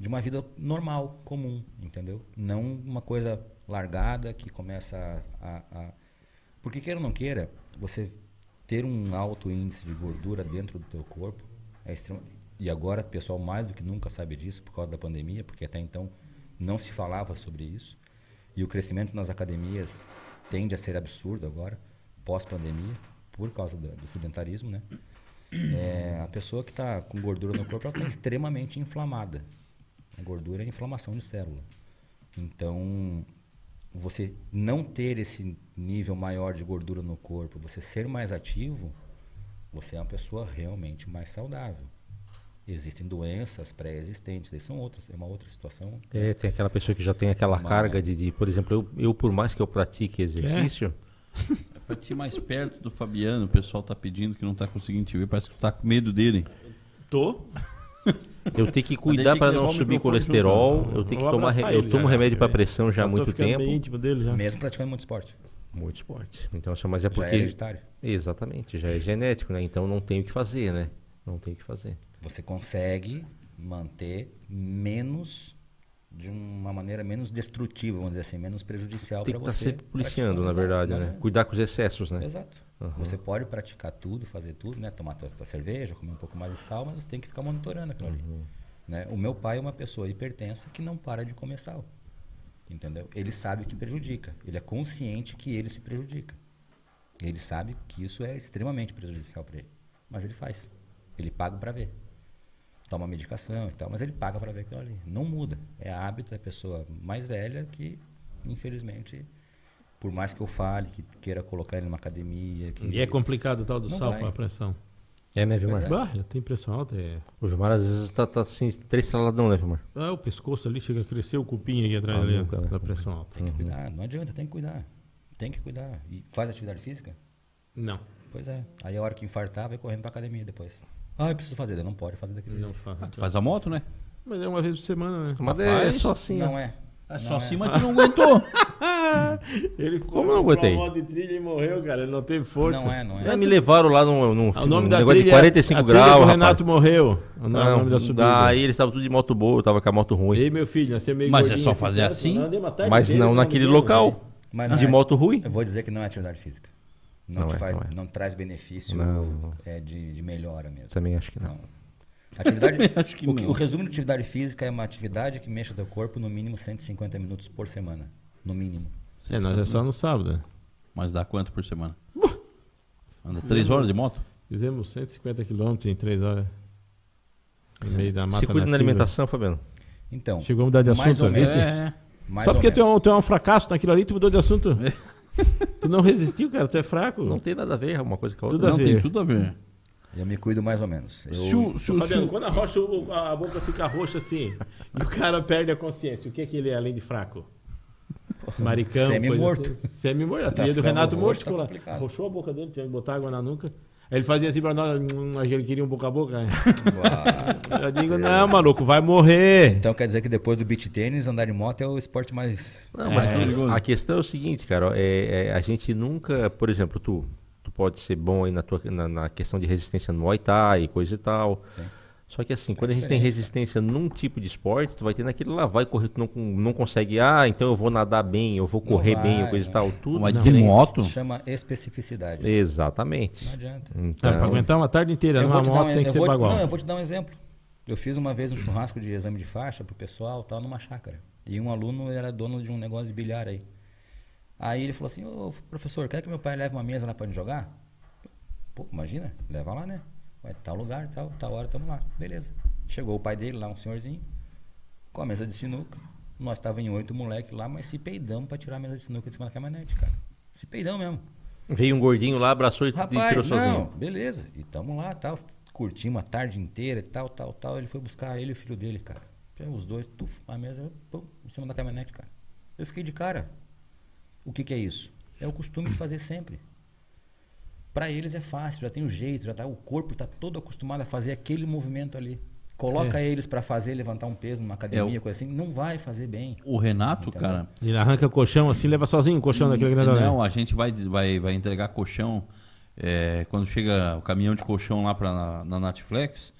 S2: de uma vida normal, comum, entendeu? Não uma coisa largada que começa a, a- a- Porque queira ou não queira, você ter um alto índice de gordura dentro do teu corpo é extremo... E agora o pessoal mais do que nunca sabe disso por causa da pandemia, porque até então não se falava sobre isso. E o crescimento nas academias tende a ser absurdo agora, pós-pandemia, por causa do, do sedentarismo, né? É, a pessoa que está com gordura no corpo, ela está extremamente inflamada. A gordura é inflamação de célula. Então, você não ter esse nível maior de gordura no corpo, você ser mais ativo, você é uma pessoa realmente mais saudável. Existem doenças pré-existentes, daí são outras, é uma outra situação.
S1: É, tem aquela pessoa que já tem aquela
S2: Mas-
S1: carga de, de, por exemplo, eu, eu, por mais que eu pratique exercício,
S3: É pra ti mais perto do Fabiano, o pessoal tá pedindo que não tá conseguindo te ver, parece que tu tá com medo dele.
S4: Tô.
S1: eu tenho que
S3: tem
S1: cuidar para não subir colesterol,
S3: junto,
S1: eu tenho que tomar, eu tomo
S4: já,
S1: remédio para
S4: já.
S1: pressão já há muito tempo.
S4: bem íntimo dele já.
S2: Mesmo praticando muito esporte.
S1: Muito esporte. Então, mas é
S2: Já é
S1: porque
S2: hereditário.
S1: exatamente, já é genético, né? Então não tem o que fazer, né? Não tem o que fazer.
S2: Você consegue manter menos de uma maneira menos destrutiva, vamos dizer assim, menos prejudicial
S1: Tem
S2: para
S1: que estar
S2: você.
S1: sempre policiando, na verdade,
S2: Exato,
S1: né?
S2: não
S1: Cuidar com os excessos, né?
S2: é? Exato. Você pode praticar tudo, fazer tudo, né? Tomar tua, tua cerveja, comer um pouco mais de sal, mas você tem que ficar monitorando aquilo ali. Né? O meu pai é uma pessoa hipertensa que não para de comer sal. Entendeu? Ele sabe que prejudica. Ele é consciente que ele se prejudica. Ele sabe que isso é extremamente prejudicial para ele. Mas ele faz. Ele paga para ver. Toma medicação e tal, mas ele paga para ver aquilo ali. Não muda. É hábito, é pessoa mais velha que, infelizmente, por mais que eu fale, que queira colocar ele numa academia. Que
S4: E é complicado o tal do
S2: Não
S4: sal
S2: vai.
S4: para a pressão.
S1: É, né, Vilmar?
S2: Pois
S4: Bah, tem pressão alta. É...
S1: O Vilmar às vezes tá, tá assim, três saladão, né, Vilmar?
S4: Ah, o pescoço ali chega a crescer o cupim aqui atrás
S1: Ah,
S4: ali,
S1: nunca, né?
S4: da pressão alta.
S2: Tem que cuidar, não adianta, tem que cuidar. Tem que cuidar. E faz atividade física?
S4: Não,
S2: Pois é. Aí a hora que infartar, vai correndo pra academia depois. Ah, eu preciso fazer. Não pode fazer daquele
S4: não
S2: jeito.
S4: faz.
S3: Ah, tu faz a moto, né?
S4: Mas é uma vez por semana, né?
S1: Mas
S3: Mas
S1: é
S3: faz.
S1: só assim,
S2: Não
S1: ó.
S2: é.
S3: É
S2: Não
S3: só
S2: é.
S3: assim, mas tu não aguentou.
S4: Ele
S1: Como eu não aguentei?
S4: moto de trilha e morreu, cara. Ele não teve força.
S2: Não é, não
S1: É,
S2: é.
S1: me levaram lá num, num,
S4: Ah, O nome
S1: num
S4: da
S1: negócio
S4: trilha,
S1: de 45
S4: a trilha
S1: graus,
S4: que o
S1: rapaz.
S4: Renato morreu. Não, é o
S1: Não,
S4: nome da subida.
S1: Daí eles estavam tudo de moto boa, eu tava com a moto ruim.
S4: Ei, meu filho, nós temos meio
S3: Mas é só fazer
S4: certo?
S3: assim?
S4: Nós andamos a tarde
S1: Mas não naquele local.
S2: Mas não
S1: De
S2: é.
S1: moto ruim.
S2: Eu vou dizer que não é atividade física. Não,
S1: Não
S2: te
S1: é,
S2: faz,
S1: não é.
S2: não traz benefício
S1: Não, não.
S2: É, de, de melhora mesmo.
S1: Também acho que não.
S2: Atividade,
S3: Acho que
S2: o, o resumo de atividade física é uma atividade que mexa teu corpo no mínimo 150 minutos por semana. No mínimo.
S4: É, nós é só no sábado. né?
S3: Mas dá quanto por semana? Anda três horas de moto?
S4: Fizemos 150 quilômetros em 3 horas. No meio da mata
S1: Se cuida na
S4: nativa.
S1: alimentação, Fabiano.
S2: Então,
S4: Chegou a mudar de
S2: mais
S4: assunto,
S2: ou
S4: às vezes.
S2: menos.
S3: É.
S2: mais
S4: Só porque tu é, um, tu é um fracasso naquilo ali, tu mudou de assunto. tu não resistiu, cara. Tu é fraco.
S1: Não tem nada a ver uma coisa com a
S4: Tudo
S1: outra.
S4: a
S3: Não,
S4: ver.
S3: tem tudo a ver.
S2: Eu me cuido mais ou menos. Eu,
S3: Se o, se o- se
S4: Fabiano,
S3: o-
S4: quando a, rocha, a boca fica roxa assim, e o cara perde a consciência, o que é que ele é além de fraco? Maricão.
S2: Semi-morto.
S4: assim. Semi-morto. A
S2: Tá
S4: trilha do Renato morto.
S2: tá.
S4: Roxou a boca dele, tinha que botar água na nuca. Aí ele fazia assim pra nós, hum, ele queria um boca a boca. né?
S2: Uau.
S4: Eu digo, não, maluco, vai morrer.
S2: Então quer dizer que depois do beach tênis, andar de moto é o esporte mais.
S1: Não, mas
S3: perigoso.
S1: a questão é o seguinte, cara, é, é, a gente nunca, por exemplo, tu pode ser bom aí na, tua, na, na questão de resistência no Muay Thai e coisa e tal.
S2: Sim.
S1: Só que assim, quando a gente tem
S2: diferente,
S1: resistência num tipo de esporte, tu vai ter naquele lá, vai correr, tu não, não consegue, ah, então eu vou nadar bem, eu vou correr bem,
S2: vai,
S1: coisa e
S2: não.
S1: tal, tudo
S3: Mas de moto?
S2: Chama especificidade.
S1: Exatamente.
S2: Não adianta.
S1: Então,
S4: Tá, pra aguentar uma tarde inteira numa moto
S2: um,
S4: tem que ser
S2: vou,
S4: bagual.
S2: Não, eu vou te dar um exemplo. Eu fiz uma vez um churrasco de exame de faixa pro pessoal, tal, numa chácara. E um aluno era dono de um negócio de bilhar aí. Aí ele falou assim, ô professor, quer que meu pai leve uma mesa lá pra gente jogar? Pô, imagina, leva lá, né? Vai tal lugar, tal, tal hora, tamo lá. Beleza. Chegou o pai dele lá, um senhorzinho, com a mesa de sinuca. Nós tava em oito moleque lá, mas se peidamos pra tirar a mesa de sinuca de cima da caminhonete, cara. Se peidamos mesmo.
S1: veio um gordinho lá, abraçou e, e
S2: Rapaz,
S1: tirou
S2: não,
S1: sozinho.
S2: beleza. E tamo lá, tal. Curtimos a tarde inteira e tal, tal, tal. Ele foi buscar ele e o filho dele, cara. Os dois, tuf, a mesa, pum, em cima da caminhonete, cara. Eu fiquei de cara. O que que é isso? É o costume de fazer sempre. Pra eles é fácil, já tem o jeito, já tá, o corpo tá todo acostumado a fazer aquele movimento ali. Coloca eles pra fazer, levantar um peso numa academia,
S3: É o-
S2: coisa assim, não vai fazer bem.
S3: O Renato, cara.
S4: Ele arranca o colchão assim, leva sozinho o colchão daquele grandão.
S3: Não, a gente vai, vai, vai entregar colchão. é, quando chega o caminhão de colchão lá pra, na, na Natflex,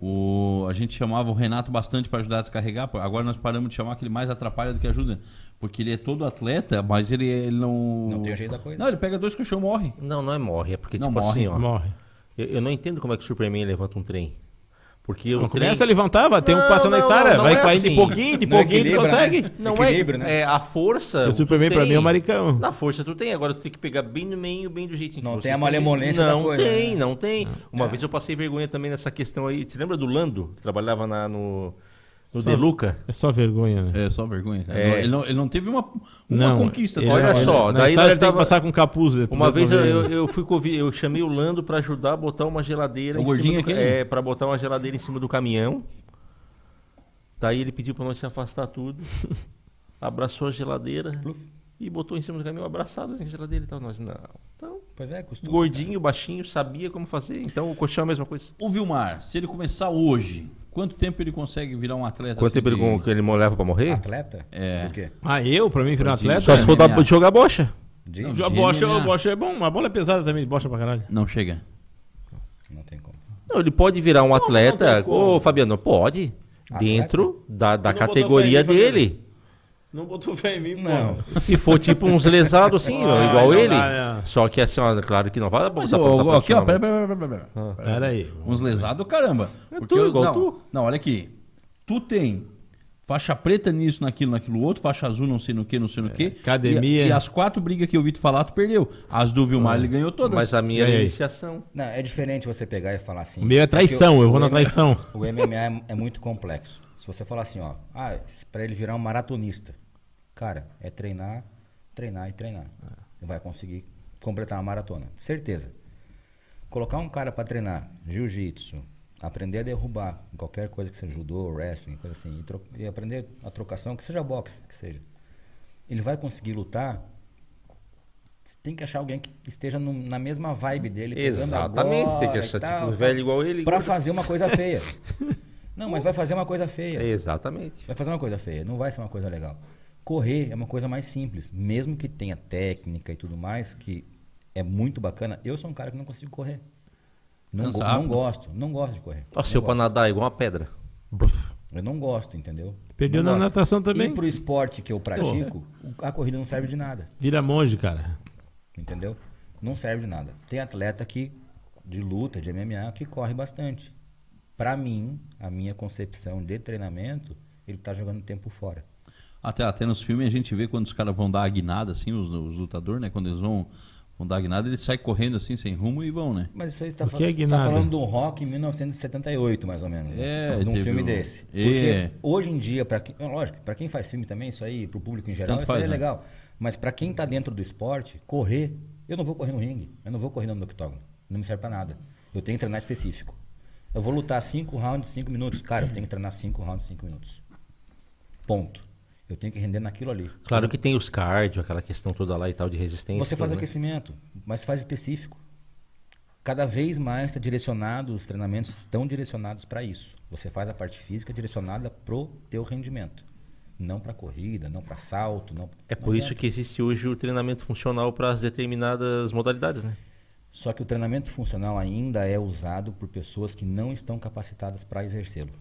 S3: o, a gente chamava o Renato bastante para ajudar a descarregar. Agora nós paramos de chamar que ele mais atrapalha do que ajuda. Porque ele é todo atleta, mas ele, ele não.
S2: Não tem o jeito da coisa.
S3: Não, ele pega dois colchão e morre.
S1: Não, não é morre, é porque
S3: Não,
S1: tipo
S3: morre.
S1: assim, ó.
S4: Morre.
S1: Eu, eu não entendo como é que o Superman levanta um trem. Porque o
S4: Não
S1: trem...
S4: começa a levantar, vai ter um
S1: Não,
S4: passando na
S1: não,
S4: estrada,
S1: não
S4: vai
S1: é
S4: caindo de
S1: assim.
S4: pouquinho, de
S2: Não
S4: pouquinho tu
S2: equilibra,
S4: consegue.
S2: né?
S1: Não
S2: Equilíbrio,
S1: é,
S2: né?
S1: é a força.
S4: O Superman pra mim é o
S1: tem.
S4: maricão.
S1: Na força tu tem, agora tu tem que pegar bem no meio, bem do jeitinho.
S2: Não tem a malemolência
S1: Não
S2: da coisa,
S1: tem,
S2: né?
S1: não tem. Uma vez eu passei vergonha também nessa questão aí. Você lembra do Lando? Que trabalhava na, no, no
S4: Só-
S1: Deluca?
S4: É só vergonha, né?
S3: É só vergonha, cara.
S1: É.
S3: Ele, não, ele não teve uma, uma
S4: Não,
S3: conquista.
S4: ele-
S3: tá
S1: olha
S3: ligado?
S4: ele-
S1: só, daí nós
S4: ele tem que
S1: tava-
S4: passar com capuz.
S1: Uma vez eu, eu, eu fui convi- eu chamei o Lando pra ajudar a botar uma geladeira
S3: O
S1: em
S3: gordinho
S1: cima do,
S3: aquele?
S1: É, pra botar uma geladeira em cima do caminhão. Daí ele pediu pra nós se afastar tudo. abraçou a geladeira
S2: Pluf.
S1: E botou em cima do caminhão abraçado assim, a geladeira e tal. Nós, não. Então,
S2: Pois é, costume.
S1: gordinho, baixinho, sabia como fazer. Então o colchão é a mesma coisa.
S3: O Vilmar, se ele começar hoje, quanto tempo ele consegue virar um atleta?
S1: Quanto
S3: assim
S1: tempo ele,
S3: de-
S1: com- que ele leva pra morrer?
S2: Atleta?
S3: É.
S2: Do quê?
S4: Ah, eu, pra mim, virar um
S3: Gordinho.
S4: atleta?
S1: Só se for dar, jogar bocha.
S2: De...
S3: Não, de
S4: bocha,
S3: MMA.
S4: bocha é bom, a bola é pesada também, bocha pra caralho.
S3: Não chega.
S2: Não tem como.
S1: Não, ele pode virar um
S4: não
S1: atleta. Ô, Fabiano, pode.
S2: Atleta?
S1: Dentro da, da categoria dele.
S4: Não botou fé em mim, pô.
S2: Não.
S1: Se for tipo uns lesados assim,
S4: Ah,
S1: igual ele.
S4: dá, né?
S1: Só que assim, ó, claro que não vai dar pra
S3: ó, aqui, ó, pera, pera, pera, pera, pera.
S4: Pera aí.
S3: Uns lesados, caramba. Porque
S1: tu,
S3: eu-
S1: igual
S3: não,
S1: tu.
S3: não, olha aqui. Tu tem faixa preta nisso, naquilo, naquilo outro, faixa azul, não sei no que, não sei no que.
S4: academia.
S3: E, e as quatro brigas que eu vi tu falar, tu perdeu. As do Vilmar, ele ganhou todas.
S1: Mas a minha
S4: E
S1: é iniciação.
S2: Não, é diferente você pegar e falar assim.
S4: O meu é traição,
S2: o-
S4: eu vou na traição.
S2: O MMA é, é muito complexo. Você falar assim, ó, ah, pra ele virar um maratonista, cara, é treinar, treinar e treinar. Vai conseguir completar uma maratona, certeza. Colocar um cara pra treinar jiu-jitsu, aprender a derrubar, qualquer coisa que seja judô, wrestling, coisa assim, e, e aprender a trocação, que seja boxe, que seja. Ele vai conseguir lutar. Você tem que achar alguém que esteja no- na mesma vibe dele.
S1: Exatamente, tem que achar tipo, um velho igual ele.
S2: Pra
S1: gordo.
S2: fazer uma coisa feia. Não, mas vai fazer uma coisa feia.
S1: Exatamente.
S2: Vai fazer uma coisa feia, não vai ser uma coisa legal. Correr é uma coisa mais simples, mesmo que tenha técnica e tudo mais, que é muito bacana. Eu sou um cara que não consigo correr. Não, go- não gosto, não gosto de correr.
S1: Nossa, eu pra
S2: gosto.
S1: nadar é igual uma pedra.
S2: Eu não gosto, entendeu?
S4: Perdeu
S2: Não
S4: na
S2: gosto.
S4: natação também?
S2: E pro esporte que eu pratico, a corrida não serve de nada,
S4: Vira monge, cara.
S2: entendeu? Não serve de nada. Tem atleta que de luta, de MMA, que corre bastante. Pra mim, a minha concepção de treinamento, ele tá jogando tempo fora.
S3: Até, até nos filmes a gente vê quando os caras vão dar a guinada, assim, os, os lutadores, né? Quando eles vão, vão dar a guinada, eles saem correndo assim, sem rumo e vão, né?
S2: Mas isso aí está
S4: O que é
S2: tá falando do rock em 1978, mais ou menos.
S3: É,
S2: né? de um filme
S3: o-
S2: desse.
S3: É.
S2: Porque hoje em dia, para quem, lógico, para quem faz filme também, isso aí, pro público em geral,
S3: Tanto
S2: isso
S3: faz,
S2: aí é
S3: né?
S2: legal. Mas para quem tá dentro do esporte, correr, eu não vou correr no ringue, eu não vou correr no octógono, não me serve para nada. Eu tenho que treinar específico. Eu vou lutar 5 rounds, 5 minutos. Cara, eu tenho que treinar 5 rounds, 5 minutos. Ponto. Eu tenho que render naquilo ali.
S1: Claro que tem os cardio, aquela questão toda lá e tal de resistência.
S2: Você faz
S1: né?
S2: aquecimento, mas faz específico. Cada vez mais está direcionado, os treinamentos estão direcionados para isso. Você faz a parte física direcionada pro teu rendimento. Não para corrida, não para salto, não
S1: É
S2: não
S1: por isso
S2: adianta.
S1: que existe hoje o treinamento funcional para as determinadas modalidades, né?
S2: Só que o treinamento funcional ainda é usado por pessoas que não estão capacitadas para exercê-lo.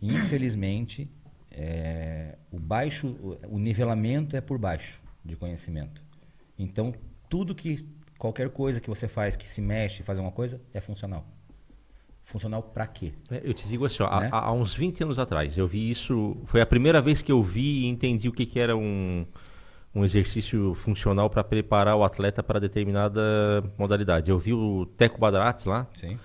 S2: Infelizmente, é, o baixo, o- nivelamento é por baixo de conhecimento. Então, tudo que qualquer coisa que você faz que se mexe, faz alguma coisa, é funcional. Funcional para quê?
S1: É, Eu te digo assim, ó, há-
S2: Né?
S1: há, há uns 20 anos atrás, eu vi isso, foi a primeira vez que eu vi e entendi o que, que era um, um exercício funcional para preparar o atleta para determinada modalidade. Eu vi o Teco Badarates lá,
S2: Sim.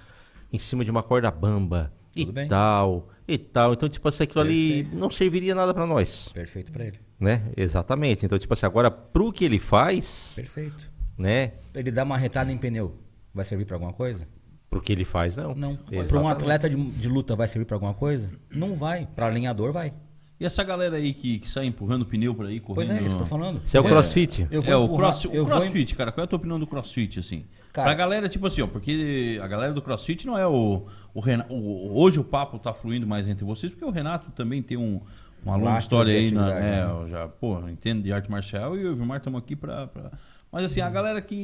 S1: em cima de uma corda bamba e
S2: Tudo bem.
S1: tal, e tal. Então, tipo assim, aquilo ali
S2: Perfeito.
S1: não serviria nada para nós,
S2: Perfeito para ele.
S1: né? Exatamente. Então, tipo assim, agora pro que ele faz,
S2: Perfeito.
S1: né?
S2: Ele dá uma retada em pneu, vai servir para alguma coisa?
S1: Pro que ele faz, não.
S2: Não. Para um atleta de, de luta vai servir para alguma coisa? Não vai. Para alinhador vai.
S3: E essa galera aí que, que sai empurrando pneu por aí, correndo...
S2: Pois é, isso que eu tô falando.
S1: Isso é o
S2: Vou-
S1: crossfit?
S2: Eu vou
S3: é, o,
S2: empurrar-
S3: cross, o
S2: eu vou em-
S3: crossfit, cara. Qual é a tua opinião do crossfit, assim?
S2: Cara-
S3: pra galera, tipo assim, ó, porque a galera do crossfit não é o. o, Renato, o- hoje o papo tá fluindo mais entre vocês, porque o Renato também tem um, uma longa história aí, na, é,
S2: né?
S3: eu já, pô, entendo de arte marcial e eu e o Vilmar estamos aqui pra, pra- Mas assim, a galera que.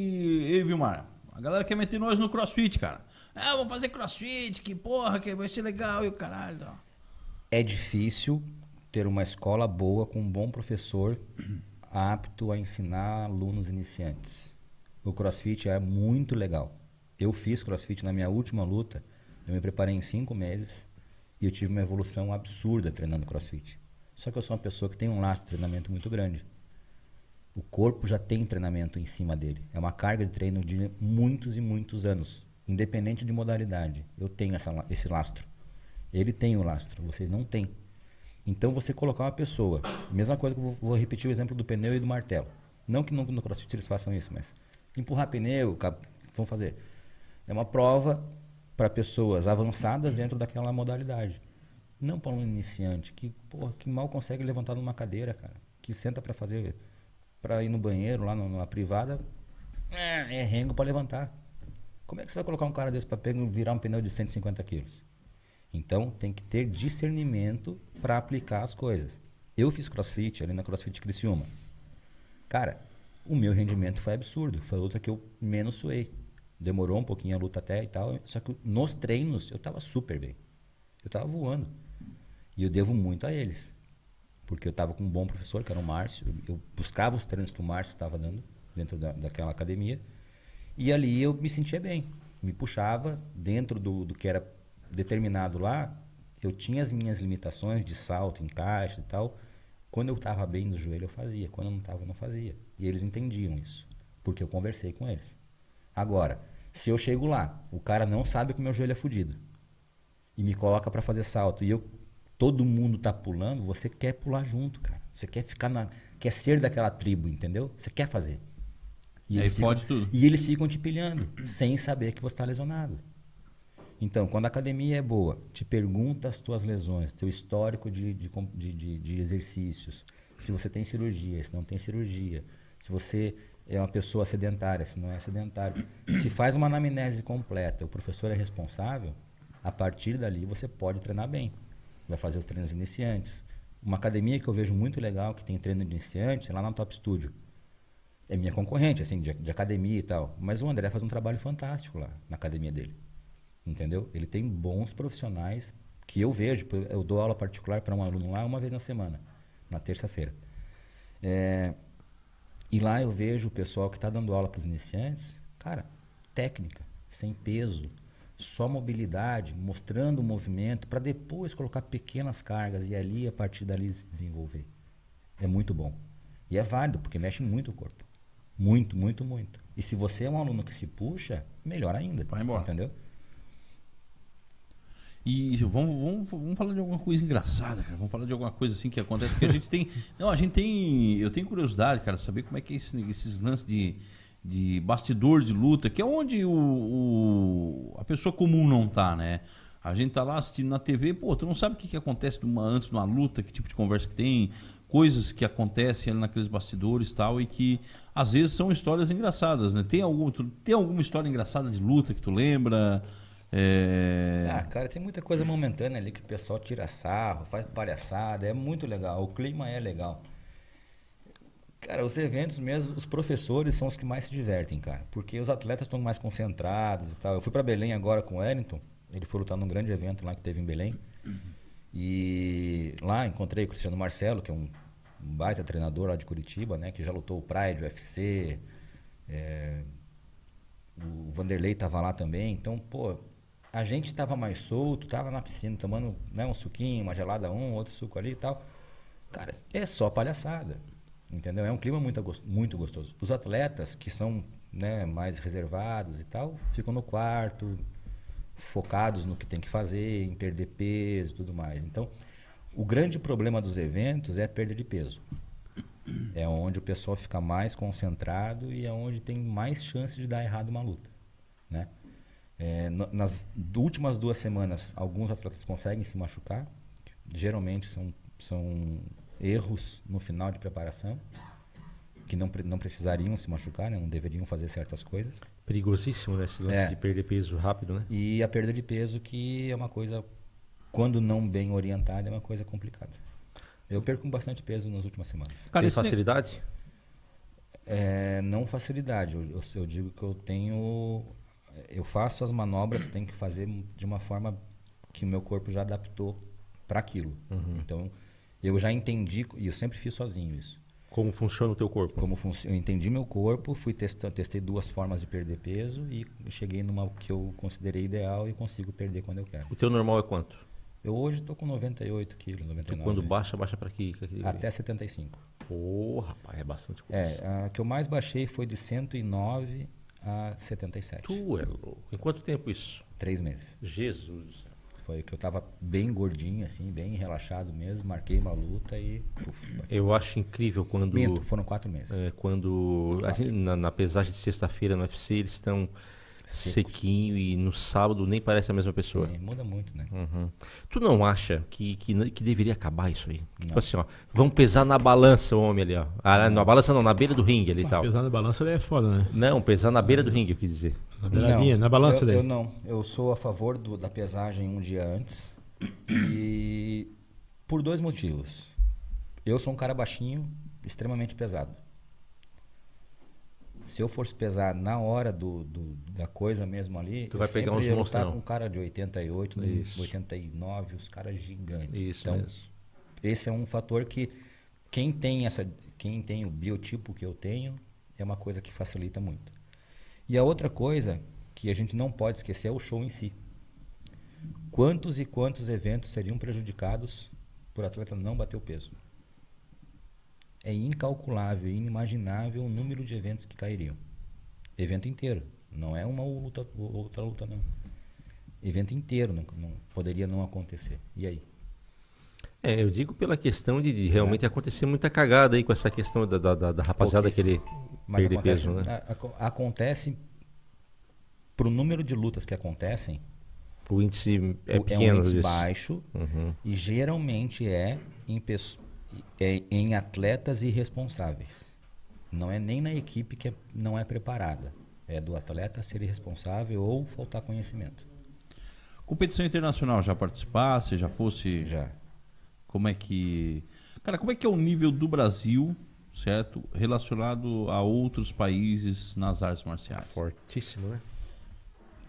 S3: Eu e o Vilmar, a galera quer meter nós no crossfit, cara. Ah, vou fazer crossfit, que porra, que vai ser legal e o caralho. Tá.
S2: É difícil ter uma escola boa com um bom professor apto a ensinar alunos iniciantes. O CrossFit é muito legal. Eu fiz CrossFit na minha última luta. Eu me preparei em cinco meses e eu tive uma evolução absurda treinando CrossFit. Só que eu sou uma pessoa que tem um laço de treinamento muito grande. O corpo já tem treinamento em cima dele. É uma carga de treino de muitos e muitos anos, independente de modalidade. Eu tenho essa, esse lastro. Ele tem o lastro, vocês não têm. Então você colocar uma pessoa, mesma coisa que eu vou, repetir o exemplo do pneu e do martelo. Não que no, no CrossFit eles façam isso, mas empurrar pneu, vão fazer. É uma prova para pessoas avançadas dentro daquela modalidade. Não para um iniciante que, porra, que mal consegue levantar numa cadeira, cara. Que senta para fazer, para ir no banheiro lá numa privada, é, é rengo para levantar. Como é que você vai colocar um cara desse para virar um pneu de 150 quilos? Então tem que ter discernimento para aplicar as coisas. Eu fiz crossfit ali na CrossFit Criciúma. Cara, o meu rendimento foi absurdo. Foi a luta que eu menos suei. Demorou um pouquinho a luta até e tal. Só que nos treinos eu tava super bem. Eu tava voando. E eu devo muito a eles. Porque eu tava com um bom professor, que era o Márcio. Eu buscava os treinos que o Márcio estava dando dentro da, daquela academia. E ali eu me sentia bem. Me puxava dentro do, do que era determinado lá. Eu tinha as minhas limitações de salto, encaixe e tal. Quando eu estava bem no joelho, eu fazia. Quando eu não estava, eu não fazia. E eles entendiam isso. Porque eu conversei com eles. Agora, se eu chego lá, o cara não sabe que o meu joelho é fudido. E me coloca para fazer salto. E eu todo mundo tá pulando, você quer pular junto, cara. Você quer ficar na. Quer ser daquela tribo, entendeu? Você quer fazer.
S3: E aí
S2: eles ficam-
S3: fode tudo.
S2: E eles ficam te pilhando, sem saber que você está lesionado. Então, quando a academia é boa, te pergunta as tuas lesões, teu histórico de, de, de- de exercícios, se você tem cirurgia, se não tem cirurgia, se você é uma pessoa sedentária, se não é sedentário. Se faz uma anamnese completa, o professor é responsável, a partir dali você pode treinar bem. Vai fazer os treinos iniciantes. Uma academia que eu vejo muito legal, que tem treino de iniciante, é lá na Top Studio é minha concorrente, assim, de, de academia e tal. Mas o André faz um trabalho fantástico lá na academia dele. Entendeu? Ele tem bons profissionais que eu vejo. Eu dou aula particular para um aluno lá uma vez na semana, na terça-feira. É, e lá eu vejo o pessoal que está dando aula para os iniciantes, cara, técnica, sem peso, só mobilidade, mostrando o movimento, para depois colocar pequenas cargas e ali, a partir dali, se desenvolver. É muito bom. E é válido, porque mexe muito o corpo. Muito, muito, muito. E se você é um aluno que se puxa, melhor ainda.
S3: Vai embora.
S2: Entendeu?
S3: E vamos, vamos, vamos falar de alguma coisa engraçada, cara. Vamos falar de alguma coisa assim que acontece. Porque a gente tem. Não, a gente tem. Eu tenho curiosidade, cara, saber como é que é esse, esses lances de, de bastidor de luta, que é onde o, o- a pessoa comum não tá, né? A gente tá lá assistindo na TV, pô, tu não sabe o que, que acontece numa, antes de uma luta, que tipo de conversa que tem, coisas que acontecem ali naqueles bastidores e tal, e que às vezes são histórias engraçadas, né? Tem, algum, tu- tem alguma história engraçada de luta que tu lembra? É...
S2: Ah, cara, tem muita coisa momentânea ali que o pessoal tira sarro, faz palhaçada, é muito legal, o clima é legal. Cara, os eventos mesmo, os professores são os que mais se divertem, cara, porque os atletas estão mais concentrados e tal. Eu fui para Belém agora com o Wellington, ele foi lutar num grande evento lá que teve em Belém. E lá encontrei o Cristiano Marcelo, que é um, um baita treinador lá de Curitiba, né, que já lutou o Pride, o UFC, é, o Vanderlei tava lá também. Então, pô, a gente tava mais solto, tava na piscina tomando né, um suquinho, uma gelada um, outro suco ali e tal. Cara, é só palhaçada. Entendeu? É um clima muito, muito gostoso. Os atletas que são né, mais reservados e tal, ficam no quarto, focados no que tem que fazer, em perder peso e tudo mais. Então, o grande problema dos eventos é a perda de peso. É onde o pessoal fica mais concentrado e é onde tem mais chance de dar errado uma luta, né? É, no- nas últimas duas semanas, alguns atletas conseguem se machucar. Geralmente são, são erros no final de preparação, que não, não precisariam se machucar, né? não deveriam fazer certas coisas.
S1: Perigosíssimo, né? Esse lance
S2: É.
S1: de perder peso rápido, né?
S2: E a perda de peso, que é uma coisa, quando não bem orientada, é uma coisa complicada. Eu perco bastante peso nas últimas semanas.
S3: Cara,
S1: Tem facilidade?
S2: É, não facilidade. Eu, eu, eu digo que eu tenho. Eu faço as manobras que tem que fazer de uma forma que o meu corpo já adaptou para aquilo. Então, eu já entendi, e eu sempre fiz sozinho isso.
S1: Como funciona o teu corpo?
S2: Como funci- eu entendi meu corpo, fui testando, testei duas formas de perder peso e cheguei numa que eu considerei ideal e consigo perder quando eu quero.
S1: O teu normal é quanto?
S2: Eu hoje estou com 98 quilos, 99.
S1: Quando baixa, baixa pra aqui. aqui.
S2: Até 75.
S1: Pô, rapaz, é bastante coisa.
S2: É, a que eu mais baixei foi de 109 a 77.
S1: Tu é louco. Em quanto tempo isso?
S2: Três meses.
S1: Jesus.
S2: Foi que eu tava bem gordinho, assim, bem relaxado mesmo. Marquei uma luta e. Puf.
S1: Eu acho incrível quando.
S2: Minto, foram quatro meses.
S1: É, quando a gente- na, na pesagem de sexta-feira no UFC eles estão
S2: Secos.
S1: sequinho e no sábado nem parece a mesma pessoa.
S2: Sim, muda muito, né?
S1: Uhum. Tu não acha que, que, que deveria acabar isso aí? Tipo assim, ó, vão pesar na balança o homem ali, ó. Ah, na balança não, na beira do ringue ali e tal.
S4: Pesar na balança daí é foda, né?
S1: Não, pesar na beira do ringue, eu quis dizer.
S4: Na beiradinha, na balança
S2: eu,
S4: daí.
S2: Eu não. Eu sou a favor do- da pesagem um dia antes. E por dois motivos. Eu sou um cara baixinho, extremamente pesado. Se eu fosse pesar na hora do, do- da coisa mesmo ali,
S1: Tu
S2: eu
S1: vai pegar
S2: sempre
S1: uns
S2: ia lutar com um cara de 88,
S1: Isso.
S2: 89, os caras gigantes.
S1: Isso
S2: então,
S1: mesmo.
S2: esse é um fator que quem tem essa quem tem o biotipo que eu tenho é uma coisa que facilita muito e a outra coisa que a gente não pode esquecer é o show em si quantos e quantos eventos seriam prejudicados por atleta não bater o peso é incalculável inimaginável o número de eventos que cairiam evento inteiro não é uma luta outra luta não evento inteiro não, não poderia não acontecer e aí
S1: É, eu digo pela questão de, de realmente acontecer muita cagada aí com essa questão da, da, da- da rapaziada que ele.
S2: Mas acontece,
S1: peso, né?
S2: a- aco- acontece pro número de lutas que acontecem,
S1: O índice é
S2: o-
S1: pequeno.
S2: um índice
S1: disso.
S2: baixo
S1: Uhum.
S2: e geralmente é em, pesso- é em atletas irresponsáveis. Não é nem na equipe que é- não é preparada. É do atleta ser irresponsável ou faltar conhecimento.
S3: Competição internacional, já participasse, já fosse.
S2: Já.
S3: Como é que. Cara, como é que é o nível do Brasil, certo? Relacionado a outros países nas artes marciais?
S1: Fortíssimo, né?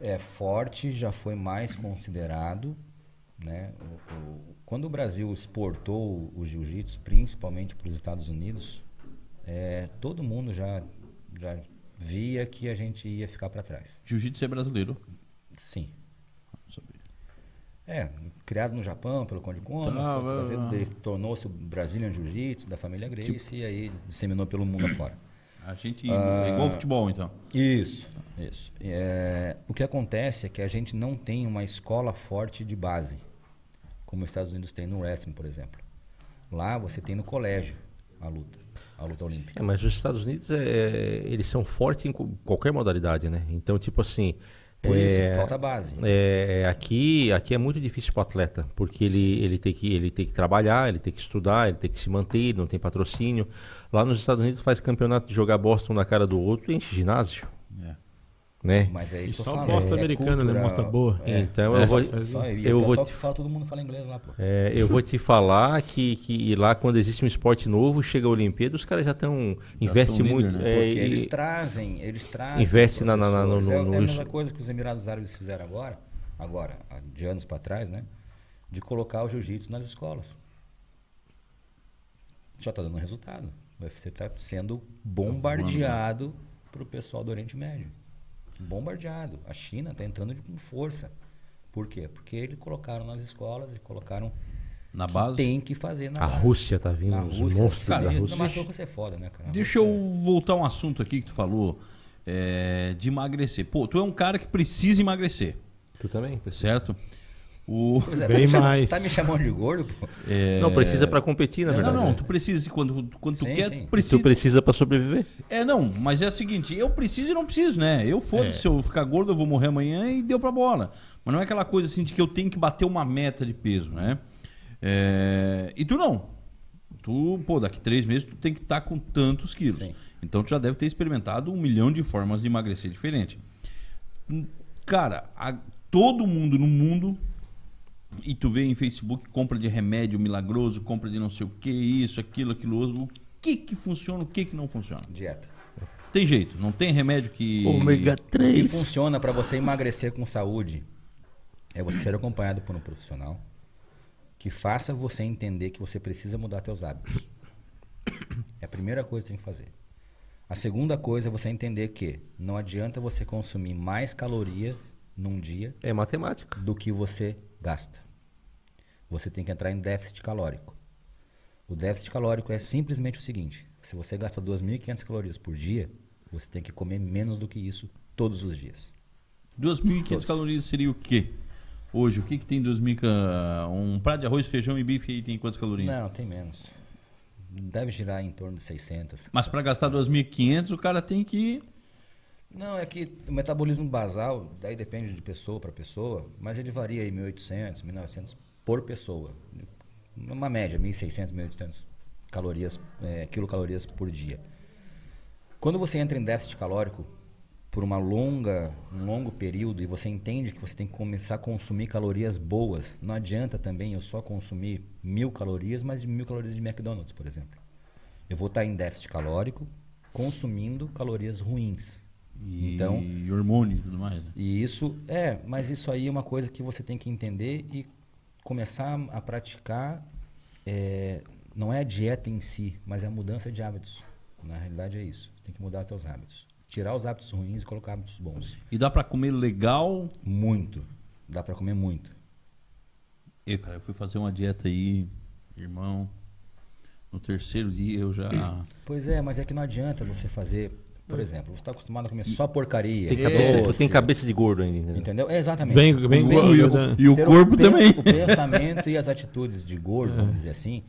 S2: é forte, já foi mais considerado. Né? O- o- quando o Brasil exportou o jiu-jitsu, principalmente para os Estados Unidos, é, todo mundo já, já via que a gente ia ficar para trás.
S3: Jiu-jitsu é brasileiro.
S2: Sim. É, criado no Japão pelo Conde Koma,
S3: Tá,
S2: tornou-se o Brazilian Jiu-Jitsu da família Gracie e aí disseminou pelo mundo afora.
S3: A gente.
S2: Ah.
S3: É igual futebol, então.
S2: Isso, isso. É, o que acontece é que a gente não tem uma escola forte de base, como os Estados Unidos tem no wrestling, por exemplo. Lá você tem no colégio a luta, a luta olímpica.
S1: É, mas os Estados Unidos, é, eles são fortes em qualquer modalidade, né? Então, tipo assim...
S2: Por isso,
S1: é,
S2: falta base.
S1: É, aqui, aqui é muito difícil para o atleta, porque ele, ele, tem que, ele tem que trabalhar, ele tem que estudar, ele tem que se manter, ele não tem patrocínio. Lá nos Estados Unidos faz campeonato de jogar Boston na cara do outro e enche ginásio,
S3: É.
S1: né?
S2: Mas é
S4: E só
S2: falo,
S4: bosta
S2: é
S4: americana, né?
S2: cultura-
S4: Mostra boa.
S2: É,
S1: Então
S2: é
S1: eu vou-
S2: só,
S1: eu
S2: o
S1: vou
S2: pessoal
S1: te-
S2: que fala, todo mundo fala inglês lá, pô.
S1: É, eu vou te falar que, que lá quando existe um esporte novo, chega a Olimpíada, os caras já estão... Investe
S3: são líder,
S1: muito.
S3: né?
S1: é,
S2: Porque
S1: e-
S2: eles trazem, eles trazem.
S1: Investe na- na- na- no- no-
S2: é, é a
S1: no-
S2: mesma coisa que os Emirados Árabes fizeram agora, agora, de anos para trás, né? De colocar o jiu-jitsu nas escolas. Já está dando resultado. O UFC está sendo bombardeado para o pessoal do Oriente Médio. Bombardeado. A China está entrando de- com força. Por quê? Porque eles colocaram nas escolas e colocaram
S3: Na
S2: que
S3: base.
S2: tem que fazer na
S1: A
S2: base.
S1: Rússia tá vindo,
S2: Na
S1: os
S2: Rússia,
S1: monstros
S2: cara,
S1: da
S2: isso-
S1: Rússia.
S2: Mas a Rússia é foda, né, cara? A
S3: Deixa eu voltar um assunto aqui que tu falou é, de emagrecer. Pô, tu é um cara que precisa emagrecer,
S1: Tu também?
S3: certo? O...
S2: Pois é,
S4: Bem
S2: tá me chamando-
S4: mais.
S2: Tá me chamando de gordo, pô?
S1: Não, precisa para competir, na
S3: Não,
S1: verdade.
S3: não,
S1: né?
S3: tu precisa, quando, quando tu
S2: Sim,
S3: quer,
S2: sim.
S3: tu
S1: Tu
S3: precisa.
S1: precisa para sobreviver.
S3: É, não, mas é o seguinte, eu preciso e não preciso, né? Eu foda-se, se eu ficar gordo, eu vou morrer amanhã e deu pra bola. Mas não é aquela coisa assim de que eu tenho que bater uma meta de peso, né? É, E tu não. Tu, pô, daqui três meses tu tem que estar com tantos quilos.
S2: Sim.
S3: Então tu já deve ter experimentado um milhão de formas de emagrecer diferente. Cara, a- todo mundo no mundo e tu vê em Facebook compra de remédio milagroso, compra de não sei o que, isso, aquilo, aquilo outro. O que que funciona, o que que não funciona?
S2: Dieta.
S3: Tem jeito, não tem remédio que.
S1: Ômega
S2: O que
S1: 3.
S2: funciona para você emagrecer com saúde é você ser acompanhado por um profissional que faça você entender que você precisa mudar seus hábitos. É a primeira coisa que você tem que fazer. A segunda coisa é você entender que não adianta você consumir mais calorias num dia
S1: É matemática.
S2: do que você gasta. Você tem que entrar em déficit calórico. O déficit calórico é simplesmente o seguinte: se você gasta 2.500 calorias por dia, você tem que comer menos do que isso todos os dias.
S3: 2.500
S2: Todos.
S3: calorias seria o quê? Hoje, o que que tem 2.000 ca- Um prato de arroz, feijão e bife aí tem quantas calorias?
S2: Não, tem menos. Deve girar em torno de 600.
S3: Mas para gastar 2.500 o cara tem que.
S2: Não, é que o metabolismo basal, daí depende de pessoa para pessoa, mas ele varia em 1.800, 1.900 por pessoa. Uma média, 1.600, 1.800 calorias, é, quilocalorias por dia. Quando você entra em déficit calórico por uma longa, um longo período e você entende que você tem que começar a consumir calorias boas, não adianta também eu só consumir mil calorias, mas de mil calorias de McDonald's, por exemplo. Eu vou estar em déficit calórico consumindo calorias ruins.
S3: E,
S2: Então,
S3: e hormônio e tudo mais. né?
S2: e isso é, mas isso aí é uma coisa que você tem que entender e começar a praticar. é, não é a dieta em si, mas é a mudança de hábitos. Na realidade é isso. Tem que mudar seus hábitos. Tirar os hábitos ruins e colocar hábitos bons.
S3: E dá para comer legal.
S2: Muito. Dá pra comer muito.
S3: Eu, cara, eu fui fazer uma dieta aí, irmão. No terceiro dia eu já.
S2: Pois é, mas é que não adianta você fazer, por exemplo, você está acostumado a comer só porcaria.
S1: Tem cabeça,
S2: doce,
S1: tem cabeça de gordo ainda. entendeu?
S2: Entendeu? É, exatamente.
S4: Bem- bem
S2: O
S4: gordo,
S2: pensa-
S4: né?
S3: E o corpo
S2: pen-
S3: também.
S2: O pensamento e as atitudes de gordo, vamos dizer assim,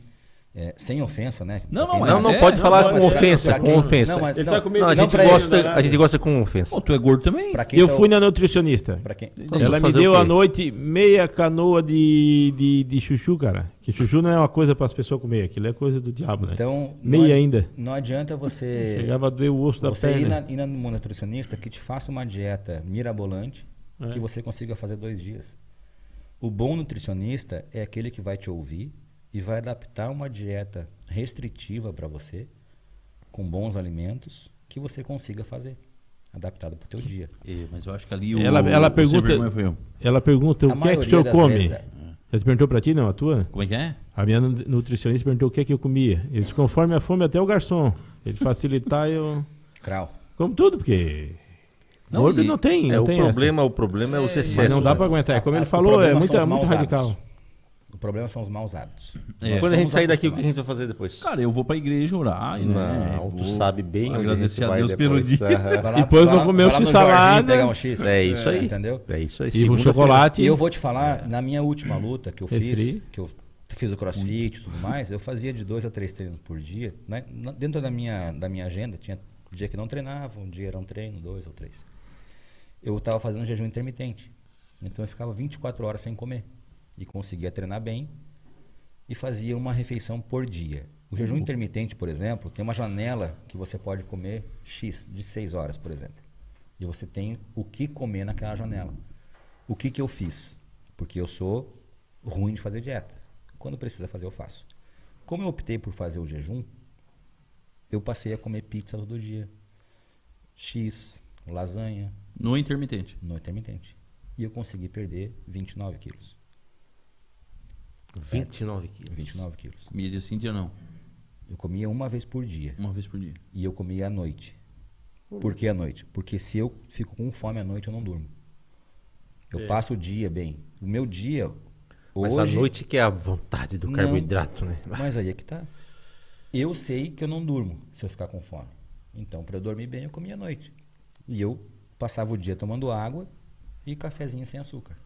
S2: É, sem ofensa, né?
S3: Não, não,
S1: Não, não
S3: é,
S1: pode
S3: não,
S1: falar
S3: não,
S1: com ofensa, com ofensa.
S2: Não, mas-
S4: Ele
S2: não,
S4: tá com medo
S1: Não, a gente,
S4: pra ele,
S1: gosta,
S4: né?
S1: a gente gosta com ofensa.
S3: Pô, tu é gordo também?
S4: Eu
S2: tá-
S4: fui na nutricionista.
S2: pra quem-
S4: Ela me deu
S1: o
S4: à noite meia canoa de, de, de chuchu, cara. Que chuchu não é uma coisa para as pessoas comer, aquilo é coisa do diabo, né?
S2: Então,
S4: meia
S2: não,
S4: ainda.
S2: não adianta você
S4: Chegava a doer o osso da
S2: você ir
S4: perna.
S2: na, ir na nutricionista que te faça uma dieta mirabolante
S4: É.
S2: que você consiga fazer dois dias. O bom nutricionista é aquele que vai te ouvir e vai adaptar uma dieta restritiva para você, com bons alimentos, que você consiga fazer, adaptado para o teu dia.
S3: É, mas eu acho que ali o.
S4: Ela- ela
S3: o
S4: pergunta-. Ela pergunta
S2: A
S4: o que é que o senhor come.
S2: vezes é-
S4: Ela perguntou para ti, não, a tua?
S3: Como é que é?
S4: A minha nu- nutricionista perguntou o que é que eu comia. Ele disse, conforme a fome, até o garçom. Ele facilitar, eu
S2: Crau.
S4: como tudo, porque
S3: Não,
S4: gordo
S3: e-
S4: não tem,
S1: É,
S4: não
S1: o
S4: tem essa.
S1: problema, o problema é os excessos.
S4: Mas não dá
S1: né?
S4: para aguentar. É como
S2: A-
S4: ele
S2: o
S4: falou, é
S2: problema
S4: muito, muito radical.
S2: hábitos. O problema são os maus hábitos.
S3: É.
S2: Nós
S1: Quando a gente sair daqui, o que a gente vai fazer depois?
S3: Cara, eu vou pra igreja orar e, né?
S1: Não, tu
S3: vou
S1: sabe bem
S3: Agradecer a
S1: vai
S3: Deus pelo dia.
S2: Lá-
S4: Depois
S2: vai
S4: vou comer um
S2: pegar um X.
S1: É isso aí.
S2: Entendeu?
S1: É isso aí.
S4: E um chocolate.
S2: E eu vou te falar, na minha última luta que eu
S4: Refri.
S2: fiz, que eu fiz o crossfit e tudo mais, eu fazia de dois a três treinos por dia. né? Dentro da minha, da minha agenda, tinha dia que não treinava, um dia era um treino, dois ou três. Eu estava fazendo jejum intermitente. Então eu ficava 24 horas sem comer. E conseguia treinar bem e fazia uma refeição por dia. O jejum intermitente, por exemplo, tem uma janela que você pode comer X de 6 horas, por exemplo. E você tem o que comer naquela janela. O que, que eu fiz? Porque eu sou ruim de fazer dieta. Quando precisa fazer, eu faço. Como eu optei por fazer o jejum, eu passei a comer pizza todo dia. X, lasanha,
S3: No intermitente.
S2: no intermitente. E eu consegui perder 29 quilos.
S1: 29 quilos.
S2: 29 quilos.
S3: Comia dia sim, dia não.
S2: Eu comia uma vez por dia.
S3: Uma vez por dia.
S2: E eu comia à noite. Por que à noite? Porque se eu fico com fome à noite, eu não durmo. Eu passo o dia bem. O meu dia.
S1: Mas
S2: hoje,
S1: a noite que é a vontade do
S2: Não.
S1: carboidrato, né?
S2: Mas aí é que tá. Eu sei que eu não durmo se eu ficar com fome. Então, para eu dormir bem, eu comia à noite. E eu passava o dia tomando água e cafezinho sem açúcar.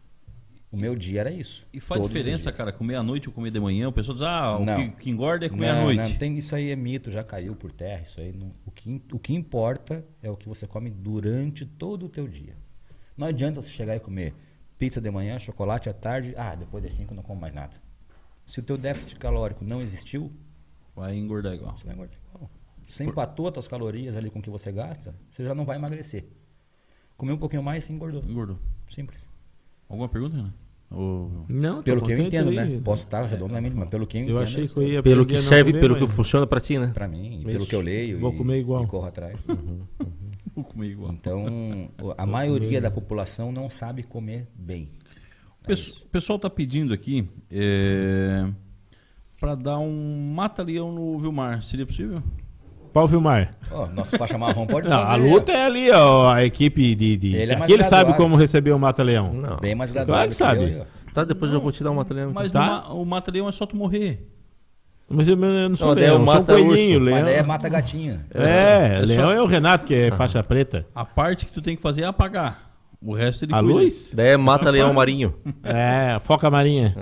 S2: O meu dia era isso.
S3: E faz diferença, cara, comer à noite ou comer de manhã? O pessoal diz, ah, o que, que engorda é comer
S2: não,
S3: à noite.
S2: não, tem, isso aí é mito, já caiu por terra. Isso aí não- o, que, o que importa é o que você come durante todo o teu dia. Não adianta você chegar e comer pizza de manhã, chocolate à tarde, ah, depois das 5 eu não como mais nada. Se o teu déficit calórico não existiu,
S3: Vai engordar igual.
S2: você vai engordar igual. Você empatou as tuas calorias ali com o que você gasta, você já não vai emagrecer. Comer um pouquinho mais, você engordou.
S3: Engordou.
S2: Simples.
S3: Alguma pergunta, Renan? Ou...
S4: Não, tô
S2: Pelo que eu entendo,
S4: aí.
S2: né? Posso estar redondamente, mas pelo que eu,
S4: Eu
S2: entendo.
S4: achei
S2: é
S4: que eu ia
S1: Pelo que serve,
S4: comer,
S1: pelo que funciona pra ti, né?
S2: Pra mim, e pelo que eu leio
S4: Vou
S2: e,
S4: comer igual.
S2: e corro atrás.
S3: Vou comer igual.
S2: Então, a maioria da população não sabe comer bem.
S3: O pesso- o pessoal tá pedindo aqui é, para dar um mata-leão no Vilmar. Seria possível?
S4: Pau Vilmar.
S2: Ó, nosso faixa marrom pode
S4: Não,
S2: fazer.
S4: a luta é ali, ó, a equipe de. de...
S2: Ele é
S4: Aqui ele sabe
S2: graduado.
S4: como receber o Mata-Leão.
S1: Não.
S2: Bem mais
S4: Claro
S2: graduado
S4: que sabe.
S2: eu.
S1: Tá, depois eu vou te dar uma italiana.
S3: Mas
S4: Tá.
S3: o mata-leão é só tu morrer.
S4: Mas eu, não sou
S1: Não, é
S4: leão,
S1: o
S4: eu sou um
S1: mata-urso.
S4: coelhinho,
S2: Mas
S4: leão.
S2: daí é mata gatinho.
S4: É,
S3: É
S4: leão
S3: só-
S4: é o Renato, que é faixa preta.
S3: A parte que tu tem que fazer é apagar. O resto ele
S4: A
S3: cuida.
S4: luz?
S1: Daí é mata-leão marinho.
S4: É, foca marinha.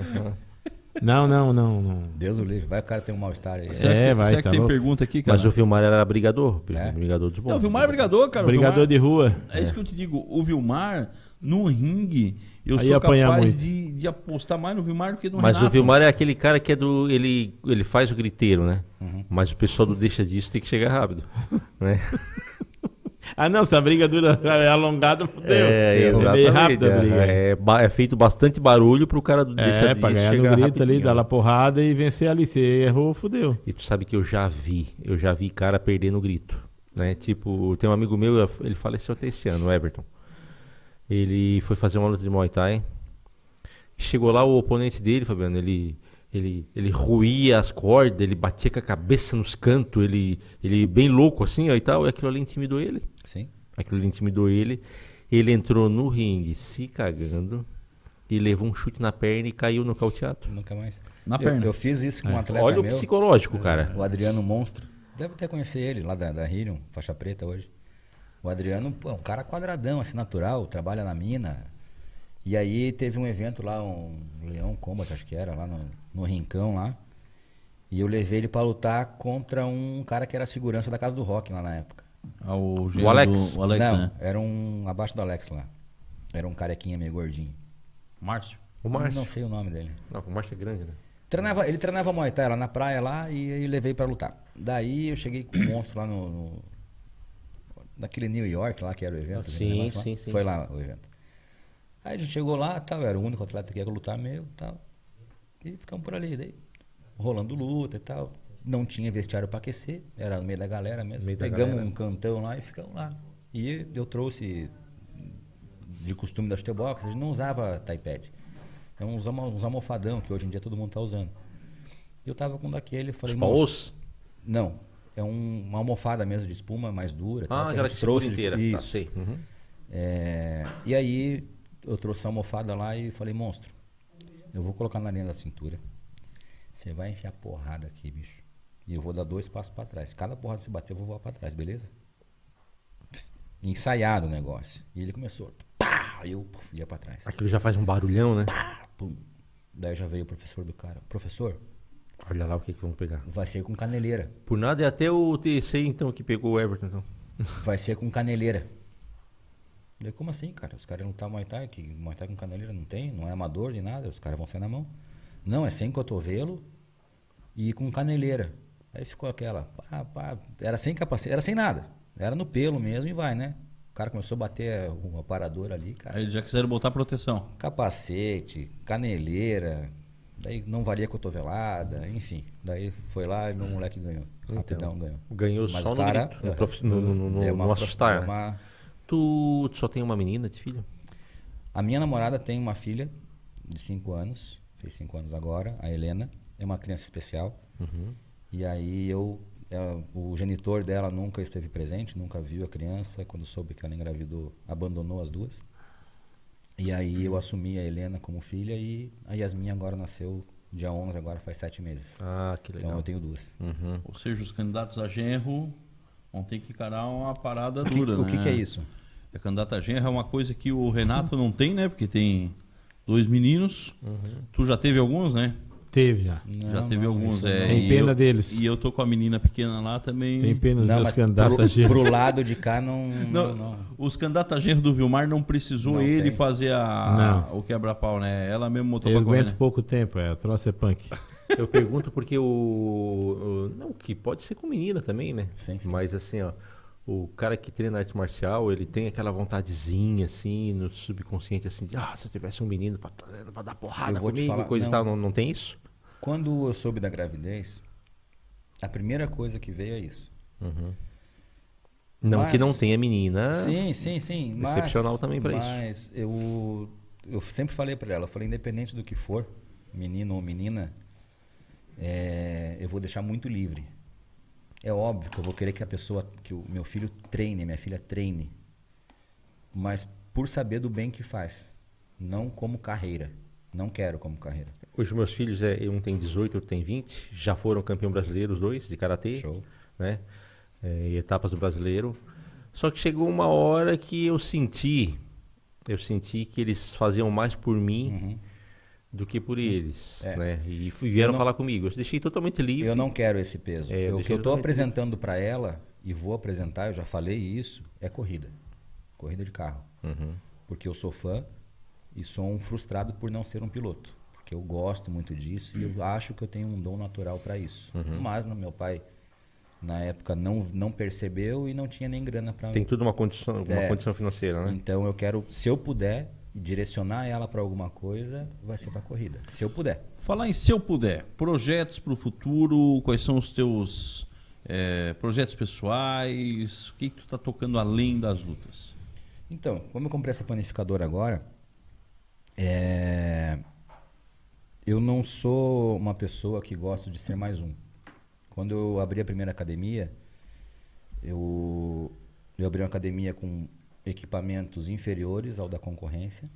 S4: Não, não, não, não.
S2: Deus o livre. Vai que o cara tem um mal-estar aí.
S3: Será
S4: É,
S3: que,
S4: vai,
S3: será que
S4: tá
S3: tem
S4: louco.
S3: pergunta aqui, cara?
S1: Mas o Vilmar era brigador.
S2: É.
S1: Brigador dos bons.
S3: Não, o Vilmar é brigador, cara.
S4: Brigador
S3: Vilmar-
S4: de rua.
S3: É isso que eu te digo. O Vilmar, no ringue, eu
S4: Aí
S3: sou capaz de, de apostar mais no Vilmar do que no
S1: Mas
S3: Renato.
S1: o Vilmar é aquele cara que é do. Ele, ele faz o griteiro, né?
S2: Uhum.
S1: Mas o pessoal do deixa disso tem que chegar rápido. né?
S4: Ah, não, se a briga dura é alongada, fudeu.
S1: É,
S2: ferrou.
S4: é meio
S1: exatamente.
S4: rápida a briga.
S1: É, é é feito bastante barulho pro cara do deixa
S4: É,
S1: disso
S4: pra ganhar no grito
S1: rapidinho,
S4: ali, dar lá porrada e vencer ali. Se errou, fudeu.
S1: E tu sabe que eu já vi, eu já vi cara perder no grito, né? Tipo, tem um amigo meu, ele faleceu até esse ano, o Everton. Ele foi fazer uma luta de Muay Thai. Chegou lá o oponente dele, Fabiano, ele ele ele ruía as cordas, ele batia com a cabeça nos cantos, ele ele bem louco assim, ó, e tal, e aquilo ali intimidou ele.
S2: Sim.
S1: Aquilo intimidou ele. Ele entrou no ringue se cagando e levou um chute na perna e caiu nocauteado.
S2: Nunca mais.
S3: Na
S2: eu,
S3: perna.
S2: Eu fiz isso com um atleta
S1: Olha o
S2: meu,
S1: psicológico, cara.
S2: o Adriano Monstro. Deve até conhecer ele, lá da, da Helium, faixa preta hoje. O Adriano, pô, é um cara quadradão, assim, natural, trabalha na mina. E aí teve um evento lá, um Leão Combat, acho que era, lá no, no Rincão lá. E eu levei ele pra lutar contra um cara que era segurança da casa do rock lá na época.
S3: Ao gênero
S1: Alex?
S3: do- o Alex,
S2: Não,
S3: né?
S2: era um abaixo do Alex lá. Era um carequinha meio gordinho.
S3: Márcio.
S1: O Márcio.
S2: Não sei o nome dele.
S1: Não, o Márcio é grande, né?
S2: Treinava, ele treinava Muay Thai lá na praia lá e aí eu levei pra lutar. Daí eu cheguei com o monstro lá no, no naquele New York lá que era o evento. aquele
S1: Sim,
S2: lá.
S1: sim, sim.
S2: Foi lá o evento. Aí a gente chegou lá, tal, eu era o único atleta que ia lutar meu, tal. E ficamos por ali, daí rolando luta e tal. Não tinha vestiário pra aquecer, era no meio da galera mesmo.
S1: Meio
S2: Pegamos
S1: galera.
S2: um cantão lá e ficamos lá. E eu trouxe de costume da Box, a gente não usava iPad. É uns, almo- uns almofadão que hoje em dia todo mundo tá usando. E eu tava com um daquele, falei,
S1: Tipo, a
S2: "Moço,
S1: osso?
S2: não, é um- uma almofada mesmo de espuma mais dura.
S1: Ah, aquela que trouxe
S2: de-
S1: inteira. Tá,
S2: Isso.
S1: sei. Uhum.
S2: É, e aí eu trouxe a almofada lá e falei, monstro, eu vou colocar na linha da cintura. Você vai enfiar porrada aqui, bicho. E eu vou dar dois passos pra trás. Cada porrada que você bater, eu vou voar pra trás, beleza? Ensaiado o negócio. E ele começou. Pá! Aí eu puf, ia pra trás.
S1: Aquilo já faz um barulhão, né?
S2: Pá, pum. Daí já veio o professor do cara. Professor,
S1: Olha lá o que, que vamos pegar.
S2: vai ser com caneleira.
S1: Por nada é até o TC, então, que pegou o Everton. Então.
S2: Vai ser com caneleira. Daí, como assim, cara? Os caras não tá Muay Thai, que Muay Thai com caneleira não tem, não é amador nem nada, os caras vão sair na mão. Não, é sem cotovelo e com caneleira. Aí ficou aquela, pá, pá, era sem capacete, era sem nada. Era no pelo mesmo e vai, né? O cara começou a bater o aparador ali, cara.
S3: Aí eles já quiseram botar proteção.
S2: Capacete, caneleira, daí não valia cotovelada, enfim. Daí foi lá e meu moleque ganhou. Rapidão ganhou.
S1: Ganhou
S2: Mas
S1: só
S2: cara,
S1: grito, no
S2: é,
S1: profi- no- no- no-
S2: deu
S1: no
S2: uma
S1: assustar,
S2: uma-
S1: Tu, tu só tem uma menina de filho?
S2: A minha namorada tem uma filha de 5 anos, fez 5 anos agora, a Helena, é uma criança especial. E aí eu, ela- o genitor dela nunca esteve presente, nunca viu a criança. Quando soube que ela engravidou, abandonou as duas. E aí eu assumi a Helena como filha e a Yasmin agora nasceu dia 11, agora faz 7 meses.
S1: Ah, que legal.
S2: Então eu tenho duas.
S1: Uhum.
S3: Ou seja, os candidatos a genro vão ter que encarar uma parada
S2: O que,
S3: dura,
S2: o que
S3: né?
S2: que é isso?
S3: É candidato a genro é uma coisa que o Renato não tem, né? Porque tem dois meninos. Tu já teve alguns, né?
S4: Teve já.
S3: já
S2: Não,
S3: teve
S2: não,
S3: alguns. É.
S4: Tem pena
S3: eu-
S4: deles.
S3: E eu tô com a menina pequena lá também.
S4: Tem pena dos
S2: Não, mas
S4: candidatos a
S2: pro, pro lado de cá não.
S3: Não,
S2: não, não.
S3: Os candidatos a do Vilmar não precisou
S2: Não
S3: ele
S2: tem.
S3: fazer a,
S4: Não.
S3: o quebra-pau, né? Ela mesmo pra correr,
S4: aguentam
S3: né?
S4: pouco tempo, é. O troço é punk.
S1: Eu pergunto porque o, o- Não, que pode ser com menina também, né?
S2: Sim, sim.
S1: Mas assim, ó. O cara que treina arte marcial, ele tem aquela vontadezinha, assim, no subconsciente, assim, de, ah, se eu tivesse um menino pra, pra dar porrada
S2: Eu vou te
S1: comigo,
S2: falar,
S1: coisa e tal. Não, não tem isso?
S2: Quando eu soube da gravidez, a primeira coisa que veio é isso.
S1: Não
S2: Mas-
S1: que não tenha menina.
S2: Sim, sim, sim. Mas,
S1: Excepcional também pra isso.
S2: Mas eu, eu sempre falei pra ela, eu falei, independente do que for, menino ou menina, é, eu vou deixar muito livre. É óbvio que eu vou querer que a pessoa, que o meu filho treine, minha filha treine. Mas por saber do bem que faz. Não como carreira. Não quero como carreira.
S1: Hoje meus filhos, é, um tem 18, outro tem 20, já foram campeão brasileiro os dois, de karatê,
S2: Show.
S1: né? É, etapas do brasileiro. Só que chegou uma hora que eu senti, eu senti que eles faziam mais por mim
S2: Uhum.
S1: do que por eles,
S2: É.
S1: né? E vieram
S2: não-
S1: falar comigo. Eu deixei totalmente livre.
S2: Eu não quero esse peso.
S1: É, eu
S2: o que eu estou apresentando para ela, e vou apresentar, eu já falei isso, é corrida. Corrida de carro.
S1: Uhum.
S2: Porque eu sou fã e sou um frustrado por não ser um piloto. Porque eu gosto muito disso e
S1: Uhum.
S2: eu acho que eu tenho um dom natural para isso. Mas no meu pai, na época, não, não percebeu e não tinha nem grana para
S1: Tem tudo uma condição, uma
S2: É.
S1: condição financeira, né?
S2: Então eu quero, se eu puder, direcionar ela para alguma coisa, vai ser para corrida. Se eu puder.
S3: Falar em se eu puder, projetos para o futuro, quais são os teus eh, projetos pessoais, o que, que tu tá tocando além das lutas?
S2: Então, como eu comprei essa panificadora agora, é, eu não sou uma pessoa que gosta de ser mais um. Quando eu abri a primeira academia, eu, eu abri uma academia com equipamentos inferiores ao da concorrência,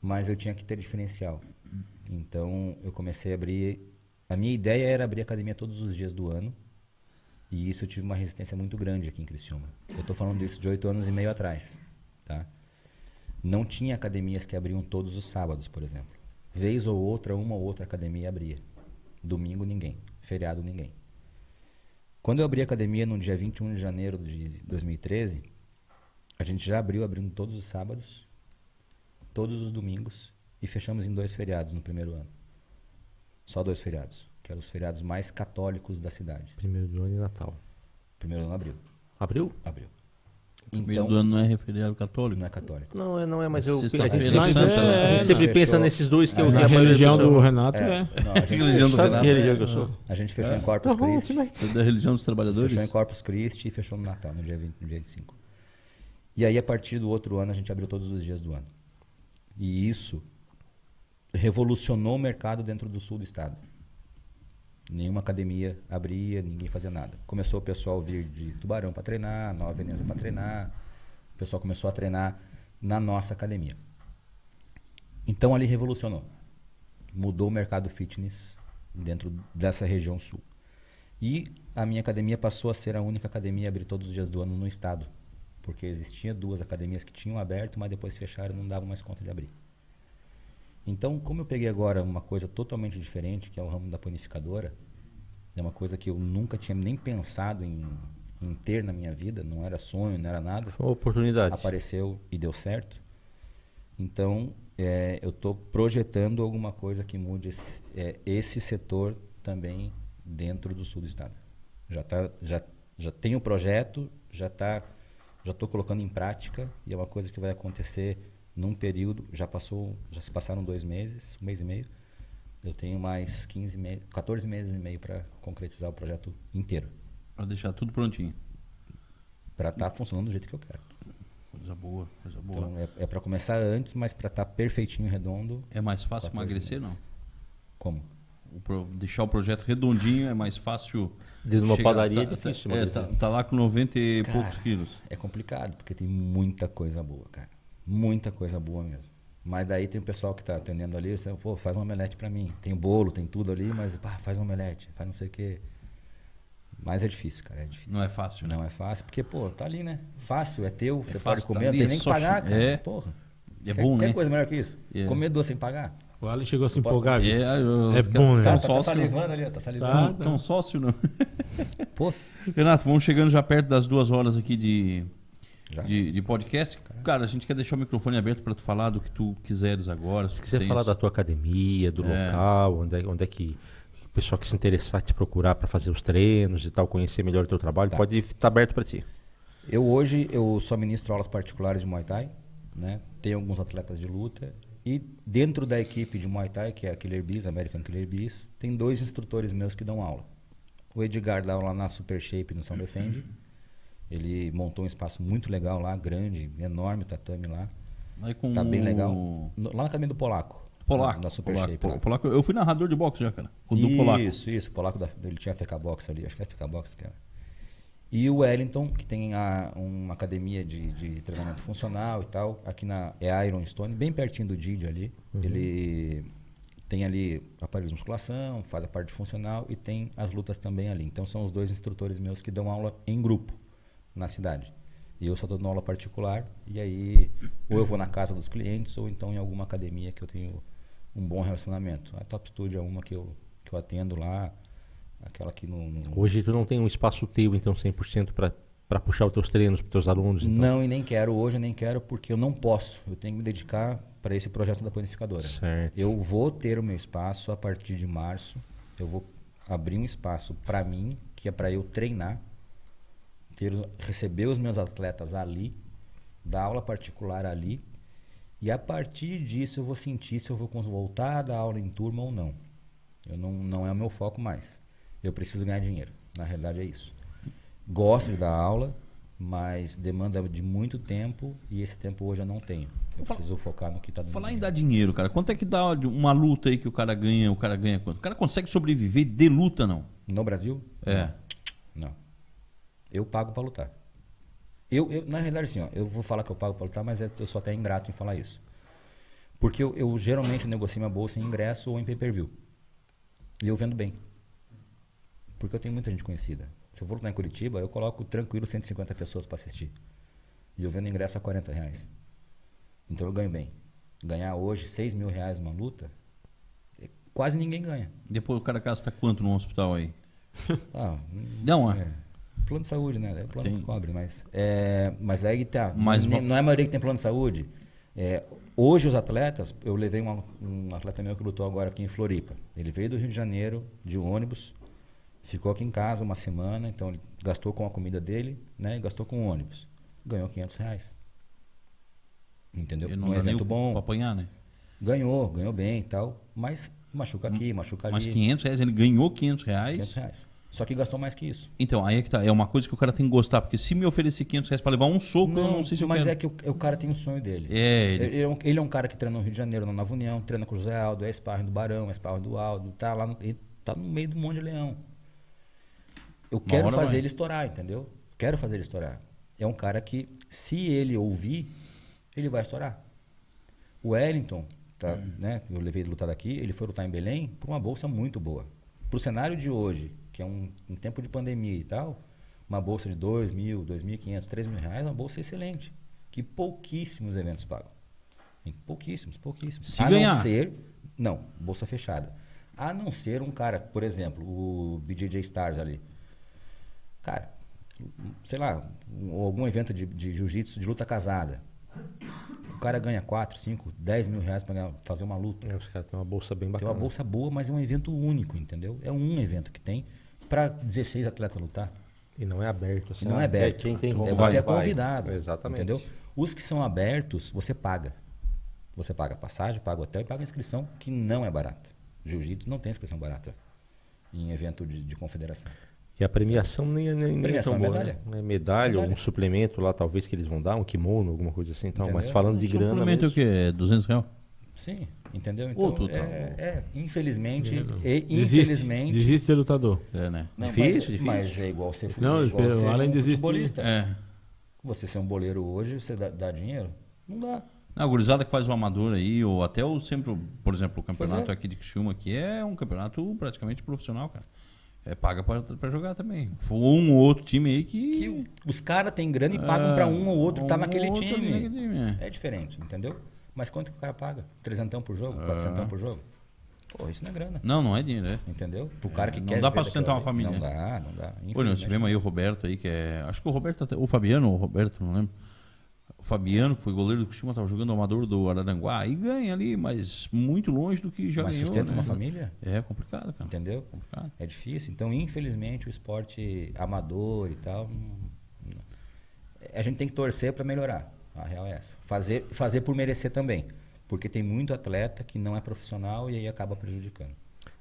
S2: mas eu tinha que ter diferencial. Então eu comecei a abrir. A minha ideia era abrir academia todos os dias do ano. E isso eu tive uma resistência muito grande aqui em Criciúma. Eu estou falando disso de oito anos e meio atrás. Tá? Não tinha academias que abriam todos os sábados, por exemplo. Vez ou outra, uma ou outra academia abria. Domingo, ninguém. Feriado, ninguém. Quando eu abri a academia no dia 21 de janeiro de 2013, a gente já abriu, abrindo todos os sábados, todos os domingos e fechamos em dois feriados no primeiro ano. Só dois feriados, que eram os feriados mais católicos da cidade.
S1: Primeiro do ano e Natal.
S2: Primeiro ano abriu.
S1: Abriu?
S2: Abriu. Então,
S3: do ano não é referiado católico.
S2: não é católico.
S1: Não, é, não é, mas eu, a gente,
S4: Mas
S3: Santa,
S4: é, é,
S1: a gente sempre
S2: não.
S1: pensa
S2: Fechou.
S1: nesses dois que é
S2: A
S1: que a
S4: Na
S1: maioria
S4: religião do Renato é.
S2: Não, a gente,
S3: religião do Renato?
S1: que religião que eu sou?
S2: a gente fechou em Corpus
S1: Tá bom,
S2: Christi.
S1: sim,
S3: É da religião dos trabalhadores?
S2: Fechou em Corpus Christi e fechou no Natal, no dia, 20, no dia 25. E aí, a partir do outro ano, a gente abriu todos os dias do ano. E isso revolucionou o mercado dentro do sul do estado. Nenhuma academia abria, ninguém fazia nada. Começou o pessoal vir de Tubarão para treinar, Nova Veneza para treinar. O pessoal começou a treinar na nossa academia. Então ali revolucionou. Mudou o mercado fitness dentro dessa região sul. E a minha academia passou a ser a única academia a abrir todos os dias do ano no estado. Porque existia duas academias que tinham aberto, mas depois fecharam e não davam mais conta de abrir. Então, como eu peguei agora uma coisa totalmente diferente, que é o ramo da panificadora, é uma coisa que eu nunca tinha nem pensado em, em ter na minha vida, não era sonho, não era nada
S1: Foi uma oportunidade.
S2: apareceu e deu certo. Então, é, eu estou projetando alguma coisa que mude esse, é, esse setor também dentro do sul do estado. Já, tá, já, já tem o projeto, já tá, já estou colocando em prática e é uma coisa que vai acontecer num período. Já passou, já se passaram dois meses, um mês e meio. Eu tenho mais 15 me 14 meses e meio para concretizar o projeto inteiro,
S3: Pra deixar tudo prontinho.
S2: para estar funcionando do jeito que eu quero.
S3: Coisa boa, coisa boa.
S2: Então é, é para começar antes, mas para estar perfeitinho, redondo.
S3: é mais fácil
S2: 14
S3: emagrecer,
S2: meses.
S3: não?
S2: Como?
S3: O pro- deixar o projeto redondinho é mais fácil.
S1: De uma
S3: chegar-
S1: padaria é
S3: tá-
S1: difícil
S3: tá, é, tá, tá lá com 90 e
S2: Cara,
S3: poucos quilos.
S2: É complicado, porque tem muita coisa boa, cara. Muita coisa boa mesmo. Mas daí tem o pessoal que tá atendendo ali, você, pô, faz um omelete pra mim. Tem bolo, tem tudo ali, mas pá, faz um omelete, faz não sei o quê. Mas é difícil, cara, é difícil.
S3: Não é fácil, né?
S2: Não é fácil, porque, pô, tá ali, né? Fácil, é teu, você
S3: fácil,
S2: pode
S3: tá
S2: comer, não
S3: ali,
S2: tem
S3: é
S2: nem que pagar, cara.
S3: é.
S2: Porra.
S3: É
S2: quer,
S3: bom,
S2: quer
S3: né?
S2: coisa melhor que isso?
S3: É.
S2: Comer doce sem pagar?
S4: O Alan chegou a se
S2: Eu posso-
S4: empolgar?
S3: É, eu-
S4: É bom, né?
S3: Tá,
S2: Tá,
S3: tá
S2: tá
S3: sócio,
S2: salivando ali, tá salivando.
S4: Tá.
S3: Tão, tão sócio, não?
S2: Pô,
S3: Renato, vamos chegando já perto das duas horas aqui de. De, de podcast. Cara, a gente quer deixar o microfone aberto para tu falar do que tu quiseres agora.
S1: Se quiser falar da tua academia, do
S3: É.
S1: local, onde é, onde é que o pessoal que se interessar te procurar para fazer os treinos e tal, conhecer melhor o teu trabalho,
S2: Tá.
S1: pode estar aberto para ti.
S2: Eu hoje eu só ministro aulas particulares de Muay Thai, né? Tenho alguns atletas de luta e dentro da equipe de Muay Thai, que é a Killer Bees, American Killer Bees, tem dois instrutores meus que dão aula. O Edgar dá aula na Super Shape no São Defende. Ele montou um espaço muito legal lá, grande, enorme, tatame lá.
S3: Aí com
S2: Tá bem legal. No- lá na academia do Polaco.
S3: Polaco.
S2: Na Super
S3: Polaco,
S2: Shape.
S3: Pol-
S2: lá.
S3: Polaco. Eu fui narrador de boxe já, cara. Com o do Polaco.
S2: Isso, isso. O Polaco, da, ele tinha FK Box ali, acho que é FK Box, cara. E o Wellington, que tem a- uma academia de, de treinamento funcional e tal, aqui na é Iron Stone, bem pertinho do Didi ali. Ele tem ali aparelhos de musculação, faz a parte funcional e tem as lutas também ali. Então são os dois instrutores meus que dão aula em grupo na cidade. E eu só dou aula particular e aí ou eu vou na casa dos clientes ou então em alguma academia que eu tenho um bom relacionamento. A Top Studio é uma que eu, que eu atendo lá, aquela que no, no-
S1: Hoje tu não tem um espaço teu, então, 100% para puxar os teus treinos para teus alunos. Então.
S2: Não, e nem quero hoje, nem quero porque eu não posso. Eu tenho que me dedicar para esse projeto da panificadora.
S1: Certo.
S2: Eu vou ter o meu espaço a partir de março. Eu vou abrir um espaço para mim, que é para eu treinar, ter, receber os meus atletas ali, dar aula particular ali. E a partir disso eu vou sentir se eu vou voltar a dar aula em turma ou não. Eu não, não é o meu foco mais. Eu preciso ganhar dinheiro. Na realidade é isso. Gosto de dar aula, mas demanda de muito tempo e esse tempo hoje eu não tenho. Eu preciso focar no que está dando
S3: Falar em
S2: dinheiro.
S3: dar dinheiro, cara. Quanto é que dá uma luta aí que o cara ganha? O cara ganha quanto? O cara consegue sobreviver de luta, não?
S2: No Brasil?
S3: É.
S2: Não. Eu pago para lutar. Eu, eu, na realidade, assim, ó, eu vou falar que eu pago para lutar, mas é- eu sou até ingrato em falar isso. Porque eu, eu geralmente negocio minha bolsa em ingresso ou em pay-per-view. E eu vendo bem. Porque eu tenho muita gente conhecida. Se eu for lutar em Curitiba, eu coloco tranquilo 150 pessoas para assistir. E eu vendo ingresso a 40 reais. Então eu ganho bem. Ganhar hoje 6 mil reais uma luta é quase ninguém ganha.
S3: Depois o cara gasta quanto no hospital aí?
S2: Ah,
S3: Não, é.
S2: Plano de saúde, né? É plano
S3: Tem.
S2: que cobre, mas. É, mas aí que tá.
S3: Mas
S2: N-
S3: vo-
S2: não é a maioria que tem plano de saúde. É, hoje os atletas, eu levei uma- um atleta meu que lutou agora aqui em Floripa. Ele veio do Rio de Janeiro de ônibus, ficou aqui em casa uma semana, então ele gastou com a comida dele, né? E gastou com o ônibus. Ganhou 500 reais. Entendeu?
S3: Ele não
S2: Um
S3: nem
S2: evento bom.
S3: pra apanhar, né?
S2: Ganhou, ganhou bem e tal. Mas machuca aqui, machuca ali.
S3: Mas 500 reais, ele ganhou 500 reais.
S2: 500 reais. Só que gastou mais que isso.
S3: Então, aí é que tá. É uma coisa que o cara tem que gostar. Porque se me oferecer 500 reais pra levar um soco, eu não sei se eu
S2: mas
S3: quero.
S2: é que o, o cara tem um sonho dele.
S3: É, ele-
S2: Ele, é um, ele é um cara que treina no Rio de Janeiro, na Nova União, treina com o José Aldo, é sparring do Barão, é sparring do Aldo, tá lá no, ele tá no meio do monte de leão. Eu quero
S3: hora
S2: fazer
S3: vai.
S2: ele estourar, entendeu? Quero fazer ele estourar. É um cara que, se ele ouvir, ele vai estourar. O Wellington, tá, né, que eu levei ele lutar daqui, ele foi lutar em Belém por uma bolsa muito boa. Pro cenário de hoje, que é um, um tempo de pandemia e tal, uma bolsa de 2 mil, 2.500, 3 mil reais é uma bolsa excelente, que pouquíssimos eventos pagam. Tem Pouquíssimos, pouquíssimos.
S3: Se
S2: a
S3: ganhar.
S2: não ser, não, bolsa fechada. A não ser um cara, por exemplo, o BJJ Stars ali. Cara, sei lá, um- algum evento de, de jiu-jitsu de luta casada. O cara ganha 4, 5, 10 mil reais pra ganhar- fazer uma luta.
S1: É, os caras têm uma bolsa bem
S2: Tem
S1: bacana.
S2: uma bolsa boa, mas é um evento único, entendeu? É um evento que tem para 16 atletas lutar.
S1: E não é aberto. assim,
S2: não é
S1: né?
S2: aberto.
S1: Quem tem
S2: é,
S1: vai,
S2: você é
S1: vai.
S2: convidado.
S1: Exatamente.
S2: Entendeu? Os que são abertos, você paga. Você paga a passagem, paga o hotel e paga a inscrição, que não é barata. Jiu-jitsu não tem inscrição barata em evento de, de confederação.
S1: E a premiação nem, nem, nem
S2: Premiação
S1: é tão
S2: é
S1: boa,
S2: medalha.
S1: né? É medalha, ou um
S2: Medalha.
S1: suplemento lá, talvez que eles vão dar, um kimono, alguma coisa assim. Tal. Mas falando de grana.
S3: Suplemento é o
S1: mesmo,
S3: quê? 200 reais?
S2: Sim, entendeu? Então,
S3: tu tá-
S2: é, é, infelizmente, e,
S4: Desiste,
S2: infelizmente,
S4: desiste de ser lutador.
S3: É, né?
S2: Não,
S1: Difícil,
S2: mas,
S1: difícil.
S2: mas é igual ser
S4: Não,
S2: igual
S4: o
S2: ser
S4: Alan
S2: um
S4: desiste.
S2: futebolista.
S3: É.
S2: Você ser um boleiro hoje, você dá, dá dinheiro? Não dá.
S3: A gurizada que faz o amador aí, ou até o sempre, por exemplo, o campeonato
S2: é.
S3: aqui de Criciúma, que é um campeonato praticamente profissional, cara. É, paga pra, pra jogar também. Foi um ou outro time aí que.
S2: Que os caras têm grana e pagam pra um ou outro que tá
S3: um
S2: naquele
S3: outro
S2: time.
S3: time, é.
S2: É diferente, entendeu? Mas quanto que o cara paga? Trezentão por jogo? Quatrocentão por jogo? Pô, isso não é grana.
S3: Não, não é dinheiro, é.
S2: Entendeu? Pro cara que
S3: não
S2: quer
S3: dá
S2: viver
S3: pra sustentar uma família.
S2: Não dá, não dá.
S3: Olha, nós tivemos aí o Roberto aí, que é. Acho que o Roberto, até- o Fabiano, o Roberto, não lembro. O Fabiano, que foi goleiro do Cristina, tava jogando amador do Araranguá e ganha ali, mas muito longe do que já
S2: Mas
S3: ganhou.
S2: sustenta
S3: né?
S2: uma família?
S3: É complicado, cara.
S2: Entendeu?
S3: Complicado.
S2: É difícil. Então, infelizmente, o esporte amador e tal. não- não- A gente tem que torcer para melhorar. A real é essa. Fazer, fazer por merecer também. Porque tem muito atleta que não é profissional e aí acaba prejudicando.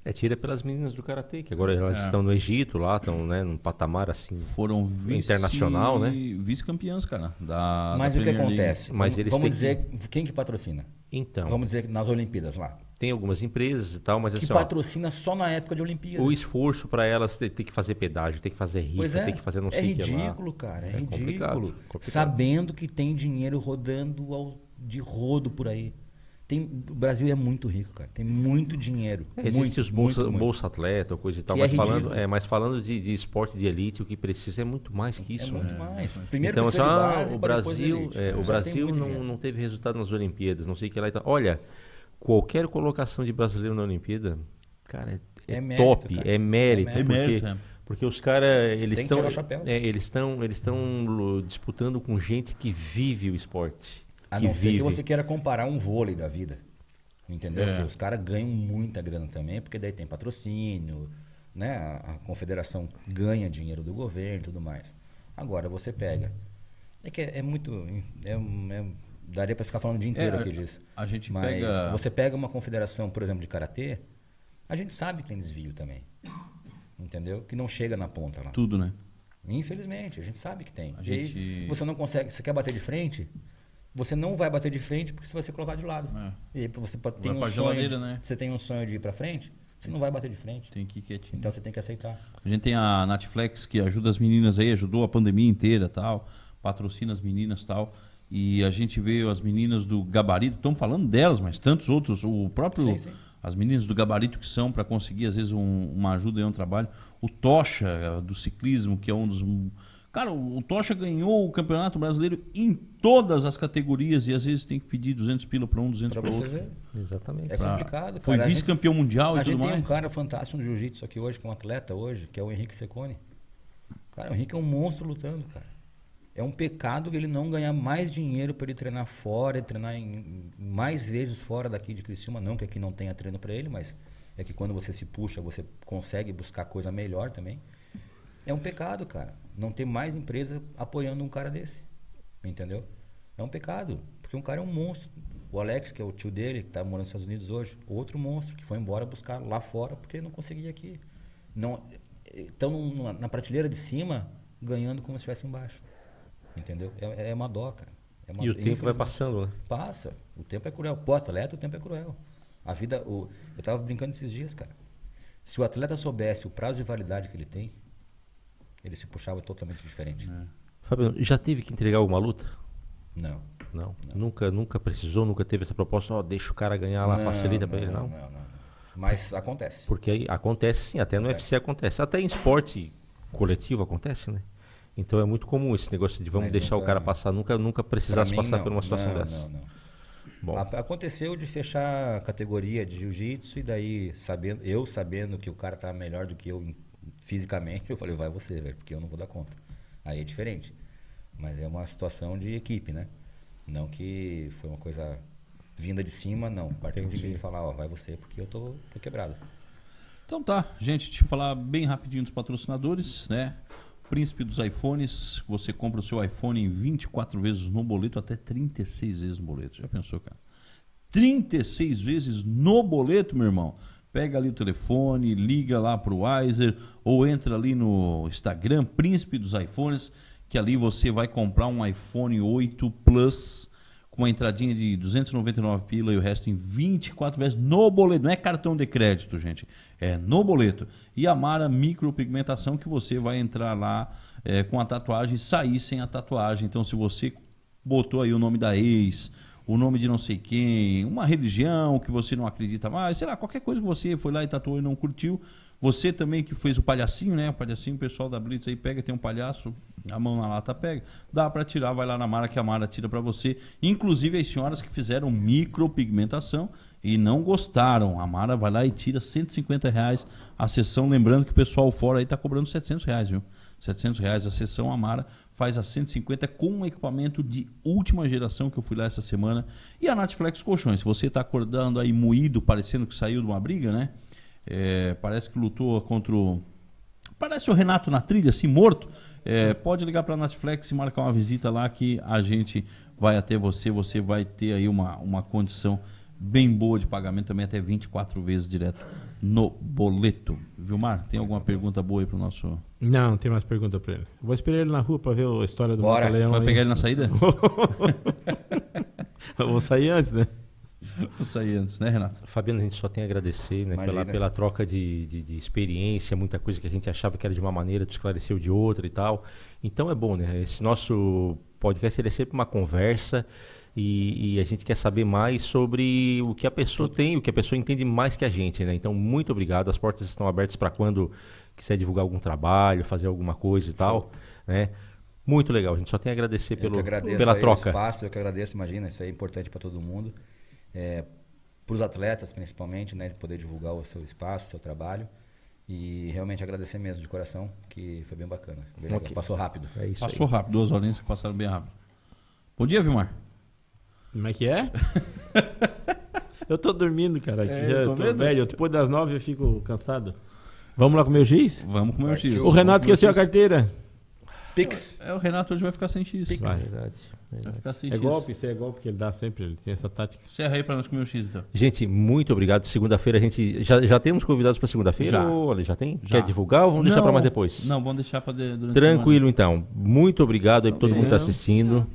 S1: É, tira pelas meninas do Karatê, que agora elas
S3: É.
S1: estão no Egito lá, estão né, num patamar assim.
S3: Foram vice,
S1: Internacional, né?
S3: Vice-campeãs, cara. Da,
S2: Mas
S3: da
S2: o que
S3: League.
S2: acontece?
S1: Mas
S2: vamos
S1: eles
S2: vamos dizer quem que patrocina?
S1: Então,
S2: Vamos dizer nas Olimpíadas lá.
S1: Tem algumas empresas e tal, mas
S2: Que
S1: assim, ó,
S2: patrocina só na época de Olimpíada.
S1: o esforço para elas ter, ter que fazer pedágio, ter que fazer rifa,
S2: Pois é,
S1: ter que fazer não
S2: é
S1: sei o que lá.
S2: ridículo, cara, é,
S1: É complicado,
S2: ridículo.
S1: complicado.
S2: Sabendo que tem dinheiro rodando ao- de rodo por aí. Tem, o Brasil é muito rico, cara. Tem muito dinheiro.
S1: É, Existem os bolsa,
S2: muito,
S1: bolsa atleta, coisa e tal,
S2: Que é
S1: mas, falando, é, mas falando de, de esporte de elite, o que precisa é muito mais que
S2: É
S1: isso.
S2: muito
S1: né?
S2: mais. Primeiro
S1: então, só,
S2: de base
S1: o Brasil,
S2: elite.
S1: é, o Brasil não, não teve resultado nas Olimpíadas, não sei o que lá. e tal. Olha, qualquer colocação de brasileiro na Olimpíada, cara, é,
S2: É mérito,
S1: top,
S2: cara.
S1: é mérito,
S2: É
S3: mérito.
S1: porque,
S3: É é.
S1: porque os caras eles estão
S2: tirar o chapéu.
S1: é, eles estão eles estão disputando com gente que vive o esporte,
S2: A
S1: que
S2: não ser que
S1: vive.
S2: você queira comparar um vôlei da vida. Entendeu?
S3: É.
S2: Os caras ganham muita grana também, porque daí tem patrocínio, né? A, a confederação ganha dinheiro do governo e tudo mais. Agora você pega. É que é, é muito. é- é- daria pra ficar falando o dia inteiro
S3: É,
S2: aqui disso.
S3: A gente
S2: Mas
S3: pega.
S2: você pega uma confederação, por exemplo, de karatê, a gente sabe que tem desvio também. Entendeu? Que não chega na ponta lá.
S3: Tudo, né?
S2: Infelizmente, a gente sabe que tem.
S3: A
S2: E aí,
S3: gente-
S2: você não consegue, você quer bater de frente, você não vai bater de frente porque você vai ser colocado de lado.
S3: É.
S2: E aí você tem um sonho, de-
S3: né?
S2: você tem um sonho de ir para frente, você não vai bater de frente.
S3: Tem que ir quietinho.
S2: Então você tem que aceitar.
S3: A gente tem a Natflex que ajuda as meninas aí, ajudou a pandemia inteira tal, patrocina as meninas tal. E a gente vê as meninas do gabarito, estamos falando delas, mas tantos outros, o próprio.
S2: Sim, sim.
S3: As meninas do gabarito que são para conseguir, às vezes, um- uma ajuda e um trabalho. O Tocha, do ciclismo, que é um dos. Cara, o Tocha ganhou o Campeonato Brasileiro em todas as categorias e às vezes tem que pedir 200 pila para um, 200
S2: Pra
S3: para
S2: você
S3: outro.
S2: ver.
S1: Exatamente.
S2: É
S3: Pra-
S2: complicado,
S3: Foi.
S2: A
S3: vice-campeão mundial
S2: A
S3: e tudo
S2: gente tem
S3: mais.
S2: um cara fantástico no jiu-jitsu aqui hoje, que é um atleta hoje, que é o Henrique Secone. Cara, o Henrique é um monstro lutando, cara. É um pecado ele não ganhar mais dinheiro para ele treinar fora, treinar em, mais vezes fora daqui de Criciúma. Não que aqui não tenha treino para ele, mas é que quando você se puxa, você consegue buscar coisa melhor também. É um pecado, cara. Não ter mais empresa apoiando um cara desse. Entendeu? É um pecado. Porque um cara é um monstro. O Alex, que é o tio dele, que tá morando nos Estados Unidos hoje, outro monstro que foi embora buscar lá fora porque não conseguia aqui. Não, estão na prateleira de cima ganhando como se estivesse embaixo. Entendeu? É, é uma dó, cara. É uma-
S1: E o tempo vai passando, né?
S2: Passa. O tempo é cruel. Pô, atleta, o tempo é cruel. A vida. O, eu tava brincando esses dias, cara. Se o atleta soubesse o prazo de validade que ele tem, ele se puxava totalmente diferente.
S1: Fabiano, já teve que entregar alguma luta?
S2: Não.
S1: Não. Nunca, nunca precisou, nunca teve essa proposta, ó, deixa o cara ganhar lá, facilita pra ele, não.
S2: Não, não, não. Mas acontece.
S1: Porque aí acontece sim, até no
S2: Acontece.
S1: UFC acontece. Até em esporte coletivo acontece, né? Então é muito comum esse negócio de vamos
S2: Mas
S1: deixar o
S2: nunca-
S1: cara passar, nunca, nunca precisasse
S2: mim,
S1: passar
S2: não.
S1: por uma situação
S2: não,
S1: dessa.
S2: Não, não.
S1: Bom.
S2: Aconteceu de fechar a categoria de jiu-jitsu e daí, sabendo, eu sabendo que o cara tá melhor do que eu fisicamente, eu falei, vai você, velho, porque eu não vou dar conta. Aí é diferente. Mas é uma situação de equipe, né? Não que foi uma coisa vinda de cima, não. Partiu de mim falar, ó, vai você, porque eu tô, tô quebrado.
S3: Então tá, gente, deixa eu falar bem rapidinho dos patrocinadores, né? Príncipe dos iPhones, você compra o seu iPhone em 24 vezes no boleto, até 36 vezes no boleto. Já pensou, cara? 36 vezes no boleto, meu irmão. Pega ali o telefone, liga lá pro Wiser ou entra ali no Instagram, Príncipe dos iPhones, que ali você vai comprar um iPhone 8 Plus com uma entradinha de 299 pila e o resto em 24 vezes no boleto. Não é cartão de crédito, gente. É no boleto. E a Mara Micropigmentação que você vai entrar lá é, com a tatuagem e sair sem a tatuagem. Então, se você botou aí o nome da ex, o nome de não sei quem, uma religião que você não acredita mais, sei lá, qualquer coisa que você foi lá e tatuou e não curtiu. Você também que fez o palhacinho, né? O palhacinho, o pessoal da Blitz aí pega, tem um palhaço, a mão na lata pega. Dá pra tirar, vai lá na Mara que a Mara tira pra você. Inclusive as senhoras que fizeram micropigmentação e não gostaram. A Mara vai lá e tira 150 reais a sessão. Lembrando que o pessoal fora aí tá cobrando 700 reais, viu? 700 reais a sessão. A Mara faz a 150 com um equipamento de última geração que eu fui lá essa semana. E a Natflex Colchões. Se você tá acordando aí moído, parecendo que saiu de uma briga, né? É, parece que lutou contra o. Parece o Renato na trilha, assim, morto. É, pode ligar para a Netflix e marcar uma visita lá que a gente vai até você. Você vai ter aí uma, uma condição bem boa de pagamento, também até 24 vezes direto no boleto. Vilmar, tem alguma pergunta boa aí pro nosso.
S4: Não, não tem mais pergunta pra ele. Vou esperar ele na rua pra ver a história do
S2: Bora.
S3: Vai
S4: aí.
S3: pegar ele na saída?
S4: Eu vou sair antes, né?
S3: Vou sair antes, né, Renato?
S1: Fabiano, a gente só tem a agradecer né, pela,
S2: Imagina.
S1: pela troca de, de, de experiência, muita coisa que a gente achava que era de uma maneira, tu esclareceu de outra e tal. Então é bom, né? Esse nosso podcast ele é sempre uma conversa e, e a gente quer saber mais sobre o que a pessoa tem, o que a pessoa entende mais que a gente, né? Então, muito obrigado. As portas estão abertas para quando quiser divulgar algum trabalho, fazer alguma coisa e tal, né? Muito legal. A gente só tem a agradecer
S2: Eu
S1: pelo,
S2: agradeço
S1: pela troca.
S2: espaço, eu que agradeço, imagina, isso é importante para todo mundo. É, para os atletas, principalmente, né, de poder divulgar o seu espaço, o seu trabalho. E realmente agradecer mesmo, de coração, que foi bem bacana. Bem legal.
S1: Ok.
S2: Passou rápido.
S1: É isso
S3: Passou
S1: aí.
S3: rápido, duas horinhas que passaram bem rápido. Bom dia, Vilmar.
S4: Como é que é? eu tô dormindo, cara. aqui.
S3: É, eu tô
S4: tô velho. Depois das nove eu fico cansado. Vamos lá comer o giz?
S3: Vamos comer o X.
S4: O Renato esqueceu a
S3: X.
S4: carteira.
S2: Pix.
S3: É, o Renato hoje vai ficar sem X.
S2: Pix.
S3: Vai
S1: Verdade, verdade.
S3: ficar sem
S4: É
S3: X.
S4: golpe, isso é golpe que ele dá sempre. Ele tem essa tática.
S3: Encerra aí pra nós comer o X, então.
S1: Gente, muito obrigado. Segunda-feira a gente. Já, já temos convidados para segunda-feira?
S3: Já.
S1: Olha, já tem?
S3: Já.
S1: Quer divulgar ou vamos deixar para
S3: Não,
S1: mais depois?
S3: Não, vamos deixar pra de, durante a
S1: Tranquilo, então. Muito obrigado aí para todo mundo que está
S3: Valeu.
S1: assistindo.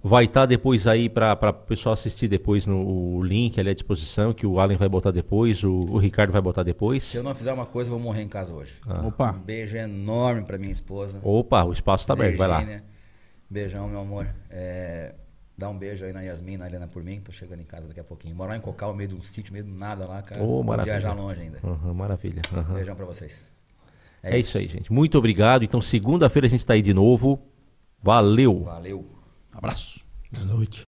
S1: Vai estar depois aí para o pessoal assistir depois no o link ali à disposição, que o Allen vai botar depois, o, o Ricardo vai botar depois.
S2: Se eu não fizer uma coisa, eu vou morrer em casa hoje. Um
S3: Opa.
S2: beijo enorme para minha esposa.
S1: Opa, o espaço está aberto, vai lá.
S2: Beijão, meu amor. É, dá um beijo aí na Yasmin, na Helena por mim. Tô chegando em casa daqui a pouquinho. Morar em Cocal, meio de um sítio, meio do nada lá, cara.
S1: Maravilha.
S2: viajar longe ainda.
S1: Aham, maravilha. aham.
S2: Beijão pra vocês.
S1: É,
S2: É
S1: isso.
S2: isso.
S1: aí, gente. Muito obrigado. Então, segunda-feira a gente está aí de novo. Valeu.
S2: Valeu.
S3: Abraço.
S4: Boa noite.